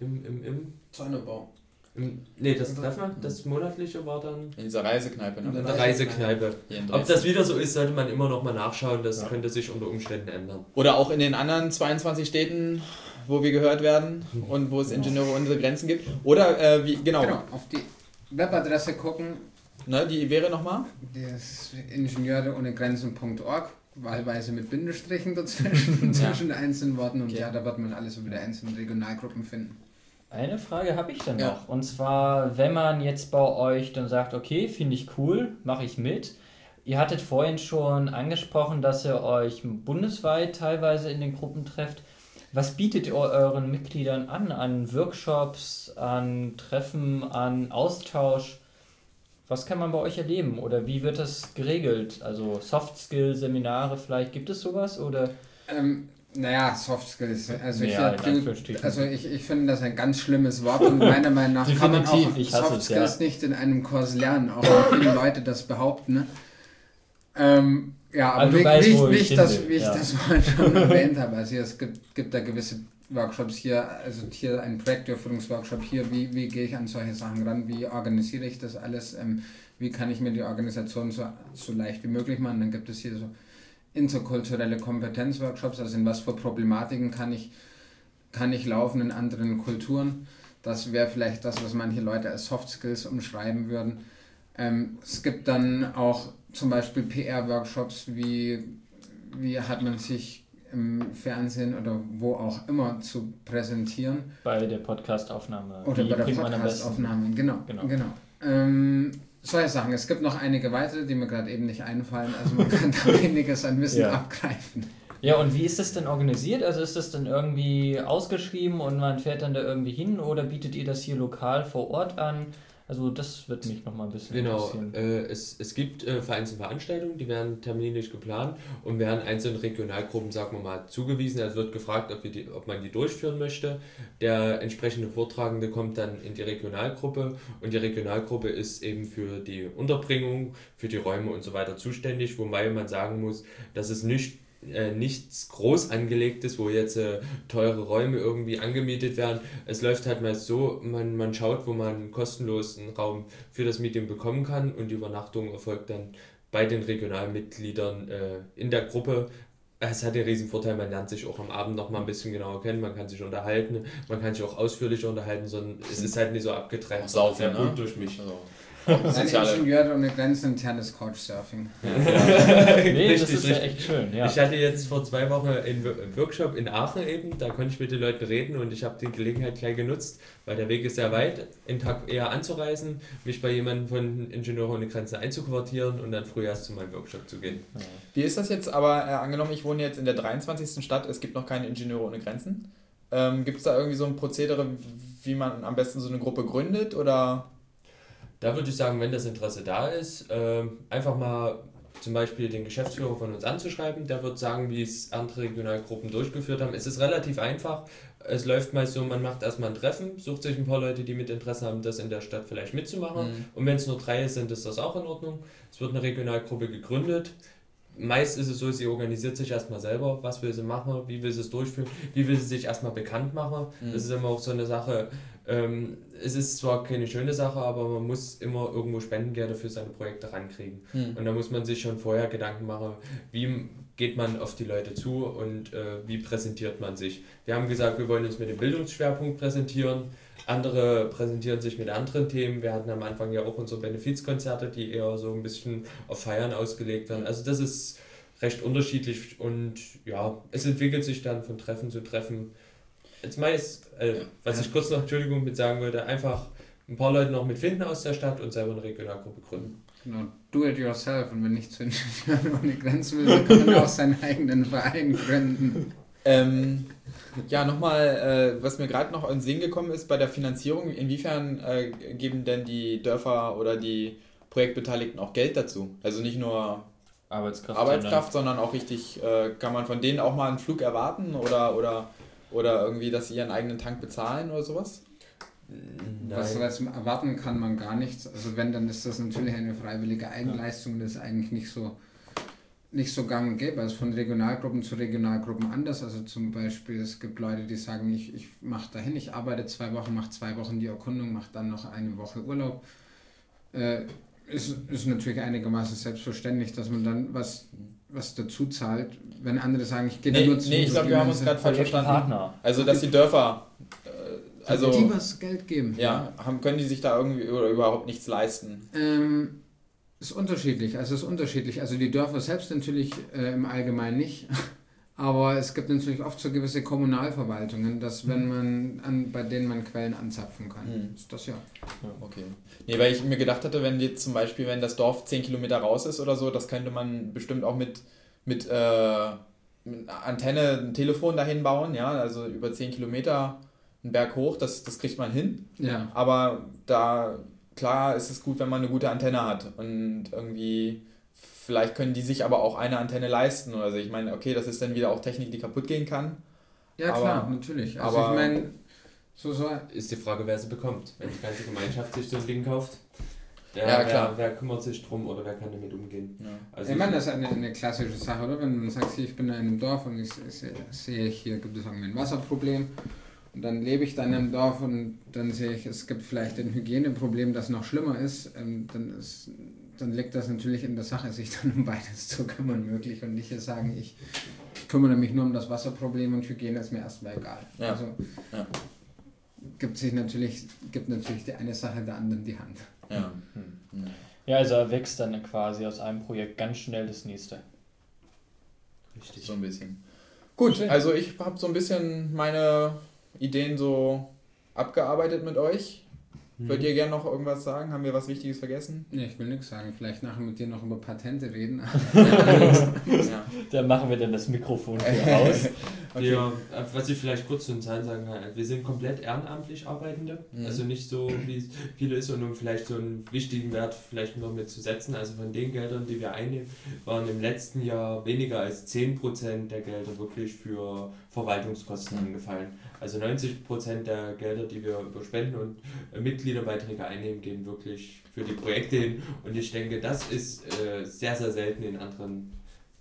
D: im, im, im
A: Zäunebau.
D: Nee, das Treffen, das monatliche war dann.
B: In dieser Reisekneipe, ne?
D: In der Reisekneipe. Ob das wieder so ist, sollte man immer noch mal nachschauen. Das ja. könnte sich unter Umständen ändern.
B: Oder auch in den anderen 22 Städten, wo wir gehört werden *laughs* und wo es Ingenieure ohne Grenzen gibt. Oder äh, wie, genau. genau.
A: Auf die Webadresse gucken.
B: Ne, die wäre nochmal?
A: Das Ingenieure ohne Grenzen.org wahlweise mit Bindestrichen dazwischen, *laughs* zwischen ja. einzelnen Worten und okay. ja, da wird man alles über die einzelnen Regionalgruppen finden.
C: Eine Frage habe ich dann ja. noch. Und zwar, wenn man jetzt bei euch dann sagt, okay, finde ich cool, mache ich mit. Ihr hattet vorhin schon angesprochen, dass ihr euch bundesweit teilweise in den Gruppen trefft. Was bietet ihr euren Mitgliedern an? An Workshops, an Treffen, an Austausch? Was kann man bei euch erleben? Oder wie wird das geregelt? Also Soft Skill Seminare vielleicht, gibt es sowas? Oder?
A: Ähm, naja, Soft Skills. Also, ja, ich, also ich, ich finde das ein ganz schlimmes Wort und meiner *laughs* Meinung nach kann man auch Soft Skills ja. nicht in einem Kurs lernen, auch wenn viele Leute das behaupten. Ne? Ähm, ja, aber, aber wie, weißt, wie, wie, ich, das, wie ich ja. das *laughs* vorhin schon erwähnt habe, also es gibt, gibt da gewisse Workshops hier, also hier ein Projektdurchführungsworkshop hier, wie, wie gehe ich an solche Sachen ran, wie organisiere ich das alles, ähm, wie kann ich mir die Organisation so, so leicht wie möglich machen, dann gibt es hier so interkulturelle Kompetenzworkshops, also in was für Problematiken kann ich, kann ich laufen in anderen Kulturen. Das wäre vielleicht das, was manche Leute als Soft Skills umschreiben würden. Ähm, es gibt dann auch zum Beispiel PR-Workshops, wie, wie hat man sich im Fernsehen oder wo auch immer zu präsentieren.
C: Bei der Podcastaufnahme.
A: Oder wie bei der Podcastaufnahme, genau. genau. genau. Ähm, solche Sachen. Es gibt noch einige weitere, die mir gerade eben nicht einfallen. Also man kann da *laughs* einiges an Wissen ja. abgreifen.
C: Ja, und wie ist das denn organisiert? Also ist das dann irgendwie ausgeschrieben und man fährt dann da irgendwie hin oder bietet ihr das hier lokal vor Ort an? Also das wird mich noch mal ein bisschen
D: genau, interessieren. Genau, äh, es, es gibt äh, vereinzelte Veranstaltungen, die werden terminlich geplant und werden einzelnen Regionalgruppen, sagen wir mal, zugewiesen. Also wird gefragt, ob, wir die, ob man die durchführen möchte. Der entsprechende Vortragende kommt dann in die Regionalgruppe und die Regionalgruppe ist eben für die Unterbringung, für die Räume und so weiter zuständig, wobei man sagen muss, dass es nicht äh, nichts groß angelegtes, wo jetzt äh, teure Räume irgendwie angemietet werden. Es läuft halt mal so, man, man schaut, wo man kostenlos einen Raum für das Medium bekommen kann und die Übernachtung erfolgt dann bei den Regionalmitgliedern äh, in der Gruppe es hat den riesen Vorteil, man lernt sich auch am Abend noch mal ein bisschen genauer kennen, man kann sich unterhalten, man kann sich auch ausführlicher unterhalten, sondern es ist halt nicht so abgetrennt,
B: Saufen,
D: sehr
B: ne?
D: gut durch mich.
B: Also,
A: Ein Ingenieur ohne Grenzen internes Couchsurfing. *laughs*
C: Nee, das ist ja echt schön, ja.
D: Ich hatte jetzt vor zwei Wochen einen Workshop in Aachen eben, da konnte ich mit den Leuten reden und ich habe die Gelegenheit gleich genutzt, weil der Weg ist sehr weit, einen Tag eher anzureisen, mich bei jemandem von Ingenieure ohne Grenzen einzuquartieren und dann früh erst zu meinem Workshop zu gehen.
B: Wie ist das jetzt aber, äh, angenommen, ich wohne jetzt in der 23. Stadt, es gibt noch keine Ingenieure ohne Grenzen. Ähm, gibt es da irgendwie so ein Prozedere, wie man am besten so eine Gruppe gründet oder?
D: Da würde ich sagen, wenn das Interesse da ist, ähm, einfach mal zum Beispiel den Geschäftsführer von uns anzuschreiben. Der wird sagen, wie es andere Regionalgruppen durchgeführt haben. Es ist relativ einfach. Es läuft meist so, man macht erstmal ein Treffen, sucht sich ein paar Leute, die mit Interesse haben, das in der Stadt vielleicht mitzumachen.
B: Mhm.
D: Und wenn es nur drei sind, ist das auch in Ordnung. Es wird eine Regionalgruppe gegründet. Meist ist es so, sie organisiert sich erstmal selber, was will sie machen, wie will sie es durchführen, wie will sie sich erstmal bekannt machen.
B: Mhm.
D: Das ist immer auch so eine Sache. Ähm, es ist zwar keine schöne Sache, aber man muss immer irgendwo Spendengelder für seine Projekte rankriegen.
B: Hm.
D: Und da muss man sich schon vorher Gedanken machen, wie geht man auf die Leute zu und äh, wie präsentiert man sich. Wir haben gesagt, wir wollen uns mit dem Bildungsschwerpunkt präsentieren. Andere präsentieren sich mit anderen Themen. Wir hatten am Anfang ja auch unsere Benefizkonzerte, die eher so ein bisschen auf Feiern ausgelegt werden. Also das ist recht unterschiedlich und ja, es entwickelt sich dann von Treffen zu Treffen. Jetzt meist, äh, was ich kurz noch, Entschuldigung, mit sagen wollte, einfach ein paar Leute noch mitfinden aus der Stadt und selber eine Regionalgruppe gründen.
A: Genau, do it yourself. Und wenn nicht zu Ingenieuren ohne Grenzen will, dann kann man auch seinen eigenen Verein gründen.
B: Ähm, ja, nochmal, äh, was mir gerade noch in den Sinn gekommen ist bei der Finanzierung, inwiefern äh, geben denn die Dörfer oder die Projektbeteiligten auch Geld dazu? Also nicht nur
C: Arbeitskraft.
B: Arbeitskraft, sondern auch richtig, äh, kann man von denen auch mal einen Flug erwarten oder, oder, oder irgendwie, dass sie ihren eigenen Tank bezahlen oder sowas?
A: Was, was erwarten kann man gar nichts. Also wenn, dann ist das natürlich eine freiwillige Eigenleistung. Das ist eigentlich nicht so, nicht so gang und gäbe. Also von Regionalgruppen zu Regionalgruppen anders. Also zum Beispiel, es gibt Leute, die sagen, ich, ich mache dahin, ich arbeite zwei Wochen, mache zwei Wochen die Erkundung, mache dann noch eine Woche Urlaub. Äh, ist, ist natürlich einigermaßen selbstverständlich, dass man dann was, was dazu zahlt. Wenn andere sagen, ich gehe
B: Nee,
A: nur zu
B: nee, ich glaube, wir haben uns gerade falsch verstanden.
C: Partner.
B: Also, dass die Dörfer, äh, also,
A: die was Geld geben.
B: ja, haben, können die sich da irgendwie oder überhaupt nichts leisten?
A: Ähm, ist unterschiedlich. Also ist unterschiedlich. Also die Dörfer selbst natürlich äh, im Allgemeinen nicht. Aber es gibt natürlich oft so gewisse Kommunalverwaltungen, dass wenn man an, bei denen man Quellen anzapfen kann.
B: Mhm.
A: Ist das ja.
B: Okay. Nee, weil ich mir gedacht hatte, wenn jetzt zum Beispiel, wenn das Dorf 10 Kilometer raus ist oder so, das könnte man bestimmt auch mit, mit, äh, mit Antenne ein Telefon dahin bauen, ja, also über 10 Kilometer einen Berg hoch, das, das kriegt man hin.
A: Ja.
B: Aber da, klar, ist es gut, wenn man eine gute Antenne hat und irgendwie, vielleicht können die sich aber auch eine Antenne leisten oder so. Ich meine, okay, das ist dann wieder auch Technik, die kaputt gehen kann.
A: Ja,
B: Aber-
A: klar, natürlich. Also
B: aber-
A: ich meine, so, so,
D: Ist die Frage, wer sie bekommt. Wenn die ganze Gemeinschaft sich so ein Ding kauft, der,
B: Ja, klar.
D: Wer, wer kümmert sich drum oder wer kann damit umgehen?
B: Ja.
D: Also
A: ich meine, das ist eine, eine klassische Sache, oder? Wenn du sagst, hier, ich bin in einem Dorf und ich sehe, hier gibt es irgendwie ein Wasserproblem und dann lebe ich dann im Dorf und dann sehe ich, es gibt vielleicht ein Hygieneproblem, das noch schlimmer ist, ähm, dann ist dann liegt das natürlich in der Sache, sich dann um beides zu kümmern möglich und nicht jetzt sagen, ich kümmere mich nur um das Wasserproblem und Hygiene ist mir erstmal egal.
B: Ja.
A: Also
B: Ja.
A: gibt sich natürlich, gibt natürlich die eine Sache der anderen die Hand.
B: Ja.
C: Ja, also erwächst dann quasi aus einem Projekt ganz schnell das nächste.
D: Richtig.
B: So ein bisschen. Gut,
C: Schön.
B: also ich habe so ein bisschen meine Ideen so abgearbeitet mit euch.
D: Mhm.
B: Wollt ihr gerne noch irgendwas sagen? Haben wir was Wichtiges vergessen?
A: Nee, ich will nichts sagen. Vielleicht nachher mit dir noch über Patente reden. *laughs* *laughs*
B: ja.
C: Da machen wir dann das Mikrofon *laughs* für aus.
B: Okay.
D: Wir, äh, was ich vielleicht kurz zu den Zahlen sagen kann, wir sind komplett ehrenamtlich Arbeitende,
B: Mhm.
D: also nicht so wie es viele ist und um vielleicht so einen wichtigen Wert vielleicht noch mit zu setzen, also von den Geldern, die wir einnehmen, waren im letzten Jahr weniger als 10% der Gelder wirklich für Verwaltungskosten
B: Mhm.
D: angefallen. Also 90% der Gelder, die wir über Spenden und äh, Mitgliederbeiträge einnehmen, gehen wirklich für die Projekte hin und ich denke, das ist äh, sehr, sehr selten in anderen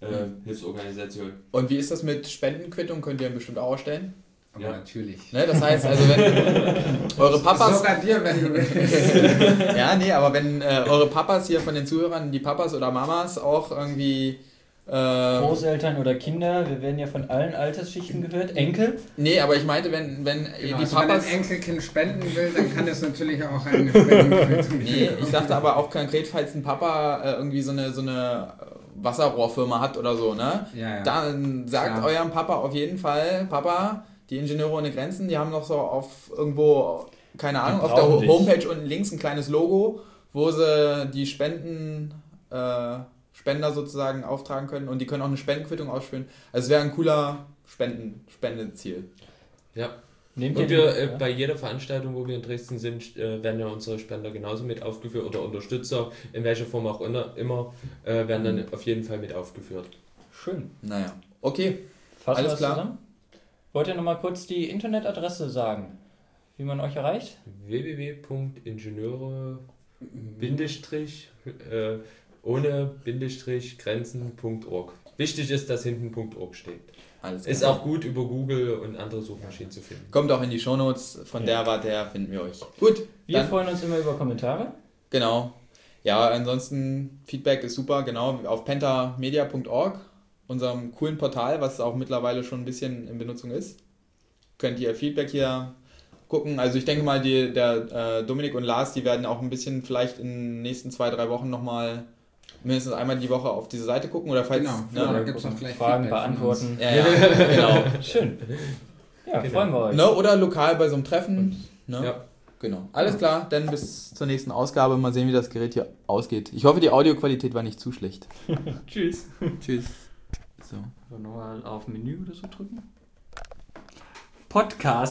D: äh. Hilfsorganisationen.
B: Und wie ist das mit Spendenquittung? Könnt ihr bestimmt auch erstellen?
A: Aber
D: Ja.
A: natürlich.
B: Ne? Das heißt also, wenn *laughs* eure Papas.
A: Sogar dir, wenn du willst. *laughs*
B: Ja, nee, aber wenn äh, eure Papas hier von den Zuhörern, die Papas oder Mamas auch irgendwie
C: Ähm, Großeltern oder Kinder, wir werden ja von allen Altersschichten gehört. Enkel?
B: Nee, aber ich meinte, wenn, wenn
A: genau, die also Papas. Wenn ein Enkelkind spenden will, dann kann es natürlich auch eine Spendenquittung
B: Nee, ich dachte aber auch konkret, falls ein Papa äh, irgendwie so eine, so eine Wasserrohrfirma hat oder so, ne? Ja, ja. Dann sagt ja. eurem Papa auf jeden Fall, Papa, die Ingenieure ohne Grenzen, die haben noch so auf irgendwo, keine Ahnung, auf der Homepage unten links ein kleines Logo, wo sie die Spenden. Äh, Spender sozusagen auftragen können und die können auch eine Spendenquittung ausfüllen. Also es wäre ein cooler Spenden, Spendeziel.
D: Ja. Nehmt und wir äh, bei jeder Veranstaltung, wo wir in Dresden sind, äh, werden ja unsere Spender genauso mit aufgeführt oder Unterstützer, in welcher Form auch immer, äh, werden dann auf jeden Fall mit aufgeführt.
B: Schön. Naja, okay. Fassen
C: Alles klar. Zusammen? Wollt ihr nochmal kurz die Internetadresse sagen, wie man euch erreicht?
D: www.ingenieure- äh, ohne Bindestrich Grenzen.org. Wichtig ist, dass hinten .org steht. Alles ist auch gut über Google und andere Suchmaschinen zu finden.
B: Kommt auch in die Shownotes, von ja. der Warte her finden wir euch. Gut.
C: Wir freuen uns immer über Kommentare.
B: Genau. Ja, ansonsten Feedback ist super, genau, auf pentamedia.org, unserem coolen Portal, was auch mittlerweile schon ein bisschen in Benutzung ist. Könnt ihr Feedback hier gucken. Also ich denke mal, die, der äh, Dominik und Lars, die werden auch ein bisschen vielleicht in den nächsten zwei, drei Wochen nochmal mindestens einmal die Woche auf diese Seite gucken oder falls genau, ne, genau, da gibt es noch gleich Fragen beantworten. Ja, ja, *laughs* genau. Schön. Ja, genau. freuen wir euch. Ne, oder lokal bei so einem Treffen. Ne? Ja. Genau. Alles klar, dann bis zur nächsten Ausgabe. Mal sehen, wie das Gerät hier ausgeht. Ich hoffe, die Audioqualität war nicht zu schlecht. *laughs*
C: Tschüss. Tschüss. So. Nochmal auf Menü oder so drücken. Podcast.